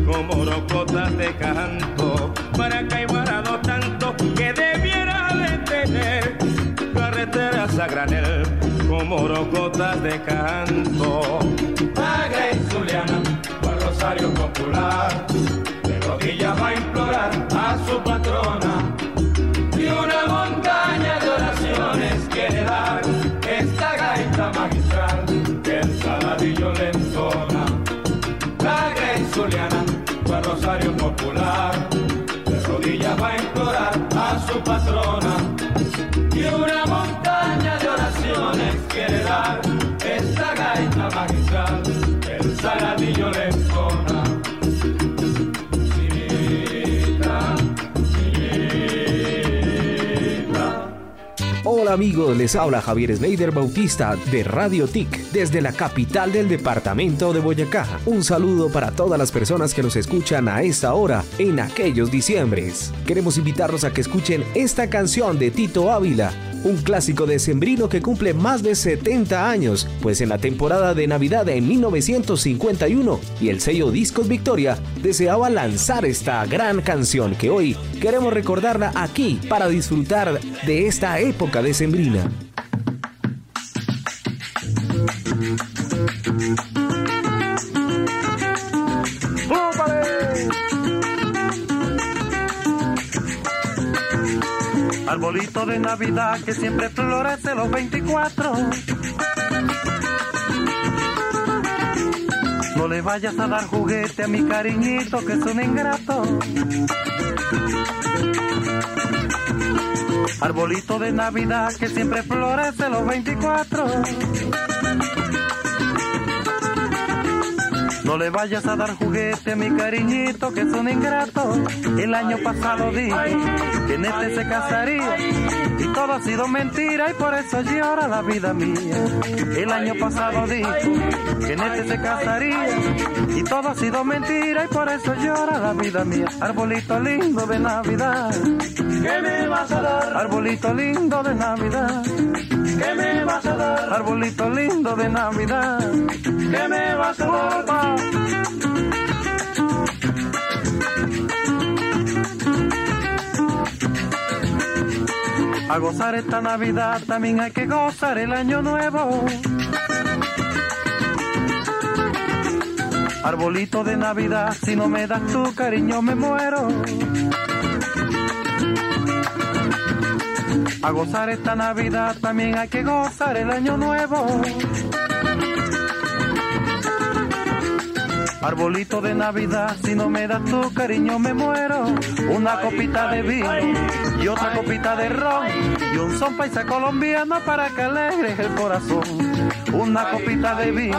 S34: como rocotas de canto. Maracaibo ha a como rocotas de canto.
S14: Magra y Zuliana, cual rosario popular, de rodillas va a implorar a su patrona. Y una montaña de oraciones quiere dar esta gaita magistral que el saladillo
S71: le entona. Magra y Zuliana, rosario popular, de rodillas va a implorar a su
S72: patrona. Amigos, les habla Javier Snyder Bautista de Radio TIC desde la capital del departamento de Boyacá. Un saludo para todas las personas que nos escuchan a esta hora en aquellos diciembres. Queremos invitarlos a que escuchen esta canción de Tito Ávila, un clásico decembrino que cumple más de 70 años, pues en la temporada de Navidad en 1951 y el sello Discos Victoria deseaba lanzar esta gran canción que hoy queremos recordarla aquí para disfrutar de esta época decembrina.
S73: Arbolito de Navidad que siempre florece los 24. No le vayas a dar juguete a mi cariñito que es un ingrato. Arbolito de Navidad que siempre florece los 24. No le vayas a dar juguete a mi cariñito que es un ingrato. El año pasado dije que en este se casaría y todo ha sido mentira y por eso llora la vida mía. El año pasado dije que en este se casaría y todo ha sido mentira y por eso llora la vida mía. Arbolito lindo de Navidad, ¿qué me vas a dar? Arbolito lindo de Navidad, ¿qué me vas a dar? Arbolito lindo de Navidad, ¿qué me vas a dar? A gozar esta Navidad también hay que gozar el año nuevo. Arbolito de Navidad, si no me das tu cariño me muero. A gozar esta Navidad también hay que gozar el año nuevo. Arbolito de Navidad, si no me das tu cariño me muero. Una copita de vino y otra copita de ron y un son paisa colombiano para que alegres el corazón. Una copita de vino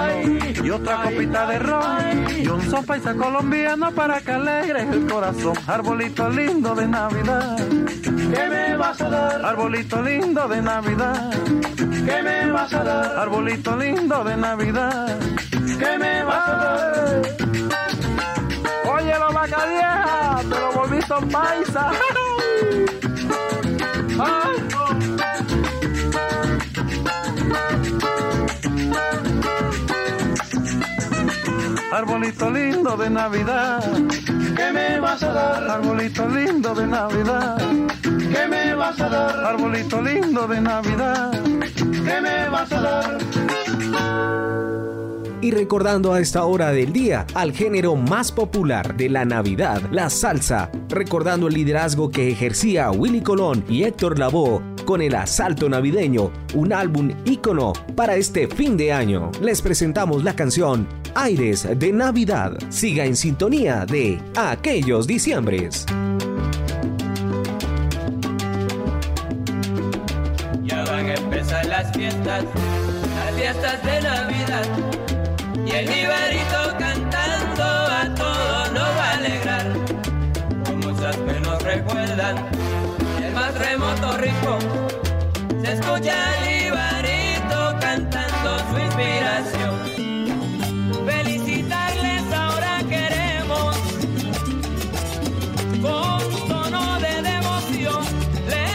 S73: y otra copita de ron y un son paisa colombiano para que alegres el corazón. Arbolito lindo de Navidad, ¿qué me vas a dar? Arbolito lindo de Navidad, ¿qué me vas a dar? Arbolito lindo de Navidad, ¿qué me vas a dar? Oye, la vaca vieja, te lo volviste un paisa. Ay. Arbolito lindo de Navidad, ¿qué me vas a dar? Arbolito lindo de Navidad, ¿qué me vas a dar? Arbolito lindo de Navidad, ¿qué me vas a dar?
S72: Y recordando a esta hora del día al género más popular de la Navidad, la salsa, recordando el liderazgo que ejercía Willy Colón y Héctor Lavoe con el Asalto Navideño, un álbum ícono para este fin de año. Les presentamos la canción Aires de Navidad. Siga en sintonía de aquellos diciembres.
S67: Ya van a empezar las fiestas, las fiestas de Navidad. Y el jibarito cantando a todos nos va a alegrar. Como esas que nos recuerdan el más remoto rincón. Se escucha el jibarito cantando su inspiración. Felicitarles ahora queremos con tono de devoción. Le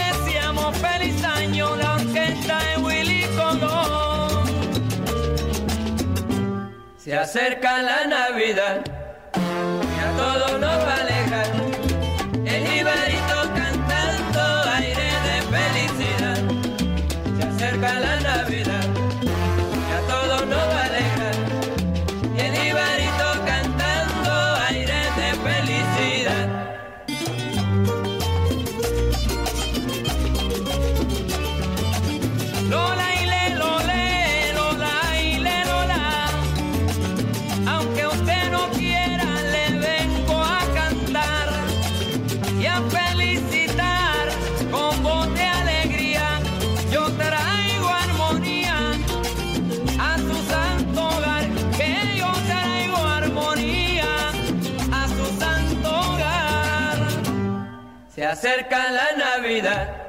S67: deseamos feliz año la orquesta de Willy Colón. Se acerca la Navidad y a todos nos acerca la Navidad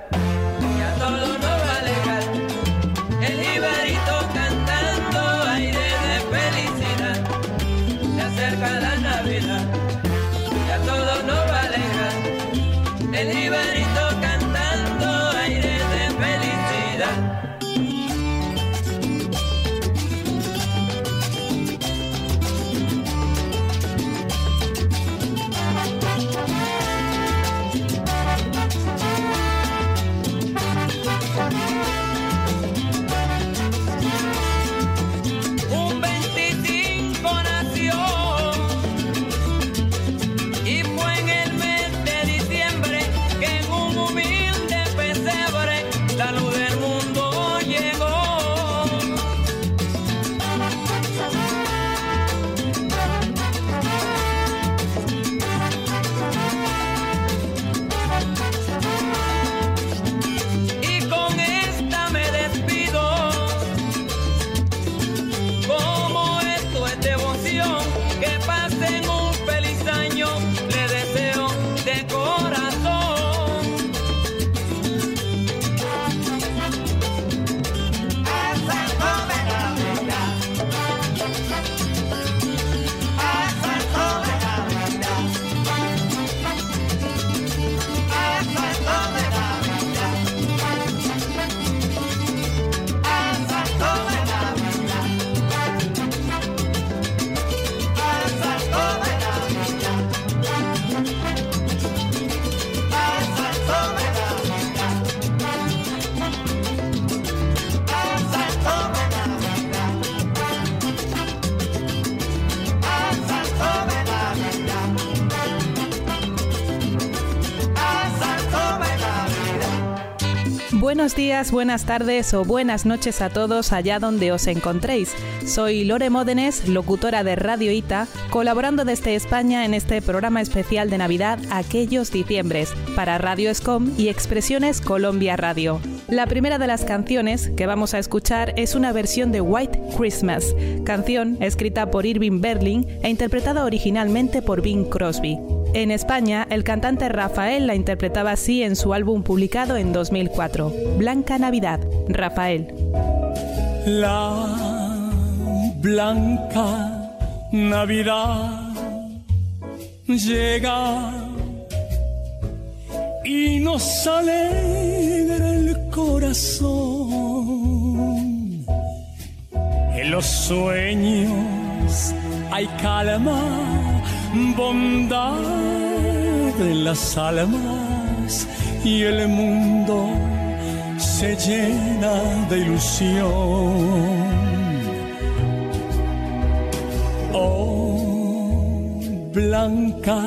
S74: Buenos días, buenas tardes o buenas noches a todos allá donde os encontréis. Soy Lore Módenes, locutora de Radio Ita, colaborando desde España en este programa especial de Navidad Aquellos Diciembres para Radio Escom y Expresiones Colombia Radio. La primera de las canciones que vamos a escuchar es una versión de White Christmas, canción escrita por Irving Berlin e interpretada originalmente por Bing Crosby. En España, el cantante Rafael la interpretaba así en su álbum publicado en 2004, Blanca Navidad. Rafael.
S70: La blanca Navidad llega y nos alegra el corazón. En los sueños hay calma, bondad en las almas y el mundo se llena de ilusión. Oh, blanca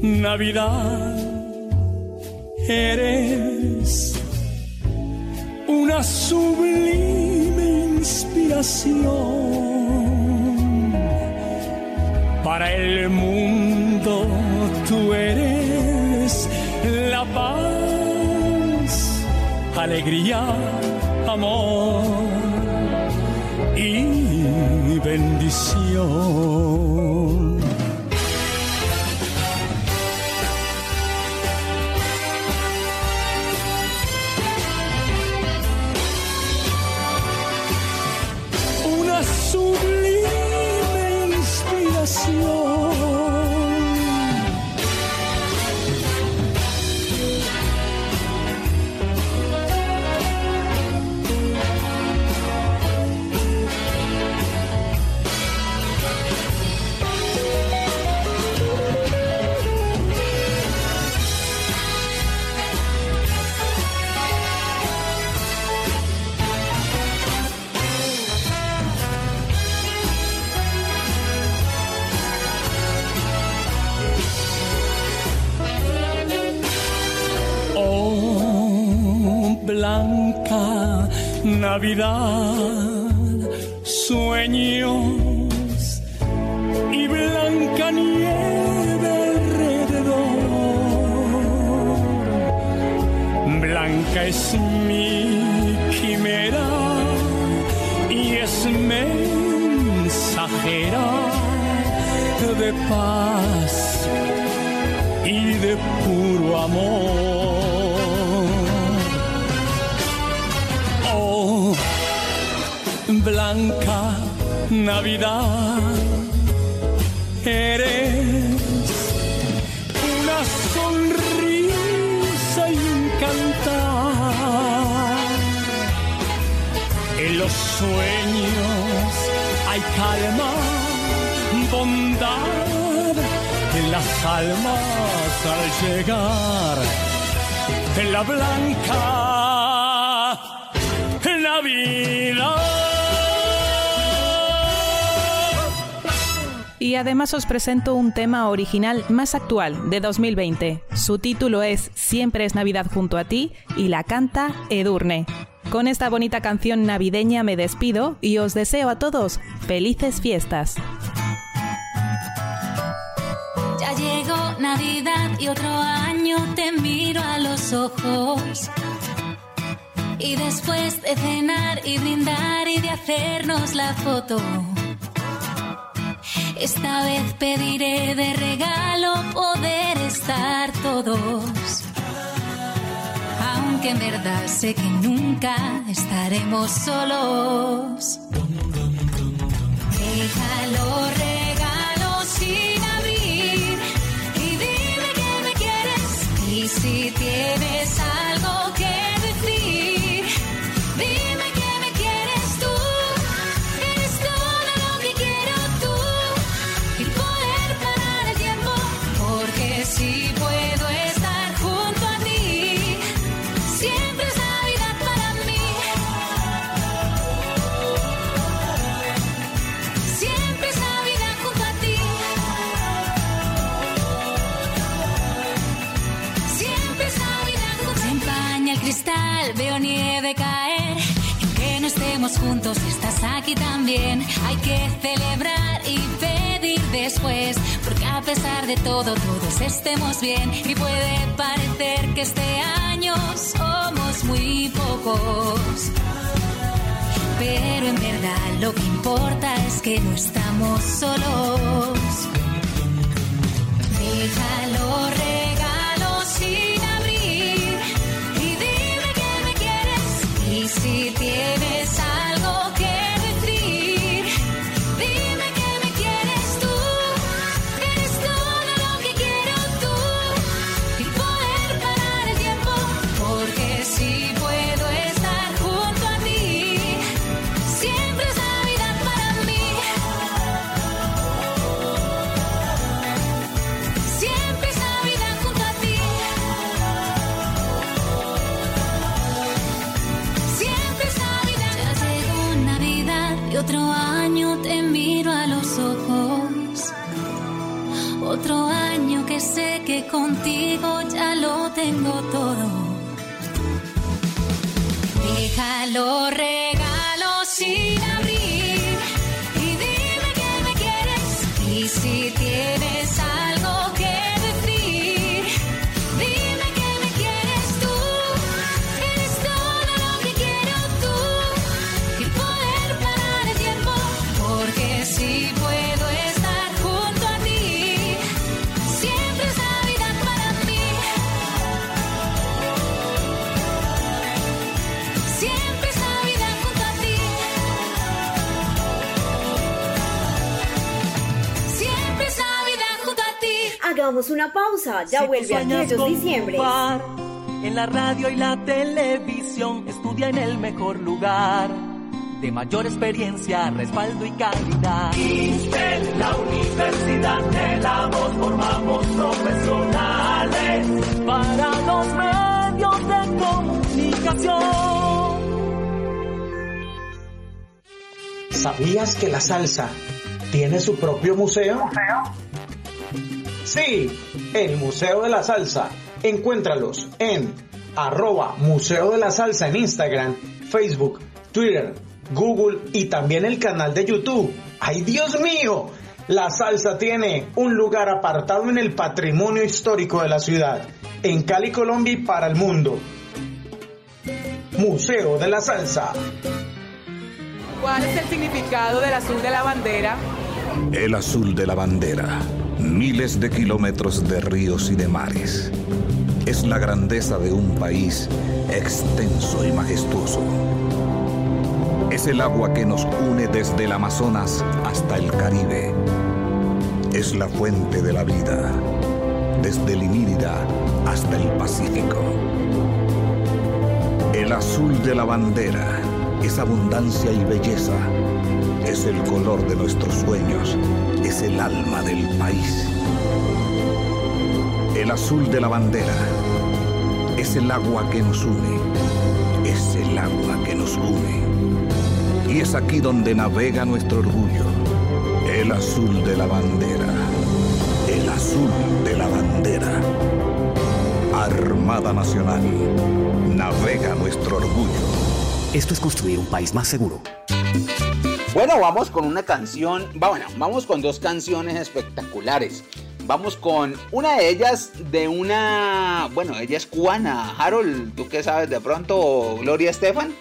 S70: Navidad, eres una sublime inspiración para el mundo. Tú eres la paz, alegría, amor y bendición. Navidad, sueños y blanca nieve alrededor. Blanca es mi quimera y es mensajera de paz y de puro amor. Blanca Navidad, eres una sonrisa y un cantar. En los sueños hay calma, bondad en las almas al llegar en la blanca Navidad.
S74: Y además os presento un tema original más actual de 2020. Su título es Siempre es Navidad junto a ti y la canta Edurne. Con esta bonita canción navideña me despido y os deseo a todos felices fiestas.
S30: Ya llegó Navidad y otro año te miro a los ojos. Y después de cenar y brindar y de hacernos la foto, esta vez pediré de regalo poder estar todos. Aunque en verdad sé que nunca estaremos solos. Déjalo regalo sin abrir y dime que me quieres y si tienes algo veo nieve caer. Y aunque no estemos juntos, estás aquí también. Hay que celebrar y pedir después. Porque a pesar de todo, todos estemos bien. Y puede parecer que este año somos muy pocos. Pero en verdad lo que importa es que no estamos solos. Déjalo regalo y si tienes algo contigo ya lo tengo todo. Déjalo regalo sin abrir y dime que me quieres y si tienes algo
S63: Hagamos una pausa, ya
S75: Si
S63: vuelve aquellos diciembre.
S75: En la radio y la televisión, estudia en el mejor lugar. De mayor experiencia, respaldo y calidad.
S14: En la Universidad de la Voz formamos profesionales
S75: Para los medios de comunicación.
S60: ¿Sabías que la salsa tiene su propio museo? Sí, el Museo de la Salsa. Encuéntralos en arroba Museo de la Salsa en Instagram, Facebook, Twitter, Google y también el canal de YouTube. ¡Ay, Dios mío! La salsa tiene un lugar apartado en el patrimonio histórico de la ciudad, en Cali, Colombia y para el mundo. Museo de la Salsa.
S2: ¿Cuál es el significado del azul de la bandera?
S31: El azul de la bandera miles de kilómetros de ríos y de mares. Es la grandeza de un país extenso y majestuoso. Es el agua que nos une desde el Amazonas hasta el Caribe. Es la fuente de la vida, desde el Inírida hasta el Pacífico. El azul de la bandera es abundancia y belleza. Es el color de nuestros sueños, es el alma del país. El azul de la bandera es el agua que nos une, es el agua que nos une. Y es aquí donde navega nuestro orgullo, el azul de la bandera, el azul de la bandera. Armada Nacional, navega nuestro orgullo.
S76: Esto es construir un país más seguro.
S2: Bueno, vamos con una canción, bueno, vamos con dos canciones espectaculares. Vamos con una de ellas de una, bueno, ella es cubana. Harold, ¿tú qué sabes de pronto? Gloria Estefan.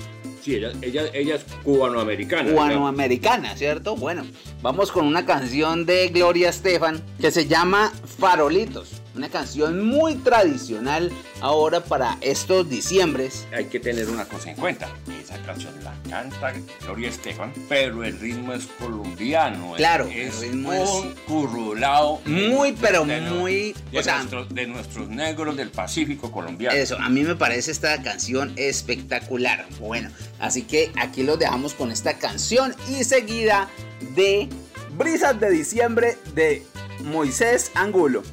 S77: Sí, ella, ella, ella es cubanoamericana.
S2: Cubanoamericana, ¿cierto? Bueno, vamos con una canción de Gloria Estefan que se llama Farolitos. Una canción muy tradicional ahora para estos diciembres.
S77: Hay que tener una cosa en cuenta. Esa canción la canta Gloria Estefan, pero el ritmo es colombiano.
S2: Claro,
S77: es
S2: el ritmo
S77: un
S2: es-. Muy, pero
S77: de lo-
S2: muy-
S77: De,
S2: o sea-
S77: nuestros, de nuestros negros del Pacífico colombiano.
S2: Eso, a mí me parece esta canción espectacular. Bueno, así que aquí los dejamos con esta canción y seguida de Brisas de Diciembre de Moisés Angulo.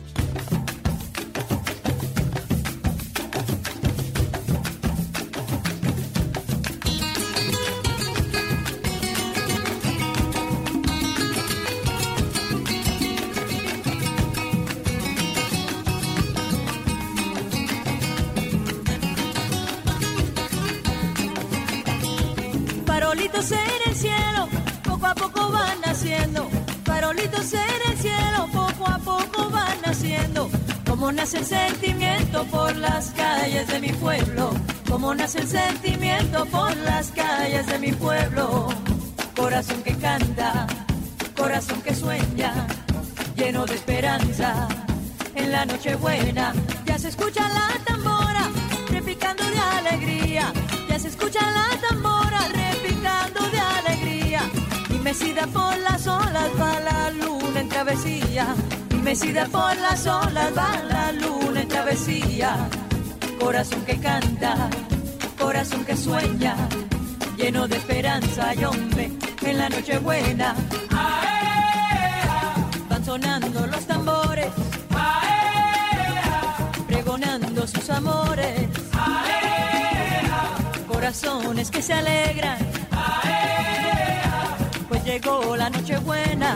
S78: Como nace el sentimiento por las calles de mi pueblo. Como nace el sentimiento por las calles de mi pueblo. Corazón que canta, corazón que sueña, lleno de esperanza. En la noche buena ya se escucha la tambora, repicando de alegría. Ya se escucha la tambora, repicando de alegría. Y mecida por las olas va la luna en travesía. Mecida por las olas va la luna en travesía. Corazón que canta, corazón que sueña, lleno de esperanza y hombre en la noche buena. Van sonando los tambores, pregonando sus amores. Corazones que se alegran, pues llegó la noche buena.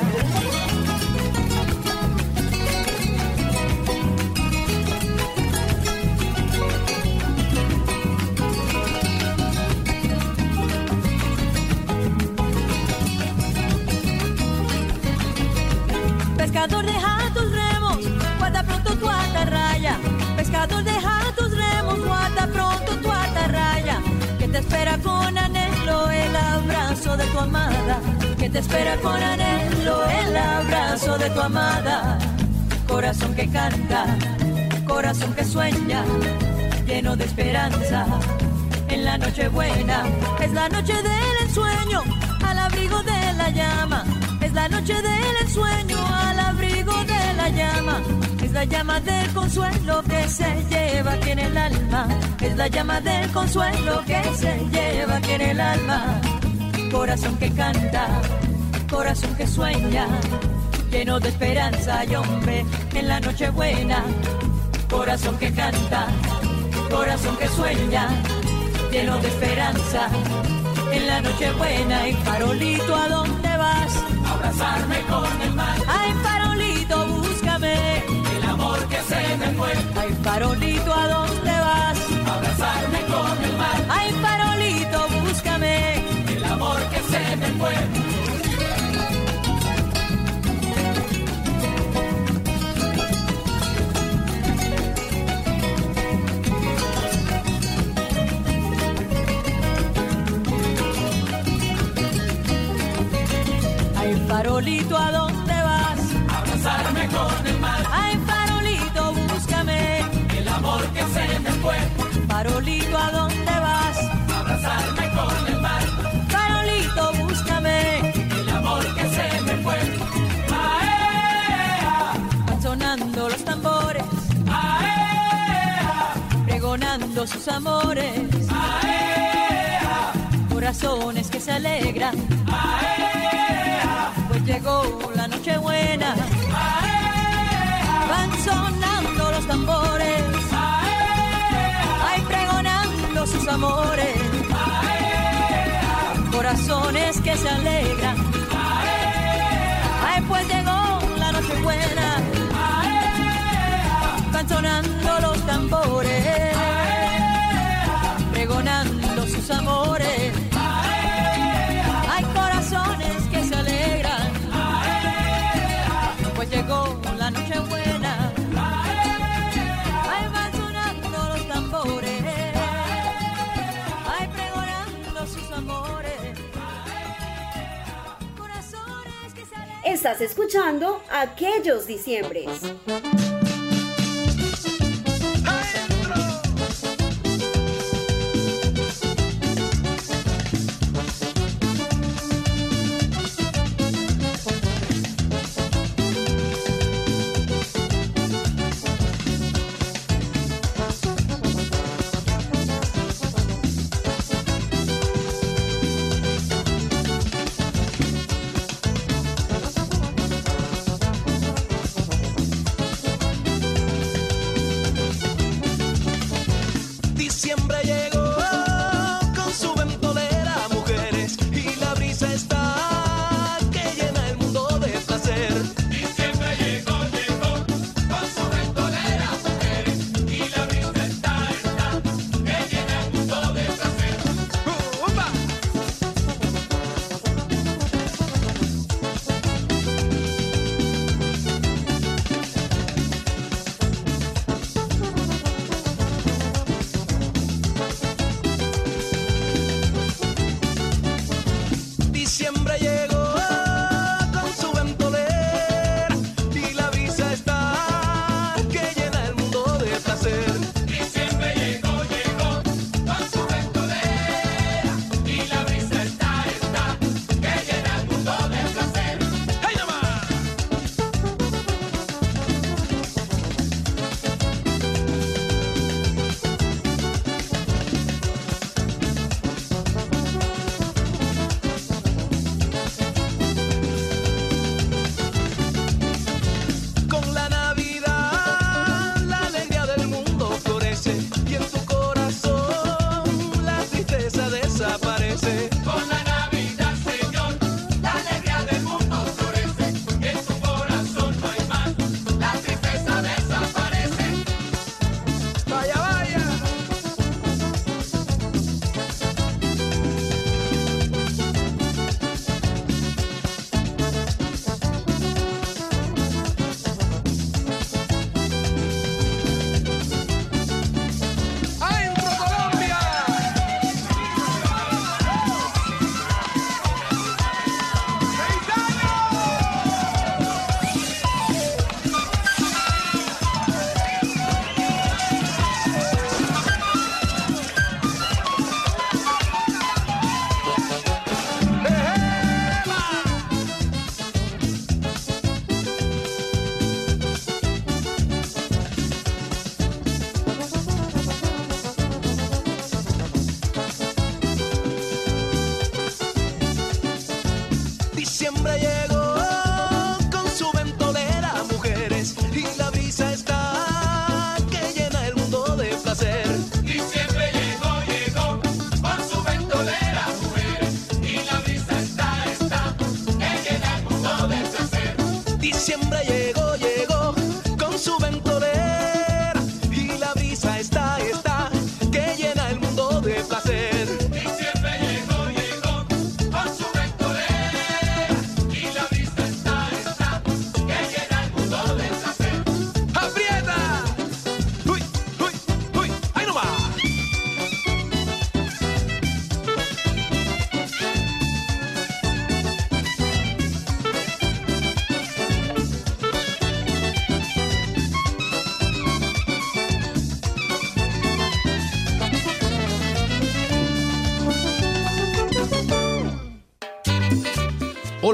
S78: Pescador deja tus remos, guarda pronto tu atarraya. Pescador deja tus remos, guarda pronto tu atarraya. Que te espera con anhelo el abrazo de tu amada. Que te espera con anhelo el abrazo de tu amada. Corazón que canta, corazón que sueña, lleno de esperanza. En la noche buena es la noche del ensueño, al abrigo de la llama. Es la noche del ensueño, al la llama. Es la llama del consuelo que se lleva aquí en el alma. Es la llama del consuelo que se lleva aquí en el alma. Corazón que canta, corazón que sueña, lleno de esperanza y hombre en la noche buena. Corazón que canta, corazón que sueña, lleno de esperanza. En la noche buena y farolito, ¿a dónde vas?
S14: Abrazarme con el mar.
S78: Ay, farolito,
S14: fue.
S78: Ay, farolito, ¿a dónde vas?
S14: Abrazarme con el mar.
S78: Ay, farolito, búscame.
S14: El amor que se me fue.
S78: Ay, farolito, ¿a dónde vas?
S75: abrazarme con el mar.
S78: Farolito, ¿a dónde vas?
S75: abrazarme con el mar.
S78: Farolito, búscame.
S75: El amor que se me fue. Aea,
S78: Van sonando los tambores,
S75: aea,
S78: pregonando sus amores.
S75: aea,
S78: Corazones que se alegran,
S75: aea,
S78: pues llegó la noche buena. Van sonando los tambores, sus amores. Corazones que se alegran, ay, pues llegó la noche buena. Sonando los tambores, pregonando sus amores.
S1: Estás escuchando aquellos diciembres.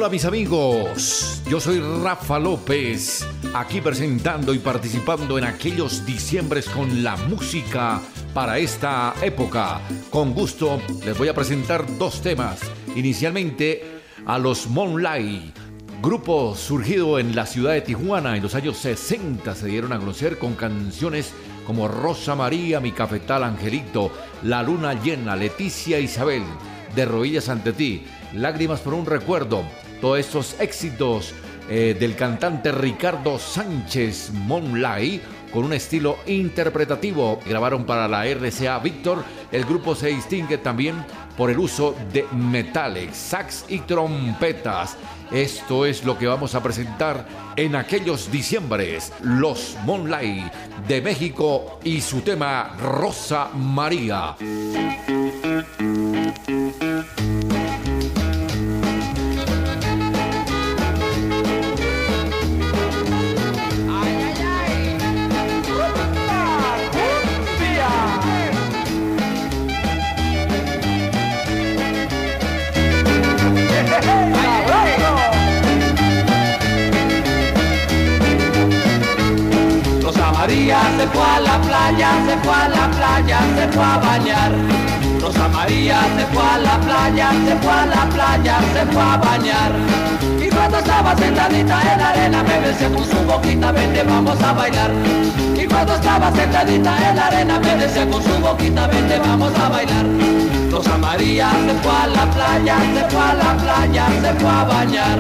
S79: Hola mis amigos, yo soy Rafa López, aquí presentando y participando en aquellos diciembres con la música para esta época. Con gusto les voy a presentar dos temas. Inicialmente a los Moonlight, grupo surgido en la ciudad de Tijuana en los años 60 se dieron a conocer con canciones como Rosa María, Mi Cafetal Angelito, La Luna Llena, Leticia Isabel, De Rodillas ante ti, Lágrimas por un Recuerdo, todos estos éxitos eh, del cantante Ricardo Sánchez Monlay con un estilo interpretativo. Grabaron para la RCA Víctor. El grupo se distingue también por el uso de metales, sax y trompetas. Esto es lo que vamos a presentar en aquellos diciembres. Los Monlay de México y su tema Rosa María.
S80: Se fue a la playa, se fue a bañar. Y cuando estaba sentadita en la arena me decía con su boquita, vente vamos a bailar. Y cuando estaba sentadita en la arena me decía con su boquita, vente vamos a bailar. Rosa María se fue a la playa, se fue a la playa, se fue a bañar.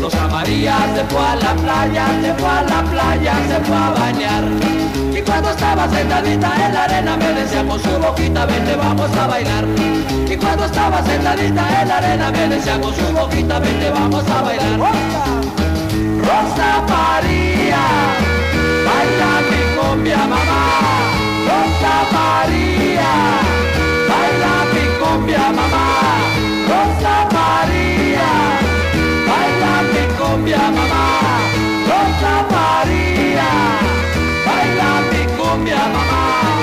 S80: Rosa María se fue a la playa, se fue a la playa, se fue a bañar. Cuando estaba sentadita en la arena me decía con su boquita, vente vamos a bailar. Y cuando estaba sentadita en la arena me decía con su boquita, vente vamos a bailar. Rosa María, baila mi cumbia mamá. Rosa María, baila mi cumbia mamá. Rosa María, baila mi cumbia mamá. Rosa María, mi cumbia mamá.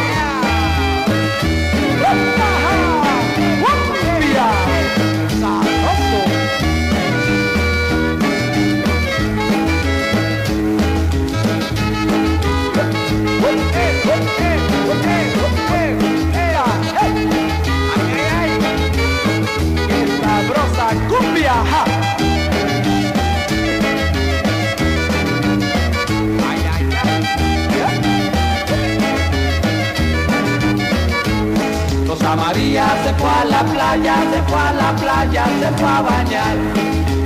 S80: Fue a la playa, se fue a la playa, se fue a bañar.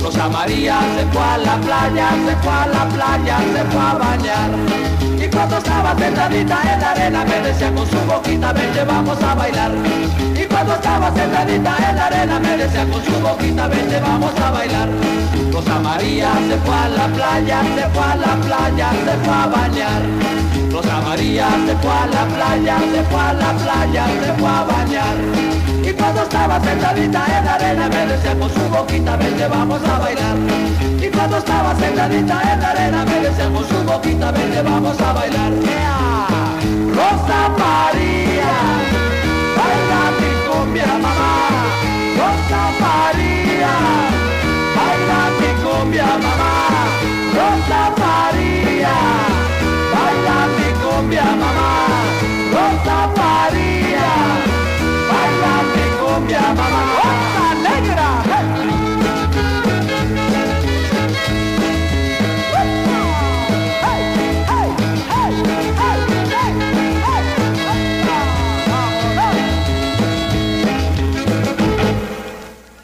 S80: Rosa María se fue a la playa, se fue a la playa, se fue a bañar. Y cuando estaba sentadita en la arena me decía con su boquita, vente vamos a bailar. Y cuando estaba sentadita en la arena me decía con su boquita, vente vamos a bailar. Rosa María se fue a la playa, se fue a la playa, se fue a bañar. Rosa María se fue a la playa, se fue a la playa, se fue a bañar. Y cuando estaba sentadita en la arena me decía con su boquita, vente vamos a bailar. Y cuando estaba sentadita en la arena me decía con su boquita, vente vamos a bailar. Rosa María, baila mi cumbia mamá. Rosa María, cumbia mamá. Rosa María, baila mi cumbia mamá. Rosa María,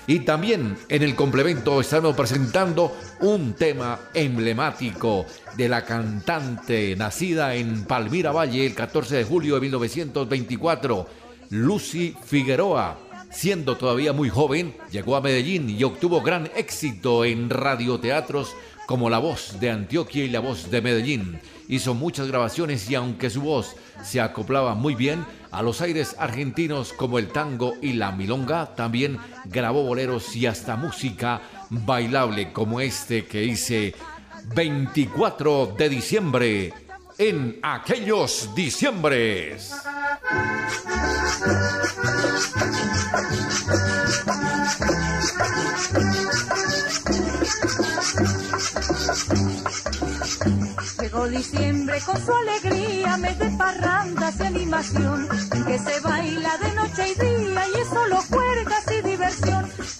S79: Y también en el complemento estamos presentando un tema emblemático de la cantante nacida en Palmira Valle el 14 de julio de 1924, Lucy Figueroa. Siendo todavía muy joven, llegó a Medellín y obtuvo gran éxito en radioteatros como La Voz de Antioquia y La Voz de Medellín. Hizo muchas grabaciones y aunque su voz se acoplaba muy bien a los aires argentinos como el tango y la milonga, también grabó boleros y hasta música bailable como este que hice 24 de diciembre en aquellos diciembres.
S81: Diciembre con su alegría, mes de parrandas y animación, que se baila de noche y día y es solo juergas y diversión.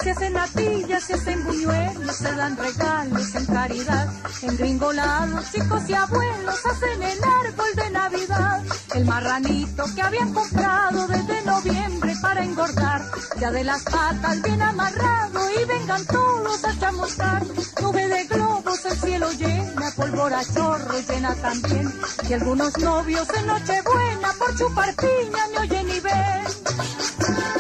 S81: Se hacen natillas, se hacen buñuelos, se dan regalos en caridad. En gringolados, chicos y abuelos hacen el árbol de Navidad. El marranito que habían comprado desde noviembre para engordar, ya de las patas bien amarrado y vengan todos a chamuscar. Nube de globos, el cielo llena, pólvora chorro llena también. Y algunos novios en Nochebuena por chupar piña ni oyen ni ven.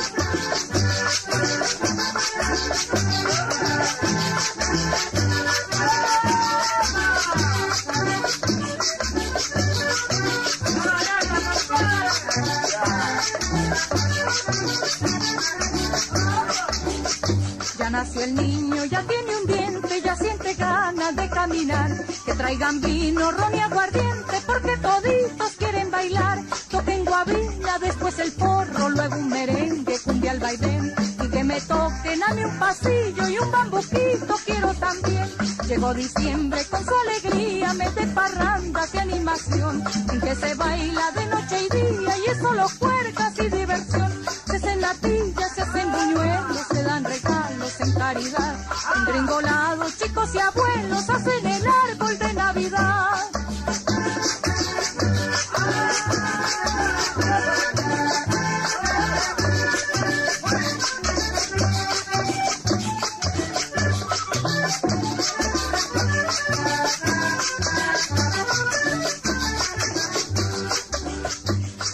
S81: Nació el niño, ya tiene un diente, ya siente ganas de caminar. Que traigan vino, ron y aguardiente, porque toditos quieren bailar. Toquen guabina, después el porro, luego un merengue, cumbia al vaivén. Y que me toquen a mí un pasillo y un bambuquito quiero también. Llegó diciembre con su alegría, mete parrandas y animación. En que se baila de noche y día y es solo puertas y diversión. Se hacen latillas, se hacen buñuelos, se dan regalos caridad. En gringolados, chicos y abuelos hacen el árbol de Navidad.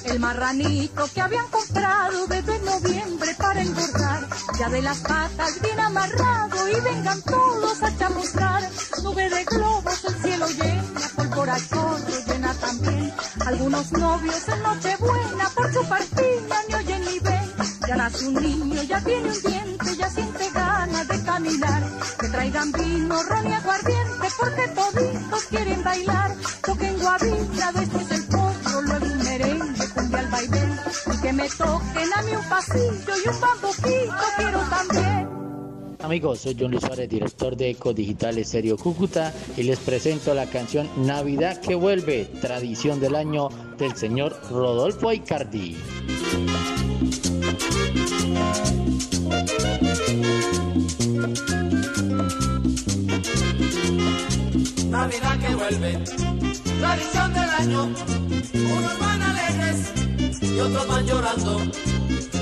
S81: El marranito que habían comprado desde noviembre para engordar, ya de las patas bien amarrado y vengan todos a chamuscar. Nube de globos, el cielo llena, pólvora chorro llena también. Algunos novios en Nochebuena por su piña ni oyen ni ven. Ya nace un niño, ya tiene un diente, ya siente ganas de caminar. Que traigan vino, ron y aguardiente, porque toditos quieren bailar. Toquen guavilla, me toquen a mí un pasillo y un bambuquito quiero también.
S82: Amigos, soy John Luis Suárez, director de Eco Digital Estéreo Cúcuta y les presento la canción Navidad que vuelve, tradición del año del señor Rodolfo Aicardi.
S83: Navidad que vuelve, tradición del año. Unos van alegres y otros van llorando.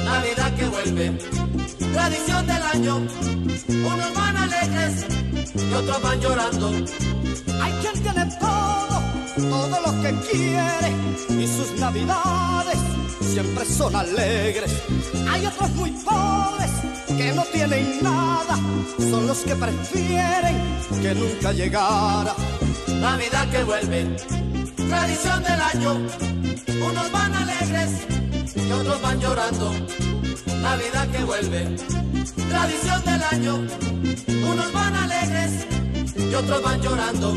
S83: Navidad que vuelve, tradición del año. Unos van alegres y otros van llorando.
S22: Hay quien tiene todo, todo lo que quiere y sus navidades siempre son alegres. Hay otros muy pobres que no tienen nada, son los que prefieren que nunca llegara.
S83: Navidad que vuelve, tradición del año. Unos van alegres y otros van llorando. Navidad que vuelve, tradición del año. Unos van alegres y otros van llorando.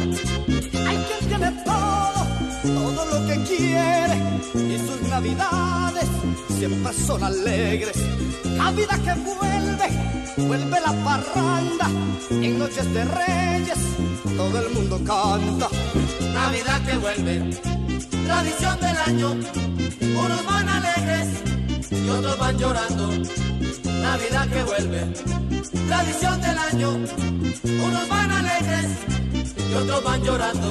S22: Hay quien tiene todo, todo lo que quiere y sus navidades siempre son alegres. Navidad que vuelve, vuelve la parranda en noches de reyes, todo el mundo canta.
S83: Navidad que vuelve, tradición del año. Unos van alegres y otros van llorando. Navidad que vuelve, tradición del año. Unos van alegres y otros van llorando.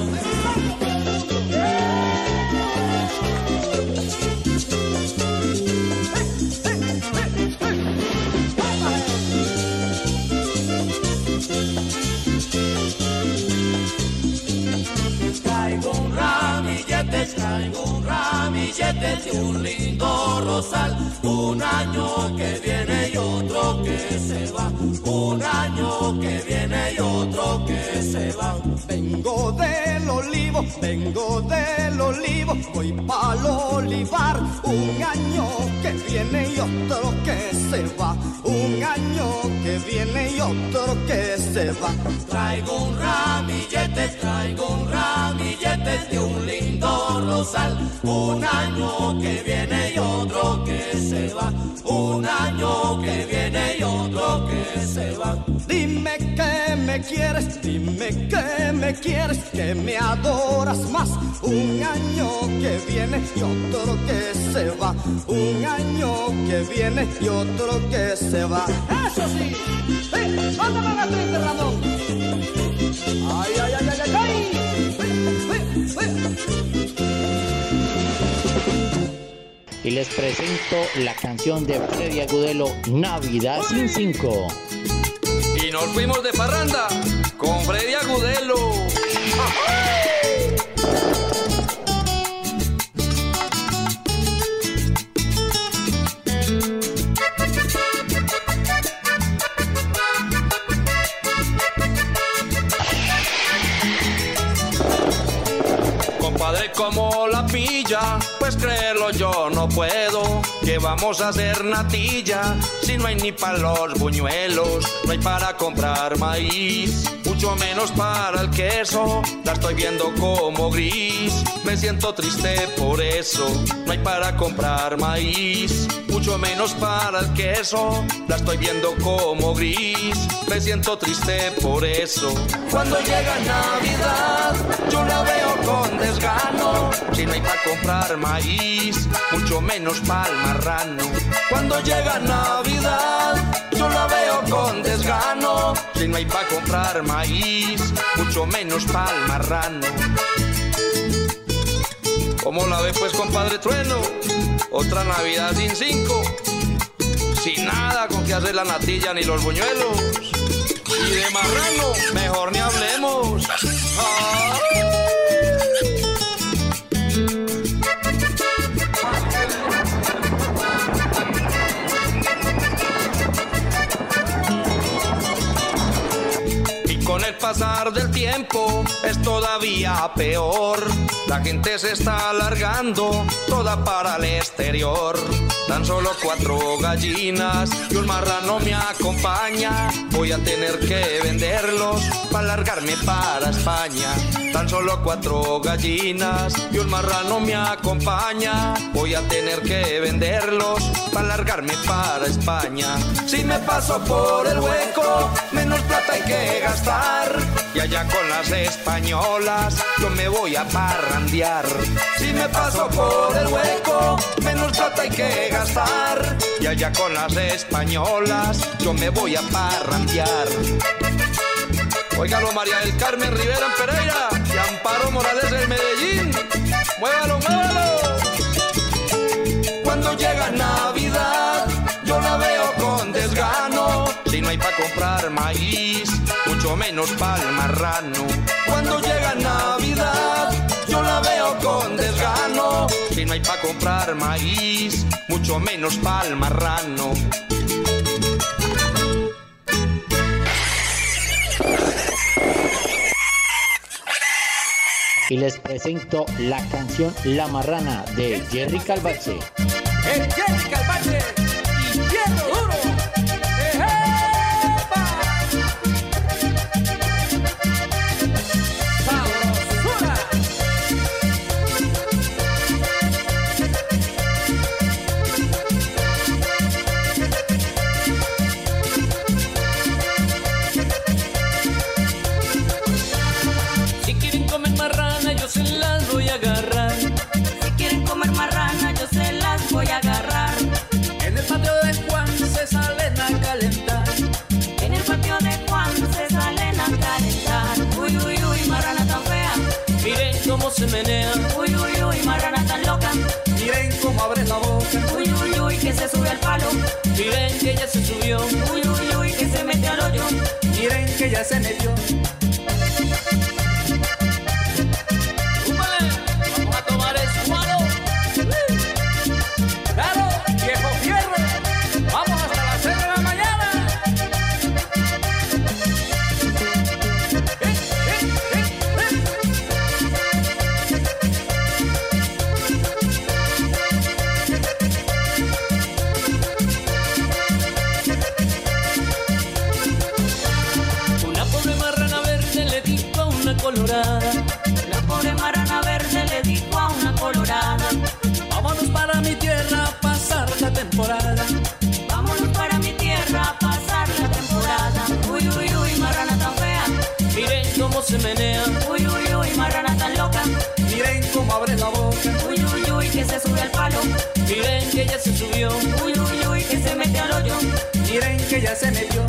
S83: Traigo un ramillete de un lindo rosal. Un año que viene y otro que se va. Un año que viene y otro que se va.
S22: Vengo del olivo, vengo del olivo, voy pa'l olivar. Un año que viene y otro que se va. Un año que viene y otro que se va.
S83: Traigo un ramillete, traigo un ramillete de un lindo rosal. Un año que viene y otro que se va. Un año que viene y otro que se va.
S22: Dime que me quieres, dime que me quieres, que me adoras más. Un año que viene y otro que se va. Un año que viene y otro que se va. Eso sí, ven, mándame la triste, Ramón. Ay, ay, ay, ay, ay, ay.
S79: Y les presento la canción de Freddy Agudelo, Navidad sin cinco.
S84: Y nos fuimos de parranda Que vamos a hacer natilla si no hay ni para los buñuelos, no hay para comprar maíz, mucho menos para el queso. La estoy viendo como gris, me siento triste por eso. No hay para comprar maíz, mucho menos para el queso. La estoy viendo como gris, me siento triste por eso. Cuando llega Navidad, yo la veo con desgano. Si no hay para comprar maíz, mucho menos para el marrano. Cuando llega Navidad, yo la veo con desgano. Si no hay para comprar maíz, mucho menos para el marrano. ¿Cómo la ve pues, compadre Trueno? Otra Navidad sin cinco. Sin nada con que hacer la natilla ni los buñuelos. Y de marrano, mejor ni hablemos. Ah. Pasar del tiempo es todavía peor. La gente se está alargando toda para el exterior. Tan solo cuatro gallinas y un marrano me acompaña. Voy a tener que venderlos para largarme para España. Tan solo cuatro gallinas y un marrano me acompaña. Voy a tener que venderlos para largarme para España. Si me paso por el hueco, menos plata hay que gastar. Y allá con las españolas yo me voy a parrandear. Si me paso por el hueco, menos plata hay que gastar. Y allá con las españolas yo me voy a parrandear. Óigalo María del Carmen Rivera en Pereira y Amparo Morales en Medellín. Muévalo, muévalo. Cuando llega Navidad, yo la veo con desgano. Si no hay para comprar maíz, mucho menos para el marrano. Cuando llega Navidad, yo la veo con desgano. Si no hay para comprar maíz, mucho menos para el marrano.
S79: Y les presento la canción La Marrana de Jerry Calvache.
S22: El Jerry Calvache
S85: agarrar.
S78: Si quieren comer marrana, yo se las voy a agarrar.
S85: En el patio de Juan se salen a calentar.
S78: En el patio de Juan se salen a calentar. Uy, uy, uy, marrana tan fea.
S85: Miren cómo se menea.
S78: Uy, uy, uy, marrana tan loca.
S85: Miren cómo abre la boca.
S78: Uy, uy, uy, que se sube al palo.
S85: Miren que ya se subió.
S78: Uy, uy, uy, que se mete al hoyo.
S85: Miren que ya se metió. Se menea.
S78: Uy, uy, uy, marrana tan loca.
S85: Miren cómo abre la boca.
S78: Uy, uy, uy, que se sube al palo.
S85: Miren que ya se subió.
S78: Uy, uy, uy, que se mete al hoyo.
S85: Miren que ya se metió.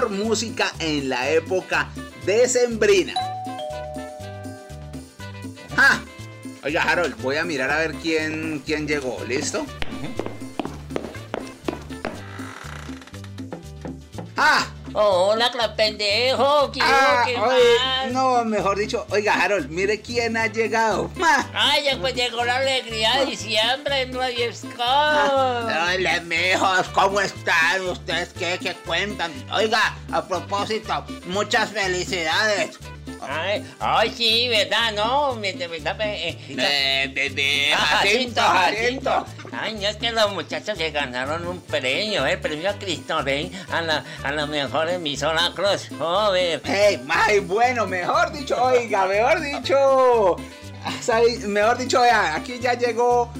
S2: Mejor música en la época decembrina. ¡Ja! Oiga, Harold, voy a mirar a ver quién, quién llegó. ¿Listo? ¡Ah!
S79: Hola, cla pendejo. ¿Qué,
S2: Ah,
S79: qué
S2: oye, no, mejor dicho, oiga, Harold, mire quién ha llegado. ¡Ah!
S79: Ay, ya pues llegó la alegría de diciembre en Radio
S2: Ah, Hola, mijos, ¿cómo están? ¿Ustedes qué, qué cuentan? Oiga, a propósito, muchas felicidades.
S79: Ay, ay, sí, ¿verdad? No, me, me, me, eh,
S2: Eh, bebé,
S79: Ah,
S2: Jacinto, Jacinto.
S79: Ay, es que los muchachos se ganaron un premio, el premio a Cristo Rey a la, a la mejor emisora crossover.
S2: Hey, ay, bueno, mejor dicho, oiga, mejor dicho. Mejor dicho, vea, aquí ya llegó.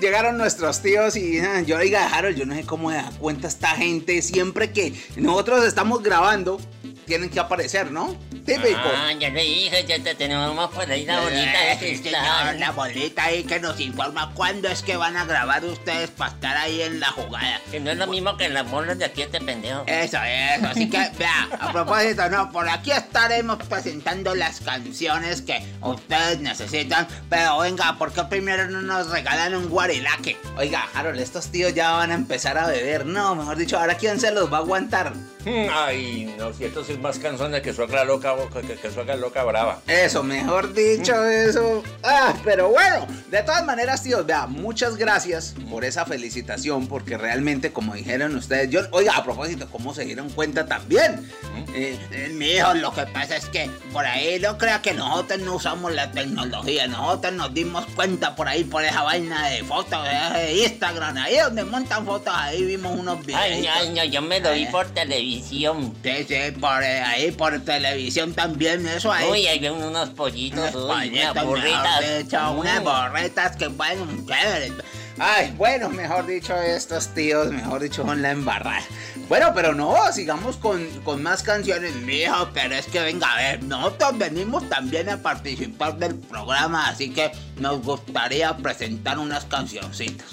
S2: Llegaron nuestros tíos y ah, yo, oiga, Harold, yo no sé cómo da cuenta esta gente. Siempre que nosotros estamos grabando, tienen que aparecer, ¿no? Típico.
S79: Ah, ya le dije, ya te tenemos por ahí la bolita de
S2: Eh,
S79: cristal.
S2: señor, la bolita ahí que nos informa cuándo es que van a grabar ustedes para estar ahí en la jugada.
S79: Que no es lo mismo que las bolas de aquí este pendejo.
S2: Eso, eso. Así que, vea, a propósito, no, por aquí estaremos presentando las canciones que ustedes necesitan. Pero venga, ¿por qué primero no nos regalan un guarilaque? Oiga, Harold, estos tíos ya van a empezar a beber. No, mejor dicho, ¿ahora quién se los va a aguantar?
S86: Mm, Ay, no, si esto sí es más canzona que suegra loca, que, que suegra loca brava.
S2: Eso, mejor dicho, eso. Ah, pero bueno, de todas maneras, tíos, vea, muchas gracias por esa felicitación, porque realmente, como dijeron ustedes, yo, oiga, a propósito, ¿cómo se dieron cuenta también? Eh, eh, mijo, lo que pasa es que por ahí no crea que nosotros no usamos la tecnología, nosotros nos dimos cuenta por ahí, por esa vaina de fotos de Instagram, ahí donde montan fotos, ahí vimos unos videos.
S79: Ay, ay, no, yo me lo vi por televisión.
S2: Sí, sí, por eh, ahí, por televisión también, eso ahí.
S79: Uy, hay unos pollitos, uy, unas
S2: dicho, unas borretas que bueno, chéveres. Ay, bueno, mejor dicho, estos tíos, mejor dicho, son la embarrada. Bueno, pero no, sigamos con, con más canciones, mijo, pero es que venga, a ver, nosotros venimos también a participar del programa, así que nos gustaría presentar unas cancioncitas.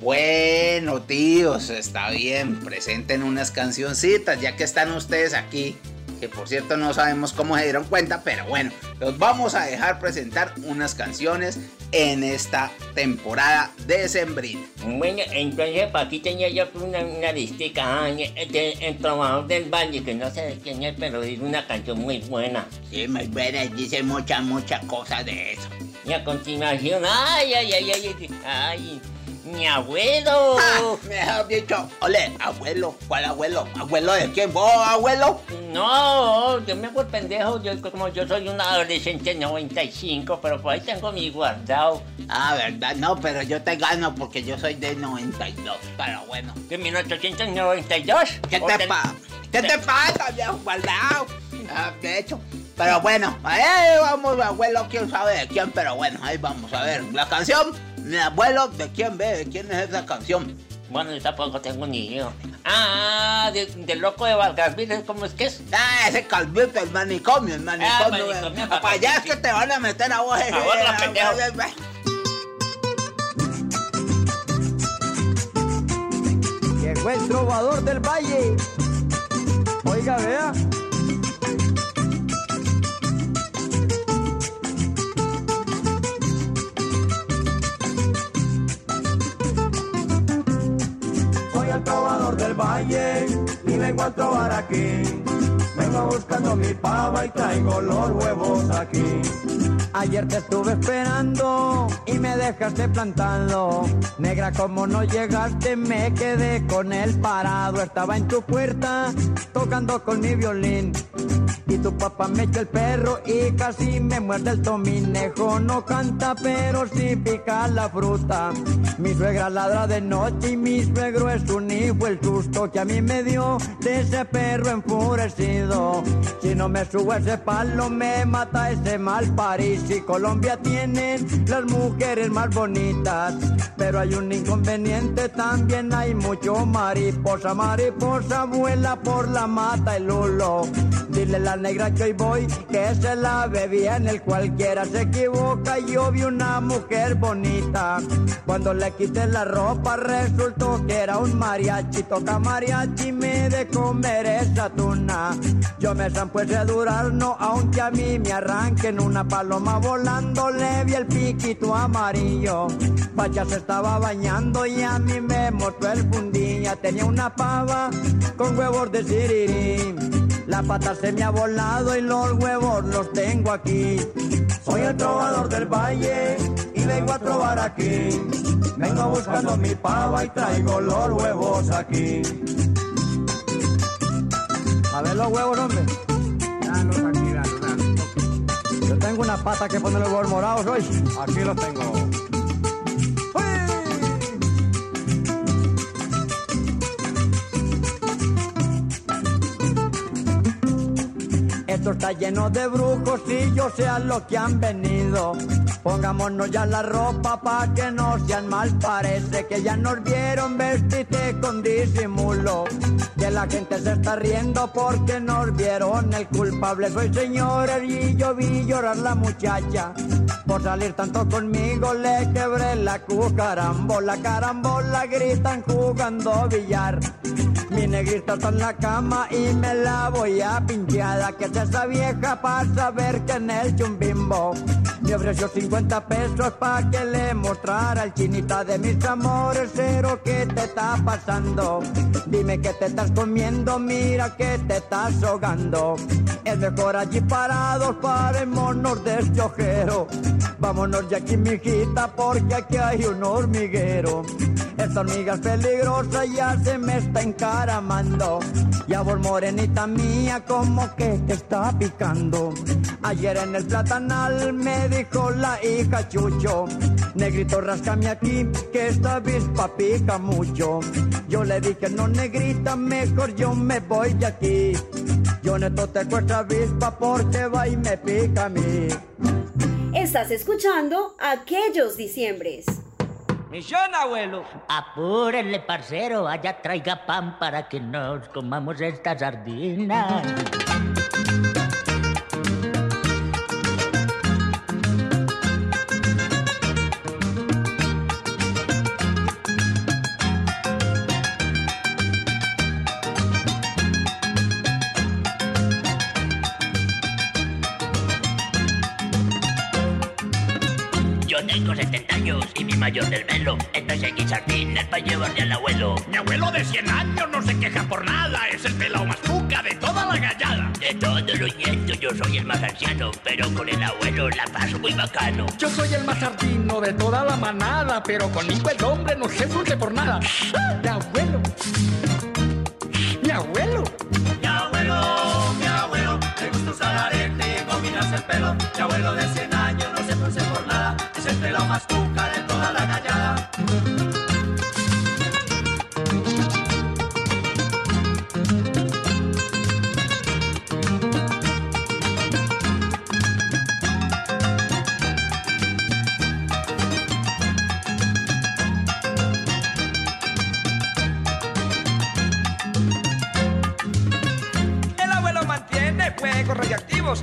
S2: Bueno, tíos, está bien, presenten unas cancioncitas, ya que están ustedes aquí. Que por cierto no sabemos cómo se dieron cuenta, pero bueno, los vamos a dejar presentar unas canciones en esta temporada de Sembrina.
S79: Bueno, entonces pues, aquí tenía yo una, una listica, ah, de, El Trovador del Valle, que no sé de quién es, pero es una canción muy buena.
S2: Sí, muy buena, dice mucha, mucha cosa de eso.
S79: Y a continuación, ay, ay, ay, ay, ay, ay mi abuelo.
S2: Ah, mejor dicho, ole, abuelo, ¿cuál abuelo? ¿Abuelo de quién? ¿Vos, abuelo?
S79: No, yo me hago el pendejo, yo, como yo soy un adolescente 95, pero por ahí tengo mi guardado.
S2: Ah, verdad, no, pero yo te gano porque yo soy de 92, pero bueno.
S79: ¿De 1892?
S2: ¿Qué te, pasa? ¿Qué te pasa, viejo guardado? Ah, de hecho, pero bueno, ahí vamos, abuelo, quién sabe de quién, pero bueno, ahí vamos a ver. La canción, mi abuelo, ¿de quién ve? ¿De quién es esa canción?
S79: Bueno, yo tampoco tengo ni idea. Ah, del de loco de Valgasville, ¿cómo es que es?
S2: Ah, ese calvito, el manicomio, el manicomio.
S79: Ah, manicomio
S2: para allá es que te van a meter a vos.
S79: A vos, la pendejo.
S13: Llegó el trovador del valle. Oiga, vea. Trovador del valle y vengo a trobar aquí. Vengo buscando mi pava y traigo los huevos aquí. Ayer te estuve esperando y me dejaste plantado. Negra, como no llegaste, me quedé con el parado. Estaba en tu puerta tocando con mi violín. Y tu papá me echa el perro y casi me muerde el tominejo. No canta, pero sí pica la fruta. Mi suegra ladra de noche y mi suegro es un hijo. El susto que a mí me dio de ese perro enfurecido. Si no me subo ese palo, me mata ese mal París. Y Colombia tienen las mujeres más bonitas. Pero hay un inconveniente, también hay mucho mariposa. Mariposa vuela por la mata el lulo. Dile la negra que hoy voy que se la ve bien, el cualquiera se equivoca. Yo vi una mujer bonita. Cuando le quité la ropa resultó que era un mariachi. Toca mariachi me de comer esa tuna. Yo me zampo ese durazno aunque a mí me arranquen una paloma volando. Le vi el piquito amarillo. Pacha se estaba bañando y a mí me mostró el fundilla. Tenía una pava con huevos de sirirí. La pata se me ha volado y los huevos los tengo aquí. Soy el trovador del valle y vengo a trobar aquí. Vengo buscando mi pava y traigo los huevos aquí. A ver los huevos, hombre. Dalos aquí, dalos, dalos. Yo tengo una pata que ponerle huevos morados hoy. Aquí los tengo. Esto está lleno de brujos y yo sé a lo que han venido. Pongámonos ya la ropa pa' que no sean mal. Parece que ya nos vieron vestirte con disimulo. Que la gente se está riendo porque nos vieron. El culpable soy señores y yo vi llorar la muchacha. Por salir tanto conmigo le quebré la cucarambola. Carambola gritan jugando billar. Mi negrita está en la cama y me la voy a pincheada. Que es esa vieja para saber que en el chumbimbo me ofreció 50 pesos para que le mostrara al chinita de mis amores. Cero, ¿qué te está pasando? Dime que te estás comiendo, mira que te estás ahogando. Es mejor allí parados, parémonos de este ojero. Vámonos de aquí, mijita, porque aquí hay un hormiguero. Esta hormiga es peligrosa, ya se me está encaramando. Ya vos, morenita mía, como que te está picando. Ayer en el platanal me dijo la hija Chucho, negrito, rascame aquí, que esta avispa pica mucho. Yo le dije, no, negrita, mejor yo me voy de aquí. Yo neto te cuesta avispa porque va y me pica a mí.
S1: Estás escuchando aquellos diciembres.
S87: Millón, abuelo.
S88: Apúrenle, parcero, allá traiga pan para que nos comamos esta sardina.
S89: Yo tengo 70 años y mi mayor del velo. Entonces aquí sardines para llevarle al abuelo.
S70: Mi abuelo de 100 años no se queja por nada, es el pelao más cuca de toda la gallada.
S89: De todos los nietos yo soy el más anciano, pero con el abuelo la paso muy bacano.
S70: Yo soy el más sardino de toda la manada, pero conmigo el hombre no se frunce por nada. Mi abuelo. Mi abuelo.
S14: Mi abuelo, mi abuelo, le gusta usar arete y combinarse el pelo. Mi abuelo de 100 años no se frunce por nada, es el pelo más cuca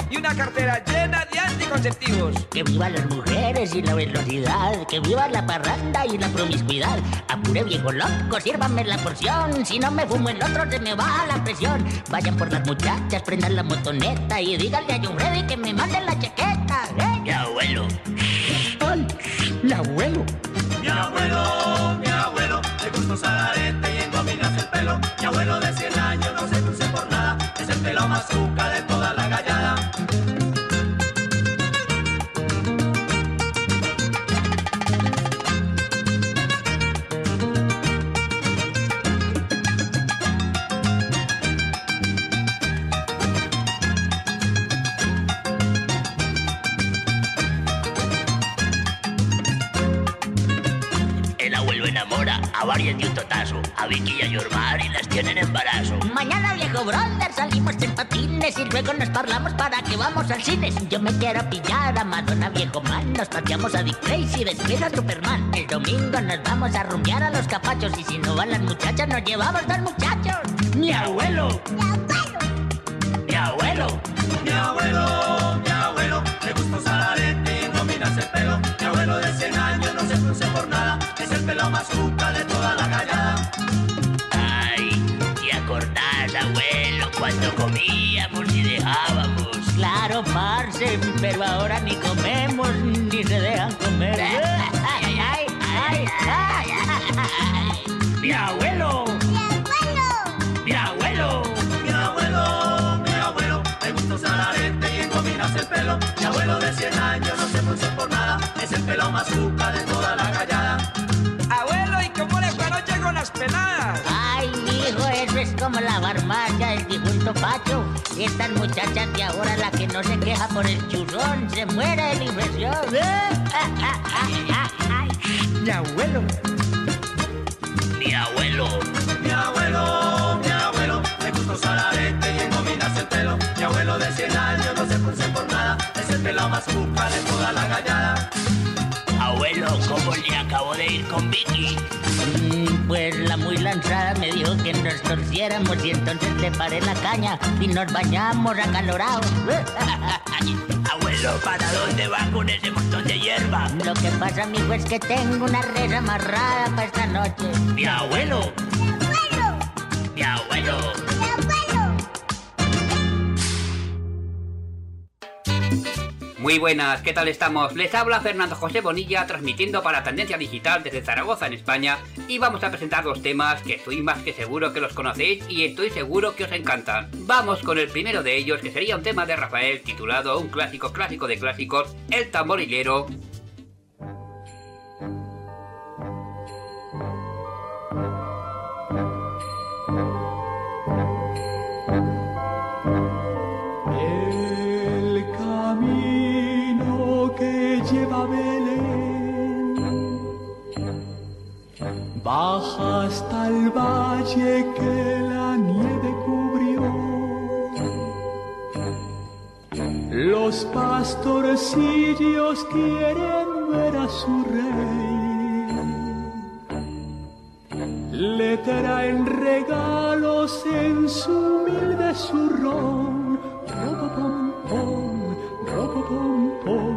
S87: y una cartera llena anticonceptivos.
S88: Que vivan las mujeres y la velocidad, que viva la parranda y la promiscuidad. Apure viejo loco, sírvame la porción, si no me fumo el otro se me va la presión. Vayan por las muchachas, prendan la motoneta y díganle a John Freddy que me mande la chaqueta. ¿eh?
S89: Mi abuelo.
S70: Ay, mi abuelo.
S14: Mi abuelo, mi abuelo, gusta usar
S89: totazo. A Vicky y a Yormar y las tienen embarazo.
S88: Mañana, viejo brother, salimos en patines y luego nos parlamos para que vamos al cine. Yo me quiero pillar a Madonna, viejo man. Nos pateamos a Dick Tracy y después a Superman. El domingo nos vamos a rumbear a los capachos y si no van las muchachas, nos llevamos dos muchachos.
S70: Mi abuelo.
S89: Mi abuelo.
S14: Mi abuelo, mi abuelo, le gusta usar arete y engominarse el pelo. Mi abuelo de 100 años no se frunce por nada, es el pelo más cuca
S89: cuando comíamos y dejábamos?
S88: Claro, parce, pero ahora ni comemos ni se dejan comer. Ay, ay, ay, ay, ay.
S70: Mi abuelo.
S89: Mi abuelo.
S14: Mi abuelo, mi abuelo, le gusta usar arete y engominarse el pelo. Mi abuelo de 100 años no se frunce por nada, es el pelo más cuca de toda la gallada.
S87: Abuelo, ¿y cómo le fue anoche con las peladas?
S88: Como la barmaca del difunto Pacho. Estas muchachas de ahora, la que no se queja por el churrón, se muere de la impresión.
S70: Mi abuelo.
S89: Mi abuelo.
S14: Mi abuelo, mi abuelo, le gusta usar arete y engominarse el pelo. Mi abuelo de 100 años no se frunce por nada, es el pelo más cuca de toda la gallada.
S89: Abuelo, ¿cómo le acabo de ir con Vicky?
S88: La me dijo que nos torciéramos y entonces le paré la caña y nos bañamos acalorados.
S89: Abuelo, ¿para dónde va con ese montón de hierba?
S88: Lo que pasa, amigo, es que tengo una red amarrada para esta noche.
S89: Mi abuelo. Mi abuelo.
S90: Muy buenas, ¿qué tal estamos? Les habla Fernando José Bonilla transmitiendo para Tendencia Digital desde Zaragoza en España y vamos a presentar dos temas que estoy más que seguro que los conocéis y estoy seguro que os encantan. Vamos con el primero de ellos que sería un tema de Rafael titulado Un clásico clásico de clásicos, El tamborilero.
S91: Baja hasta el valle que la nieve cubrió. Los pastorcillos quieren ver a su rey le traen regalos en su humilde zurrón. Robo pom pom, pom pom.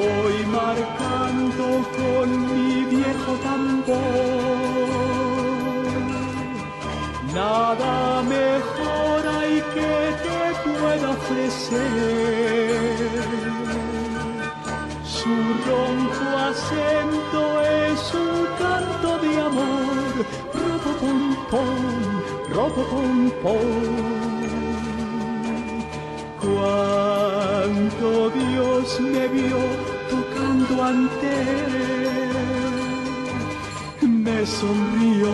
S91: Voy marcando con mi viejo tambor. Nada mejor hay que te pueda ofrecer. Su ronco acento es un canto de amor. Robo pom pom, robo pom Dios me vio él, me sonrió.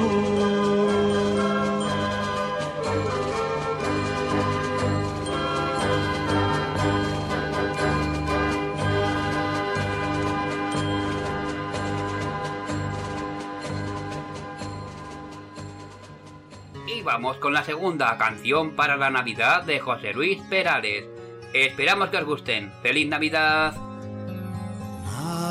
S85: Y vamos con la segunda canción para la Navidad de José Luis Perales. Esperamos que os gusten. ¡Feliz Navidad!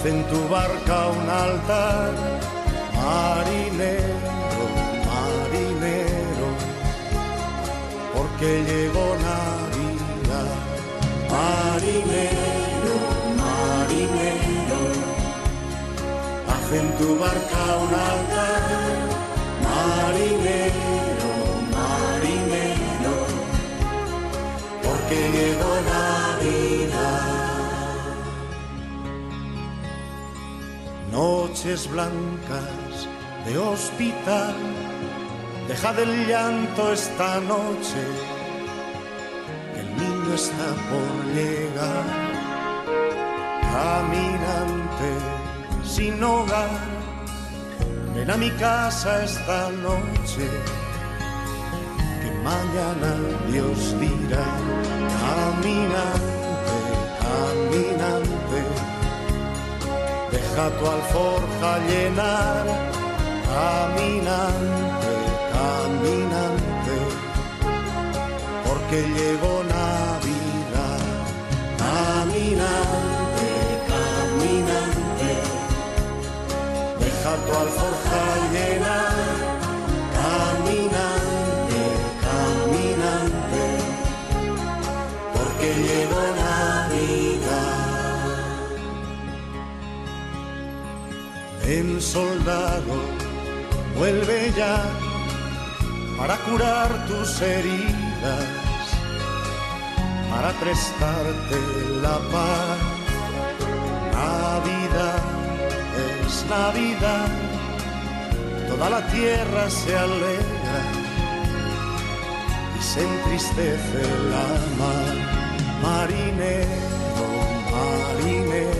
S50: haz en tu barca un altar, marinero, marinero, porque llegó Navidad, marinero, marinero, haz en tu barca un altar, marinero, marinero, porque llegó Navidad. Noches blancas de hospital, deja del llanto esta noche, que el niño está por llegar. Caminante sin hogar, ven a mi casa esta noche, que mañana Dios dirá. Caminante, caminante deja tu alforja llenar, caminante, caminante, porque llegó Navidad, caminante, caminante, deja tu alforja llenar, El soldado vuelve ya para curar tus heridas, para prestarte la paz. Navidad es Navidad, toda la tierra se alegra y se entristece la mar. Marinero, marinero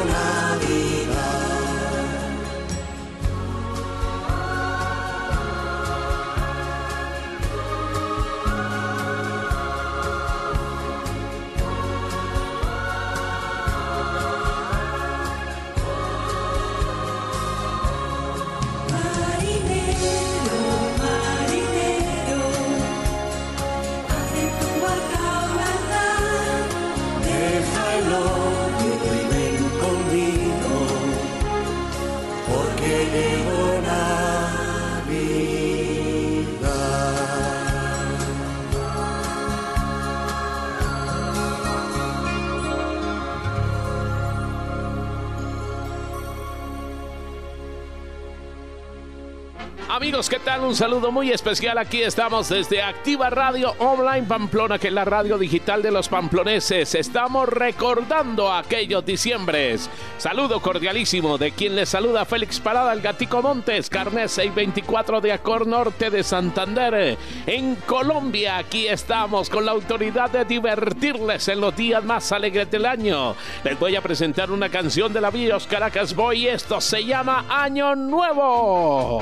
S92: ¿qué tal? Un saludo muy especial. Aquí estamos desde Activa Radio Online Pamplona, que es la radio digital de los pamploneses. Estamos recordando aquellos diciembres. Saludo cordialísimo de quien les saluda Félix Parada, el Gatico Montes, carnet 624 de Acor Norte de Santander. En Colombia, aquí estamos con la autoridad de divertirles en los días más alegres del año. Les voy a presentar una canción de la Bios Caracas Boy. Esto se llama Año Nuevo.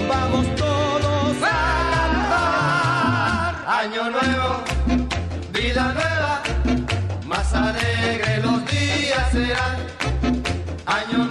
S50: Vamos todos a cantar.
S93: Año nuevo, vida nueva, más alegre los días serán. Año nuevo,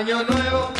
S93: Año nuevo,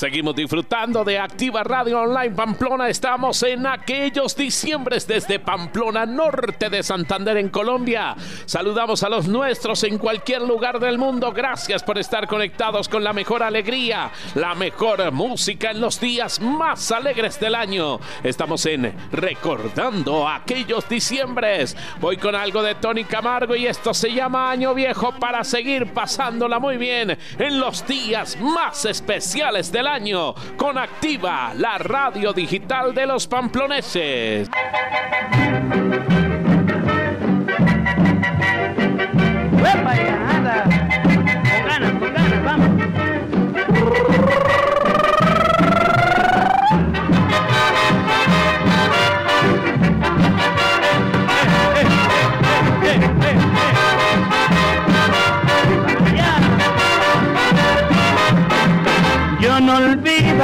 S92: Seguimos disfrutando de Activa Radio Online Pamplona. Estamos en aquellos diciembres desde Pamplona, norte de Santander, en Colombia. Saludamos a los nuestros en cualquier lugar del mundo. Gracias por estar conectados con la mejor alegría, la mejor música en los días más alegres del año. Estamos en Recordando aquellos diciembres. Voy con algo de Tony Camargo y esto se llama Año Viejo para seguir pasándola muy bien en los días más especiales del año con Activa, la radio digital de los pamploneses.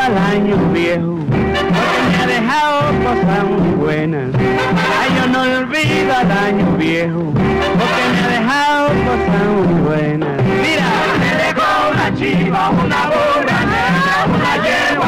S94: Al año viejo, porque me ha dejado cosas muy buenas. Ay, yo no olvido al año viejo, porque me ha dejado cosas muy buenas. Mira, me dejó una chiva, una burra negra, una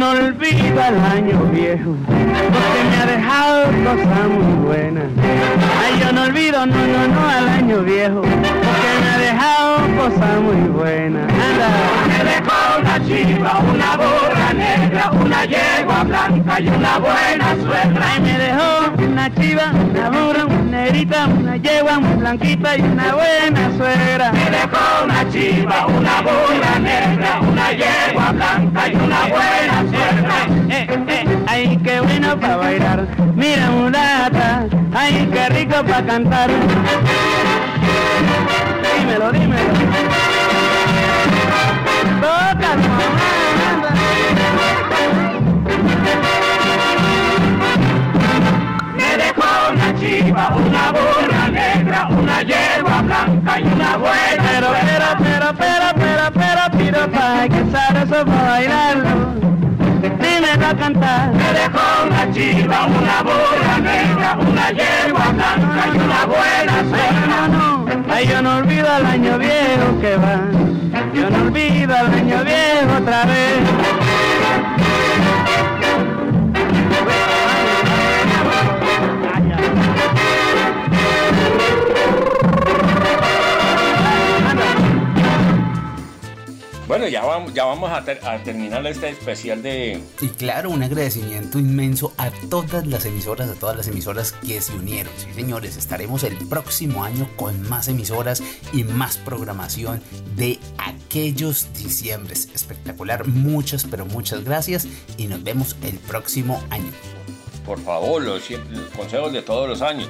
S94: No olvido al año viejo, porque me ha dejado cosas muy buenas. Ay, yo no olvido, no, no, no, al año viejo, porque me ha dejado cosas muy buenas. Una chiva, una burra negra, una yegua blanca y una buena suegra. Ay, me dejó una chiva, una burra, una negrita, una yegua muy blanquita y una buena suegra. Me dejó una chiva, una burra negra, una yegua blanca y una buena suegra. Eh, eh, ay, qué bueno para bailar. Mira, mulata, ay, qué rico para cantar. Dímelo, dímelo. Me dejó una chiva, una burra negra, una yegua blanca y una buena Pero, pero, pero, pero, pero, pero, que para bailarlo. Dímelo a cantar. Me dejó una chiva, una burra negra, una yegua blanca y una buena suegra. No, no, ay, yo no olvido al año viejo que va. Yo no olvido al año viejo otra vez.
S77: Bueno, ya vamos, ya vamos a, ter- a terminar este especial de...
S95: Y claro, un agradecimiento inmenso a todas las emisoras, a todas las emisoras que se unieron. Sí, señores, estaremos el próximo año con más emisoras y más programación de aquellos diciembres. Espectacular, muchas, pero muchas gracias y nos vemos el próximo año.
S77: Por favor, los, los consejos de todos los años.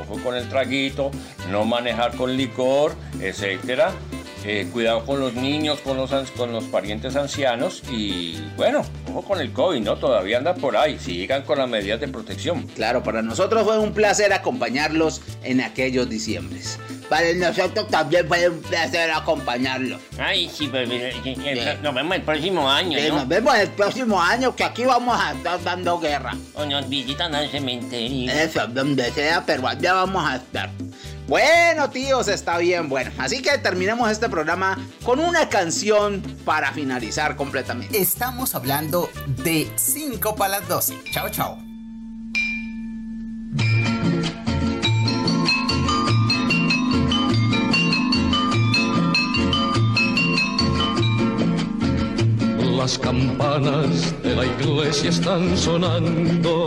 S77: Ojo con el traguito, no manejar con licor, etcétera. Eh, cuidado con los niños, con los, con los parientes ancianos y bueno, ojo con el COVID, ¿no? Todavía anda por ahí, sigan con las medidas de protección.
S2: Claro, para nosotros fue un placer acompañarlos en aquellos diciembres. Para nosotros también fue un placer acompañarlos.
S96: Ay, sí, pero, sí, eh, nos vemos el próximo año,
S2: Sí,
S96: ¿no?
S2: Nos vemos el próximo año que aquí vamos a estar dando guerra.
S96: O nos visitan al cementerio.
S2: Eso, donde sea, pero allá vamos a estar. Bueno, tíos, está bien. Bueno, así que terminemos este programa con una canción para finalizar completamente.
S95: Estamos hablando de 5 para las 12. Chao, chao.
S70: Las campanas de la iglesia están sonando,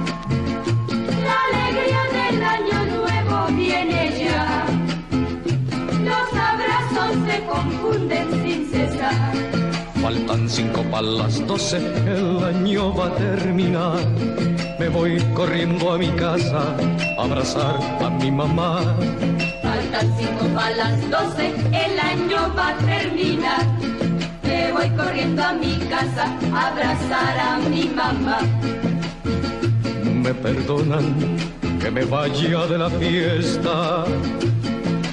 S70: Faltan cinco para las doce, el año va a terminar. Me voy corriendo a mi casa a abrazar a mi mamá.
S85: Faltan cinco para las doce, el año va a terminar. Me voy corriendo a mi casa a abrazar a mi mamá.
S70: Me perdonan que me vaya de la fiesta,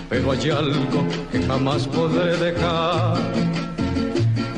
S77: pero hay algo que jamás podré dejar.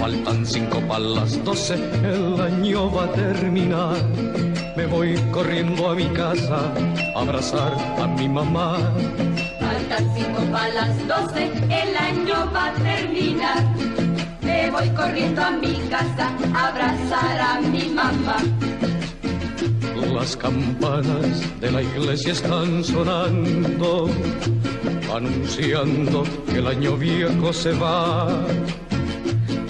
S77: Faltan cinco para las doce, el año va a terminar. Me voy corriendo a mi casa a abrazar a mi mamá.
S78: Faltan cinco para las doce, el año va a terminar. Me voy corriendo a mi casa a abrazar a mi mamá.
S77: Las campanas de la iglesia están sonando, anunciando que el año viejo se va.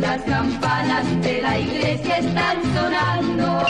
S78: las campanas de la iglesia están sonando.